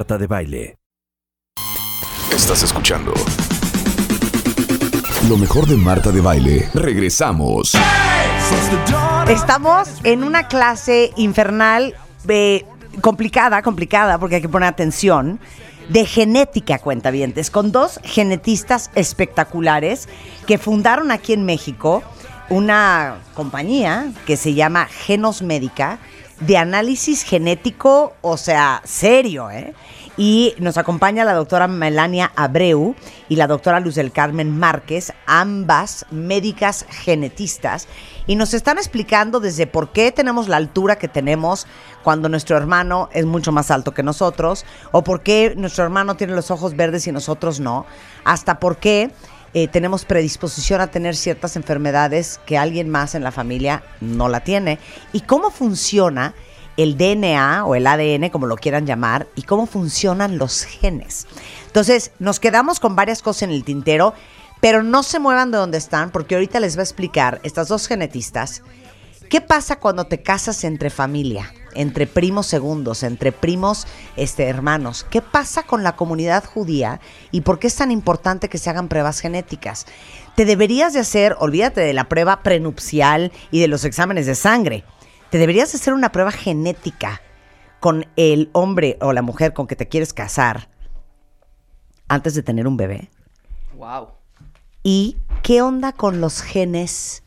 Marta de Baile. Estás escuchando lo mejor de Marta de Baile. Regresamos. Estamos en una clase infernal eh, complicada, complicada, porque hay que poner atención, de genética, cuentavientes, con dos genetistas espectaculares que fundaron aquí en México una compañía que se llama Genos Médica de análisis genético, o sea, serio, ¿eh? Y nos acompaña la doctora Melania Abreu y la doctora Luz del Carmen Márquez, ambas médicas genetistas, y nos están explicando desde por qué tenemos la altura que tenemos cuando nuestro hermano es mucho más alto que nosotros, o por qué nuestro hermano tiene los ojos verdes y nosotros no, hasta por qué eh, tenemos predisposición a tener ciertas enfermedades que alguien más en la familia no la tiene, y cómo funciona el DNA o el ADN, como lo quieran llamar, y cómo funcionan los genes. Entonces, nos quedamos con varias cosas en el tintero, pero no se muevan de donde están, porque ahorita les va a explicar estas dos genetistas qué pasa cuando te casas entre familia, entre primos segundos, entre primos este, hermanos. ¿Qué pasa con la comunidad judía y por qué es tan importante que se hagan pruebas genéticas? Te deberías de hacer, olvídate de la prueba prenupcial y de los exámenes de sangre. Te deberías de hacer una prueba genética con el hombre o la mujer con que te quieres casar antes de tener un bebé. Wow. ¿Y qué onda con los genes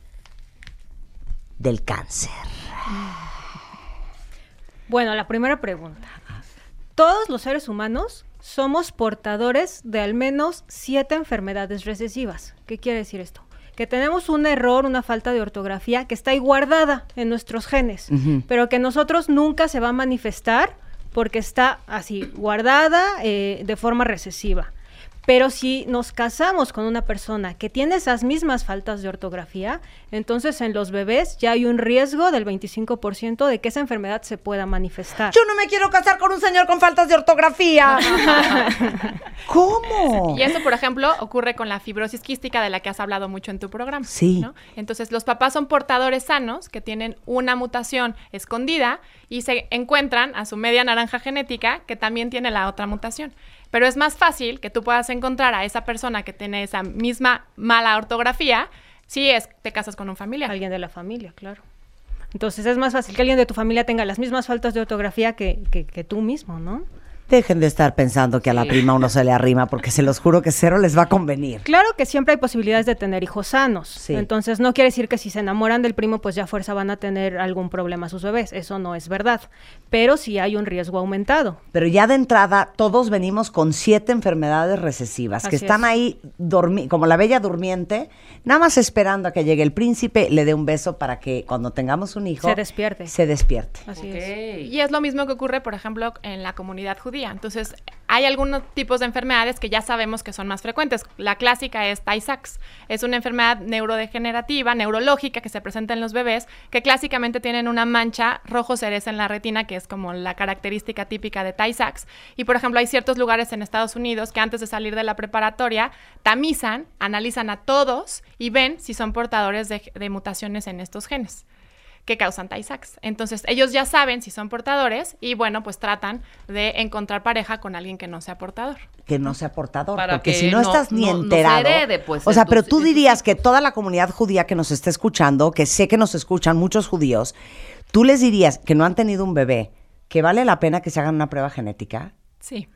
del cáncer? Bueno, la primera pregunta. Todos los seres humanos somos portadores de al menos siete enfermedades recesivas. ¿Qué quiere decir esto? Que tenemos un error, una falta de ortografía que está ahí guardada en nuestros genes, pero que nosotros nunca se va a manifestar porque está así, guardada eh, de forma recesiva. Pero si nos casamos con una persona que tiene esas mismas faltas de ortografía, entonces en los bebés ya hay un riesgo del 25% de que esa enfermedad se pueda manifestar. Yo no me quiero casar con un señor con faltas de ortografía. ¿Cómo? Y eso, por ejemplo, ocurre con la fibrosis quística de la que has hablado mucho en tu programa. Sí. ¿no? Entonces, los papás son portadores sanos que tienen una mutación escondida y se encuentran a su media naranja genética que también tiene la otra mutación. Pero es más fácil que tú puedas encontrar a esa persona que tiene esa misma mala ortografía si es te casas con un familiar. Alguien de la familia, claro. Entonces es más fácil que alguien de tu familia tenga las mismas faltas de ortografía que, que- que tú mismo, ¿no? Dejen de estar pensando que a la Sí. prima uno se le arrima, porque se los juro que cero les va a convenir. Claro que siempre hay posibilidades de tener hijos sanos. Sí. Entonces no quiere decir que si se enamoran del primo, pues ya a fuerza van a tener algún problema sus bebés. Eso no es verdad. Pero sí hay un riesgo aumentado. Pero ya de entrada, todos venimos con siete enfermedades recesivas que están es. ahí como la bella durmiente, nada más esperando a que llegue el príncipe, le dé un beso para que cuando tengamos un hijo Se despierte. Se despierte. Así es. Y es lo mismo que ocurre, por ejemplo, en la comunidad judía. Entonces, hay algunos tipos de enfermedades que ya sabemos que son más frecuentes. La clásica es Tay-Sachs. Es una enfermedad neurodegenerativa, neurológica, que se presenta en los bebés, que clásicamente tienen una mancha rojo cereza en la retina, que es como la característica típica de Tay-Sachs. Y, por ejemplo, hay ciertos lugares en Estados Unidos que antes de salir de la preparatoria tamizan, analizan a todos y ven si son portadores de, de mutaciones en estos genes que causan Tay-Sachs. Entonces, ellos ya saben si son portadores y, bueno, pues tratan de encontrar pareja con alguien que no sea portador. Que no sea portador, Para porque que si no, no- estás ni no- no se enterado. herede, pues, o sea, pero tú dirías que toda la comunidad judía que nos está escuchando, que sé que nos escuchan muchos judíos, tú les dirías que no han tenido un bebé, que vale la pena que se hagan una prueba genética. Sí.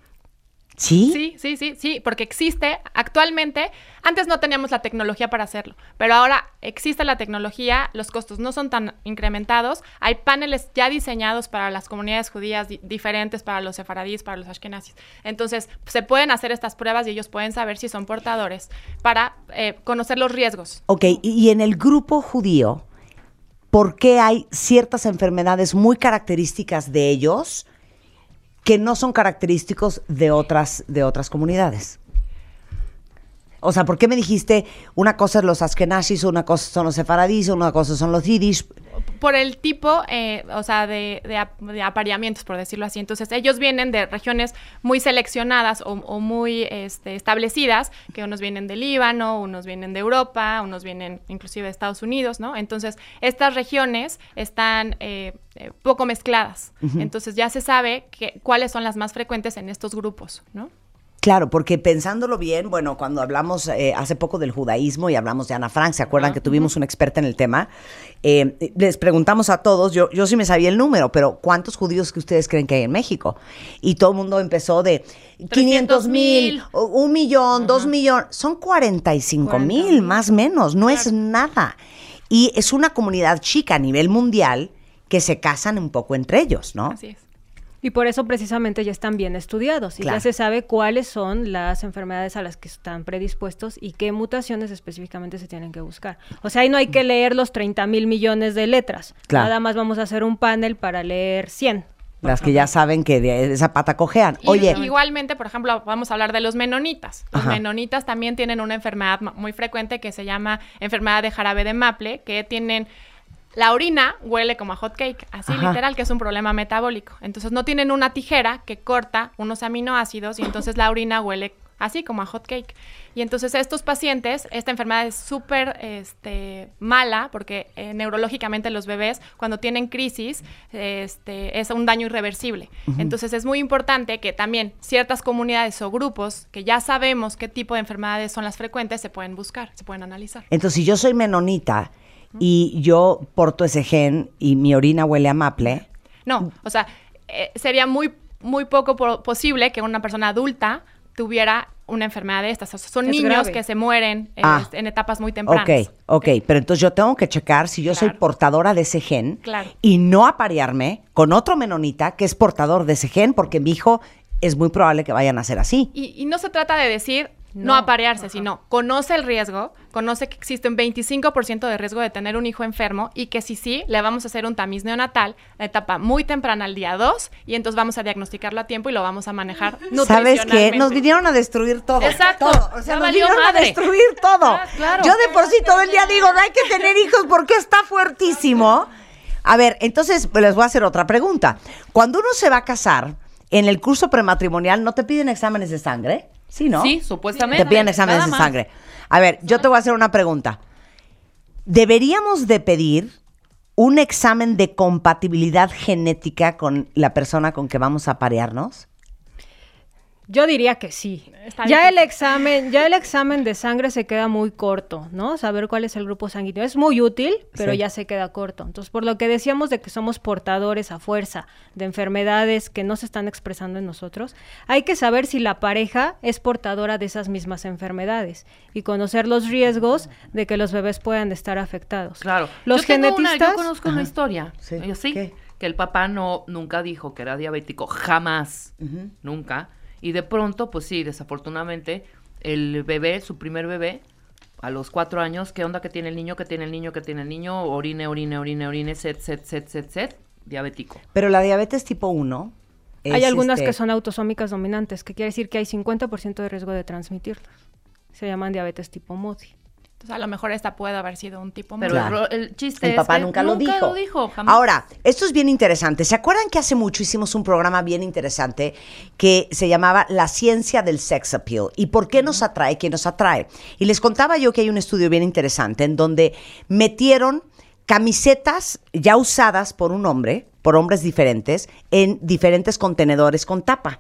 ¿Sí? Sí, sí, sí, sí, porque existe actualmente, antes no teníamos la tecnología para hacerlo, pero ahora existe la tecnología, los costos no son tan incrementados, hay paneles ya diseñados para las comunidades judías di- diferentes, para los sefaradíes, para los ashkenazis. Entonces, se pueden hacer estas pruebas y ellos pueden saber si son portadores para eh, conocer los riesgos. Ok, y- y en el grupo judío, ¿por qué hay ciertas enfermedades muy características de ellos que no son característicos de otras, de otras comunidades? O sea, ¿por qué me dijiste una cosa es los askenazis, una cosa son los sefaradíes, una cosa son los yiddish? por el tipo, eh, o sea, de, de ap- de apareamientos, por decirlo así. Entonces, ellos vienen de regiones muy seleccionadas o, o muy este, establecidas, que unos vienen de Líbano, unos vienen de Europa, unos vienen inclusive de Estados Unidos, ¿no? Entonces, estas regiones están eh, eh, poco mezcladas. Entonces, ya se sabe que, cuáles son las más frecuentes en estos grupos, ¿no? Claro, porque pensándolo bien, bueno, cuando hablamos eh, hace poco del judaísmo y hablamos de Ana Frank, ¿se acuerdan que tuvimos una experta en el tema? Eh, les preguntamos a todos, yo, yo sí me sabía el número, pero ¿cuántos judíos que ustedes creen que hay en México? Y todo el mundo empezó de 500 mil, un millón, dos millones, son 45 mil más o menos, no es nada. Y es una comunidad chica a nivel mundial que se casan un poco entre ellos, ¿no? Así es. Y por eso precisamente ya están bien estudiados y Claro. ya se sabe cuáles son las enfermedades a las que están predispuestos y qué mutaciones específicamente se tienen que buscar. O sea, ahí no hay que leer los 30 mil millones de letras. Claro. Nada más vamos a hacer un panel para leer 100. Las que ya saben que de esa pata cojean. Y Oye, igualmente, por ejemplo, vamos a hablar de los menonitas. Los Ajá. menonitas también tienen una enfermedad muy frecuente que se llama enfermedad de jarabe de maple, que tienen la orina huele como a hot cake, así Ajá. literal, que es un problema metabólico. Entonces no tienen una tijera que corta unos aminoácidos y entonces la orina huele así como a hot cake. Y entonces estos pacientes, esta enfermedad es súper este, mala porque eh, neurológicamente los bebés cuando tienen crisis este, es un daño irreversible. Entonces es muy importante que también ciertas comunidades o grupos que ya sabemos qué tipo de enfermedades son las frecuentes se pueden buscar, se pueden analizar. Entonces, si yo soy menonita y yo porto ese gen y mi orina huele a maple, No, o sea, eh, sería muy, muy poco po- posible que una persona adulta tuviera una enfermedad de estas. O sea, son Es niños grave. que se mueren eh, Ah. en etapas muy tempranas. Ok, ok, pero entonces yo tengo que checar si yo soy portadora de ese gen Claro. y no aparearme con otro menonita que es portador de ese gen porque mi hijo es muy probable que vayan a ser así. Y, y no se trata de decir no, No, aparearse, sino conoce el riesgo, conoce que existe un 25% de riesgo de tener un hijo enfermo y que si sí, le vamos a hacer un tamiz neonatal, la etapa muy temprana, al día 2, y entonces vamos a diagnosticarlo a tiempo y lo vamos a manejar ¿Sabes qué? Nos vinieron a destruir todo. Exacto. Todo. O sea, Ya nos vinieron a destruir todo. Ah, claro. Yo de por sí todo el día digo, no hay que tener hijos porque está fuertísimo. A ver, entonces pues, les voy a hacer otra pregunta. Cuando uno se va a casar, en el curso prematrimonial, ¿no te piden exámenes de sangre? Sí, ¿no? Sí, supuestamente. Te piden exámenes de sangre. A ver, yo te voy a hacer una pregunta. ¿Deberíamos de pedir un examen de compatibilidad genética con la persona con que vamos a parearnos? Yo diría que sí. Está Ya el examen, ya el examen de sangre se queda muy corto, ¿no? Saber cuál es el grupo sanguíneo es muy útil, pero Sí. ya se queda corto. Entonces, por lo que decíamos de que somos portadores a fuerza de enfermedades que no se están expresando en nosotros, hay que saber si la pareja es portadora de esas mismas enfermedades y conocer los riesgos de que los bebés puedan estar afectados. Claro. Los yo tengo una- genetistas yo conozco una historia. Sí. Yo sí. ¿Qué? Que el papá no nunca dijo que era diabético, jamás, nunca. Y de pronto, pues sí, desafortunadamente, el bebé, su primer bebé, a los cuatro años, ¿qué onda que tiene el niño? ¿Qué tiene el niño? ¿Qué tiene el niño? Orine, orine, orine, orine, set, set, set, set, set, diabético. Pero la diabetes tipo 1. hay es, algunas este, que son autosómicas dominantes, que quiere decir que hay 50% de riesgo de transmitirlas. Se llaman diabetes tipo MODI. Entonces, a lo mejor esta puede haber sido un tipo Pero Claro. el, chiste El es papá que nunca lo dijo. lo dijo, jamás. Ahora, esto es bien interesante. ¿Se acuerdan que hace mucho hicimos un programa bien interesante que se llamaba La ciencia del sex appeal? ¿Y por qué nos atrae? ¿Qué nos atrae? Y les contaba yo que hay un estudio bien interesante en donde metieron camisetas ya usadas por un hombre, por hombres diferentes, en diferentes contenedores con tapa.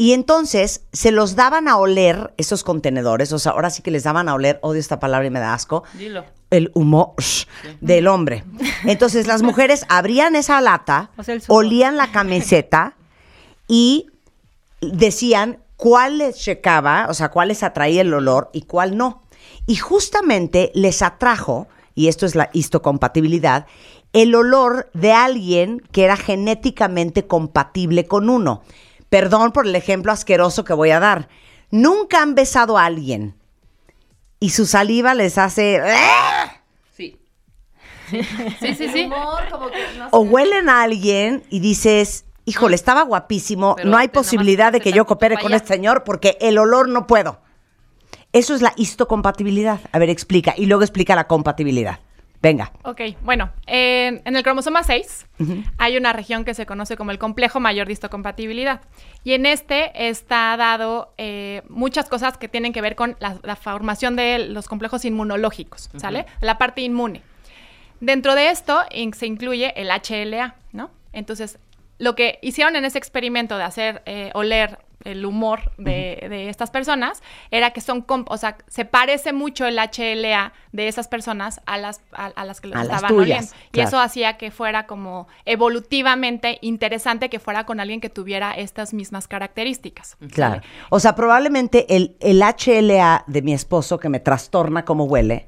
Y entonces se los daban a oler esos contenedores, o sea, ahora sí que les daban a oler, odio esta palabra y me da asco, Dilo. el humor del hombre. Entonces las mujeres abrían esa lata, O sea, olían la camiseta y decían cuál les checaba, o sea, cuál les atraía el olor y cuál no. Y justamente les atrajo, y esto es la histocompatibilidad, el olor de alguien que era genéticamente compatible con uno. Perdón por el ejemplo asqueroso que voy a dar. Nunca han besado a alguien y su saliva les hace... Sí. Sí, sí, sí. O huelen a alguien y dices, híjole, estaba guapísimo, Pero no hay posibilidad de que yo coopere con este señor porque el olor no puedo. Eso es la histocompatibilidad. A ver, explica. Y luego explica la compatibilidad. Venga. Ok, bueno, en, en el cromosoma 6 hay una región que se conoce como el complejo mayor de histocompatibilidad. Y en este está dado eh, muchas cosas que tienen que ver con la, la formación de los complejos inmunológicos, ¿sale? La parte inmune. Dentro de esto in- se incluye el HLA, ¿no? Entonces, lo que hicieron en ese experimento de hacer eh, oler el humor de, de estas personas era que son, comp- o sea, se parece mucho el HLA de esas personas a las, a, a las que lo A las estaban tuyas, oliendo. Y claro. eso hacía que fuera como evolutivamente interesante que fuera con alguien que tuviera estas mismas características. Claro. O sea, probablemente el, el HLA de mi esposo que me trastorna como huele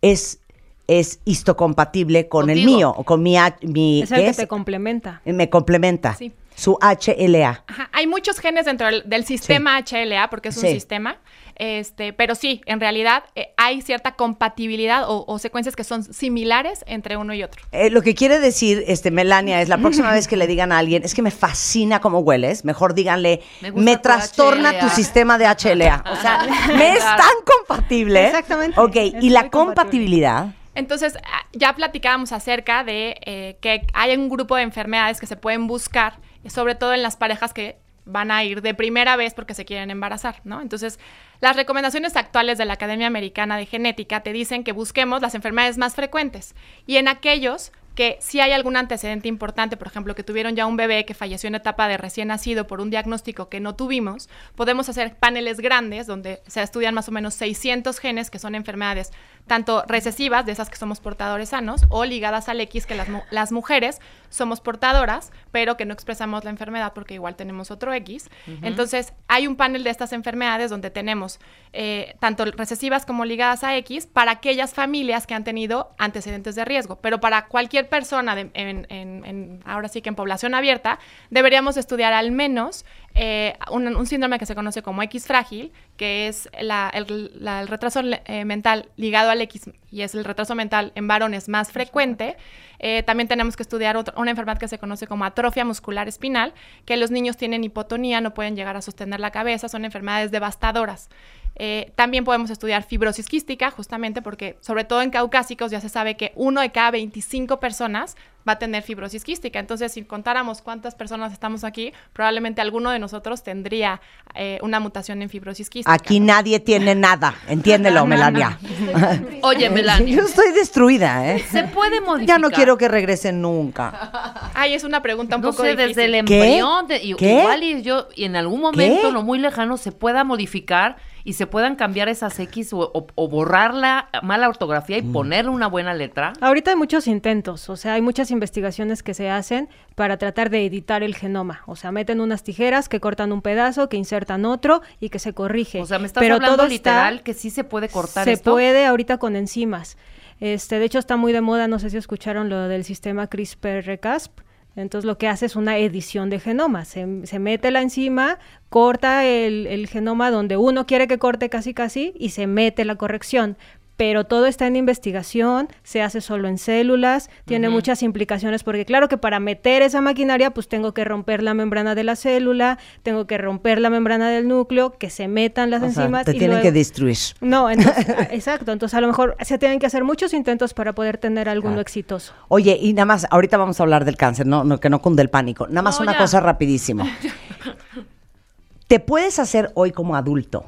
es, es histocompatible con el mío o con mi, mi Es el ¿qué que es? te complementa. me complementa. Sí. Su HLA. Ajá, Hay muchos genes dentro del, del sistema HLA, porque es un Sí. sistema, este, pero sí, en realidad eh, hay cierta compatibilidad o, o secuencias que son similares entre uno y otro. Eh, lo que quiere decir, este, Melania, es la próxima vez que le digan a alguien, es que me fascina cómo hueles, mejor díganle, Me me, gusta tu trastorna HLA". tu sistema de HLA. O sea, me es tan compatible. Exactamente, Ok, es y la compatibilidad. Entonces, ah, ya platicábamos acerca de eh, que hay un grupo de enfermedades que se pueden buscar, sobre todo en las parejas que van a ir de primera vez porque se quieren embarazar, ¿no? Entonces, las recomendaciones actuales de la Academia Americana de Genética te dicen que busquemos las enfermedades más frecuentes y en aquellos que si hay algún antecedente importante, por ejemplo, que tuvieron ya un bebé que falleció en etapa de recién nacido por un diagnóstico que no tuvimos, podemos hacer paneles grandes donde se estudian más o menos 600 genes que son enfermedades tanto recesivas, de esas que somos portadores sanos, o ligadas al X, que las, las mujeres somos portadoras, pero que no expresamos la enfermedad porque igual tenemos otro X. Entonces, hay un panel de estas enfermedades donde tenemos eh, tanto recesivas como ligadas a X para aquellas familias que han tenido antecedentes de riesgo. Pero para cualquier persona, de- en- en- en- ahora sí que en población abierta, deberíamos estudiar al menos eh, un, un síndrome que se conoce como X frágil, que es la- el, la- el retraso eh, mental ligado al X y es el retraso mental en varones más frecuente. Eh, también tenemos que estudiar una enfermedad que se conoce como atrofia muscular espinal, que los niños tienen hipotonía, no pueden llegar a sostener la cabeza, son enfermedades devastadoras. Eh, también podemos estudiar fibrosis quística, justamente porque, sobre todo en caucásicos, ya se sabe que uno de cada 25 personas va a tener fibrosis quística. Entonces, si contáramos cuántas personas estamos aquí, probablemente alguno de nosotros tendría eh, una mutación en fibrosis quística. Aquí nadie tiene nada. Entiéndelo, Melania. Oye, Melania. Yo estoy destruida, ¿eh? Se puede modificar. Ya no quiero que regresen nunca. Ay, es una pregunta un No poco sé, difícil. desde el ¿Qué? embrión, de- y- ¿Qué? igual y yo, y en algún momento, ¿Qué? no muy lejano, se pueda modificar y se puedan cambiar esas X o, o- o borrar la mala ortografía y ponerle una buena letra. Ahorita hay muchos intentos, o sea, hay muchas investigaciones que se hacen para tratar de editar el genoma. O sea, meten unas tijeras que cortan un pedazo, que insertan otro y que se corrige. O sea, me estás Pero hablando todo está- literal que sí se puede cortar se esto. puede ahorita con enzimas. Este, de hecho está muy de moda, no sé si escucharon lo del sistema CRISPR-Cas. Entonces lo que hace es una edición de genoma. Se, se mete la enzima, corta el, el genoma donde uno quiere que corte casi casi y se mete la corrección. Pero todo está en investigación, se hace solo en células, tiene muchas implicaciones, porque claro que para meter esa maquinaria, pues tengo que romper la membrana de la célula, tengo que romper la membrana del núcleo, que se metan las O sea, enzimas. te y tienen luego- que destruir. no, entonces, exacto. Entonces, a lo mejor se tienen que hacer muchos intentos para poder tener alguno Claro. exitoso. Oye, y nada más, ahorita vamos a hablar del cáncer, no, no que no cunde el pánico. Nada más No, una ya. cosa rapidísimo. ¿Te puedes hacer hoy como adulto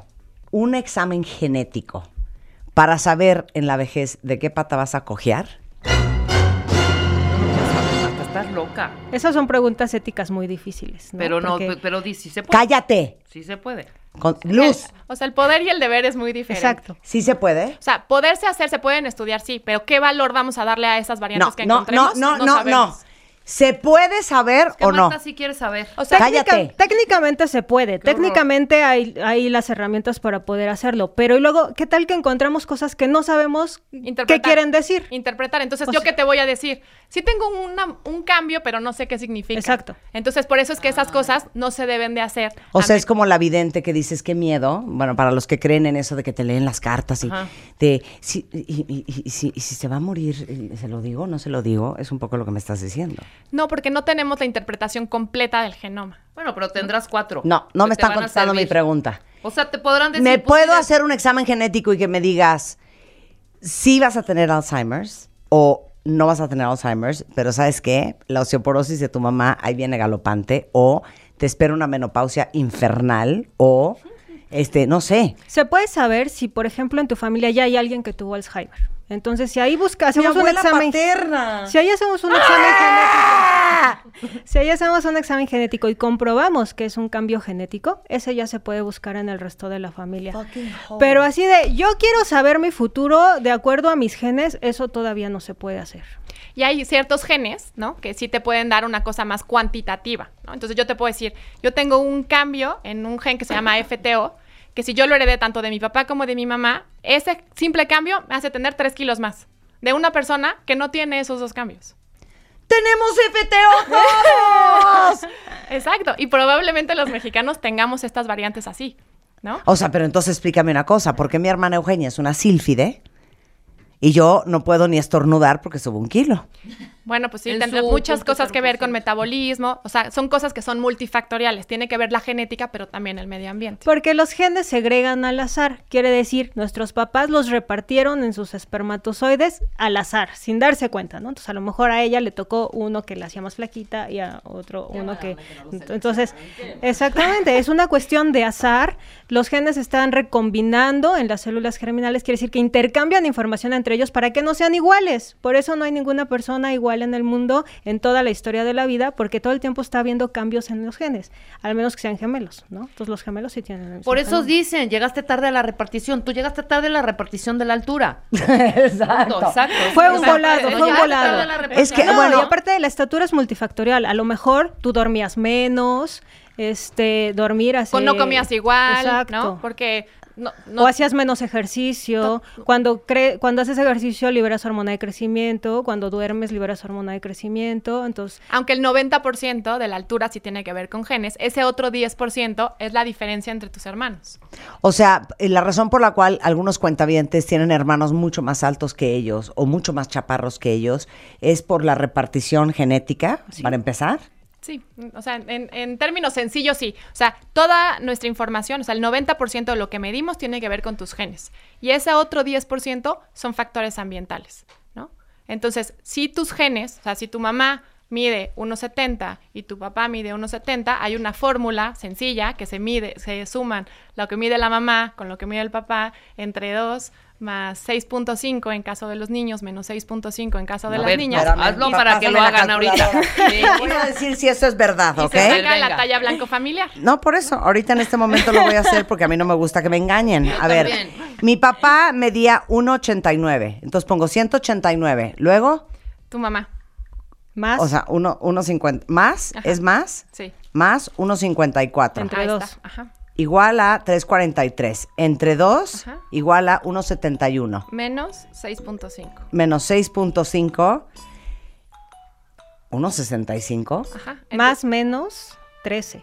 un examen genético para saber en la vejez de qué pata vas a cojear? Estás loca. Esas son preguntas éticas muy difíciles. ¿no? Pero no, Porque- pero di, sí se puede. Cállate. Sí se puede. Con, Luz, O sea, el poder y el deber es muy diferente. Exacto. ¿sí se puede? O sea, poderse hacer, se pueden estudiar, sí, pero ¿qué valor vamos a darle a esas variantes No, que no, no, encontremos? no, no, no. ¿Se puede saber Que o no? Marta sí quiere saber. O sea, Cállate. Técnica- técnicamente se puede, Qué técnicamente hay, hay las herramientas para poder hacerlo, pero y luego, ¿qué tal que encontramos cosas que no sabemos qué quieren decir? interpretar. Entonces, O ¿yo sea- qué te voy a decir? Sí tengo una- un cambio, pero no sé qué significa. Exacto. Entonces, por eso es que esas cosas no se deben de hacer. O sea, es como la vidente que dices, qué miedo. Bueno, para los que creen en eso de que te leen las cartas y Ajá. de si, y, y- y- y si, y si se va a morir, eh, ¿se lo digo o no se lo digo? Es un poco lo que me estás diciendo. No, porque no tenemos la interpretación completa del genoma. Bueno, pero tendrás cuatro. No, no me están contestando mi pregunta. O sea, te podrán decir. ¿Me pues, puedo hacer un examen genético y que me digas si vas a tener Alzheimer's o no vas a tener Alzheimer's, pero ¿sabes qué? La osteoporosis de tu mamá ahí viene galopante o te espera una menopausia infernal o este, no sé. Se puede saber si, por ejemplo, en tu familia ya hay alguien que tuvo Alzheimer. Entonces, si ahí busca, hacemos un examen. paterna. Si ahí hacemos un examen genético, si ahí hacemos un examen genético y comprobamos que es un cambio genético, ese ya se puede buscar en el resto de la familia. Pero así de, yo quiero saber mi futuro de acuerdo a mis genes, eso todavía no se puede hacer. Y hay ciertos genes, ¿no? Que sí te pueden dar una cosa más cuantitativa, ¿no? Entonces yo te puedo decir, yo tengo un cambio en un gen que se llama FTO, que si yo lo heredé tanto de mi papá como de mi mamá, ese simple cambio me hace tener tres kilos más de una persona que no tiene esos dos cambios. ¡Tenemos FTO todos! Exacto. Y probablemente los mexicanos tengamos estas variantes así, ¿no? O sea, pero entonces explícame una cosa, porque mi hermana Eugenia es una sílfide y yo no puedo ni estornudar porque subo un kilo. Bueno, pues sí, En tendrá muchas cosas que ver con 0%. metabolismo, o sea, son cosas que son multifactoriales, tiene que ver la genética, pero también el medio ambiente. Porque los genes se agregan al azar, quiere decir, nuestros papás los repartieron en sus espermatozoides al azar, sin darse cuenta, ¿no? Entonces, a lo mejor a ella le tocó uno que la hacía más flaquita y a otro uno que... Entonces, exactamente, es una cuestión de azar. Los genes están recombinando en las células germinales, quiere decir que intercambian información entre ellos para que no sean iguales. Por eso no hay ninguna persona igual igual en el mundo en toda la historia de la vida, porque todo el tiempo está habiendo cambios en los genes, al menos que sean gemelos, ¿no? Entonces los gemelos sí tienen el mismo Por eso dicen, llegaste tarde a la repartición. Tú llegaste tarde a la repartición de la altura. Exacto. Punto, exacto. Fue un volado, fue un volado. Es que, No, bueno, y aparte de la estatura es multifactorial. A lo mejor tú dormías menos, este, dormir así. O no comías igual, Exacto. ¿no? Porque no, no- O hacías menos ejercicio. Cuando, cre- cuando haces ejercicio liberas hormona de crecimiento. Cuando duermes liberas hormona de crecimiento. Entonces, aunque el 90% de la altura sí tiene que ver con genes, ese otro 10% es la diferencia entre tus hermanos. O sea, eh, la razón por la cual algunos cuentavientes tienen hermanos mucho más altos que ellos o mucho más chaparros que ellos es por la repartición genética, para empezar. Sí, o sea, en, en términos sencillos sí. O sea, toda nuestra información, o sea, el 90% de lo que medimos tiene que ver con tus genes. Y ese otro 10% son factores ambientales, ¿no? Entonces, si tus genes, o sea, si tu mamá mide 1,70 y tu papá mide 1,70, hay una fórmula sencilla que se mide, se suman lo que mide la mamá con lo que mide el papá entre 2 más 6.5 en caso de los niños, menos 6.5 en caso de A las ver, niñas. espérame, hazlo para que lo hagan ahorita. Sí. Voy a decir si eso es verdad, Y ¿ok? se saca la talla blanco familiar. No, por eso. Ahorita en este momento lo voy a hacer porque a mí no me gusta que me engañen. A ver, también. mi papá medía 1,89. Entonces pongo 189. Luego, Tu mamá, más o sea, 1, 1,50. ¿Más? Ajá. ¿Es más? sí. Más 1,54. Entre dos. Ajá. Igual a 3,43. Entre 2, Ajá. igual a 1,71. Menos 6.5. Menos 6,5. 1,65. Ajá. más menos 13.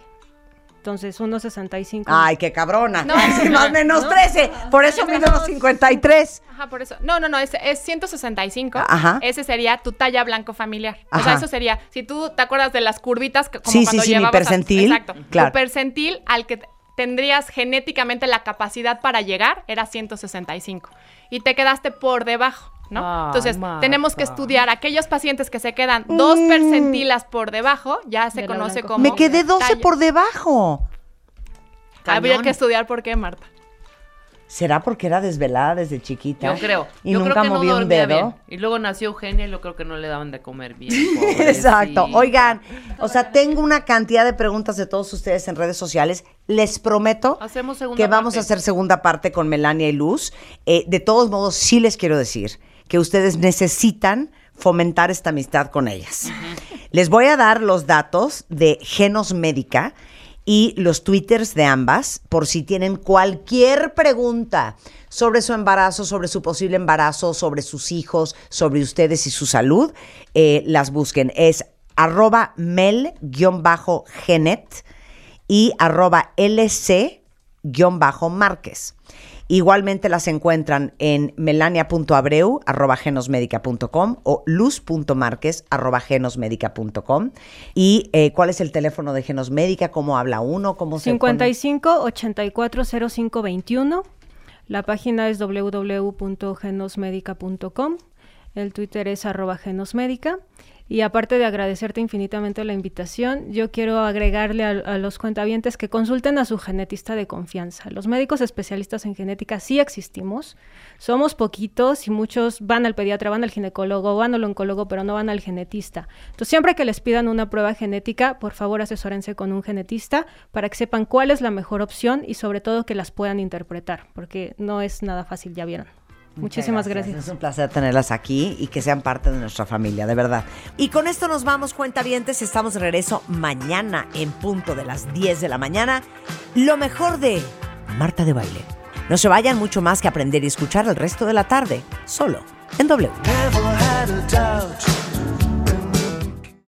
Entonces, 1.65. Ay, qué cabrona. No. Sí, más menos 13. Por eso mido los 53. Ajá, por eso. No, no, no, es, es 165. Ajá. Ese sería tu talla blanco familiar. O Ajá. sea, eso sería, si tú te acuerdas de las curvitas, que- como Sí, sí, cuando sí, mi llevabas a- percentil, exacto. claro. Tu percentil al que tendrías genéticamente la capacidad para llegar era 165. Y te quedaste por debajo. ¿no? Entonces, Marta. tenemos que estudiar aquellos pacientes que se quedan dos Mm. percentilas por debajo, ya se De conoce como Me quedé 12 talla. por debajo. Habría que estudiar por qué, Marta. ¿Será porque era desvelada desde chiquita? Yo creo. Y yo nunca creo que no movió un dormía dedo. bien. Y luego nació Eugenia y yo creo que no le daban de comer bien. Exacto. Oigan, o sea, tengo una cantidad de preguntas de todos ustedes en redes sociales. Les prometo Hacemos que vamos a hacer segunda parte con Melania y Luz. Eh, de todos modos, sí les quiero decir que ustedes necesitan fomentar esta amistad con ellas. Les voy a dar los datos de Genos Médica y los twitters de ambas por si tienen cualquier pregunta sobre su embarazo, sobre su posible embarazo, sobre sus hijos, sobre ustedes y su salud, eh, las busquen. Es arroba mel-genet y arroba lc-márquez. Igualmente las encuentran en melania.abreu arroba genosmedica.com o luz.marquez arroba genosmedica.com. ¿Y eh, cuál es el teléfono de Genosmédica? ¿Cómo habla uno? ¿Cómo se pone? 55 84 05 21. La página es www.genosmedica.com. El Twitter es arroba genosmédica. Y aparte de agradecerte infinitamente la invitación, yo quiero agregarle a, los cuentavientes que consulten a su genetista de confianza. Los médicos especialistas en genética sí existimos. Somos poquitos y muchos van al pediatra, van al ginecólogo, van al oncólogo, pero no van al genetista. Entonces, siempre que les pidan una prueba genética, por favor asesórense con un genetista para que sepan cuál es la mejor opción y sobre todo que las puedan interpretar, porque no es nada fácil, ya vieron. Muchísimas gracias. Es un placer tenerlas aquí y que sean parte de nuestra familia, de verdad. Y con esto nos vamos, cuentavientes. Estamos de regreso mañana en punto de las 10 de la mañana. Lo mejor de Marta de Baile. No se vayan mucho más que aprender y escuchar el resto de la tarde, solo en W.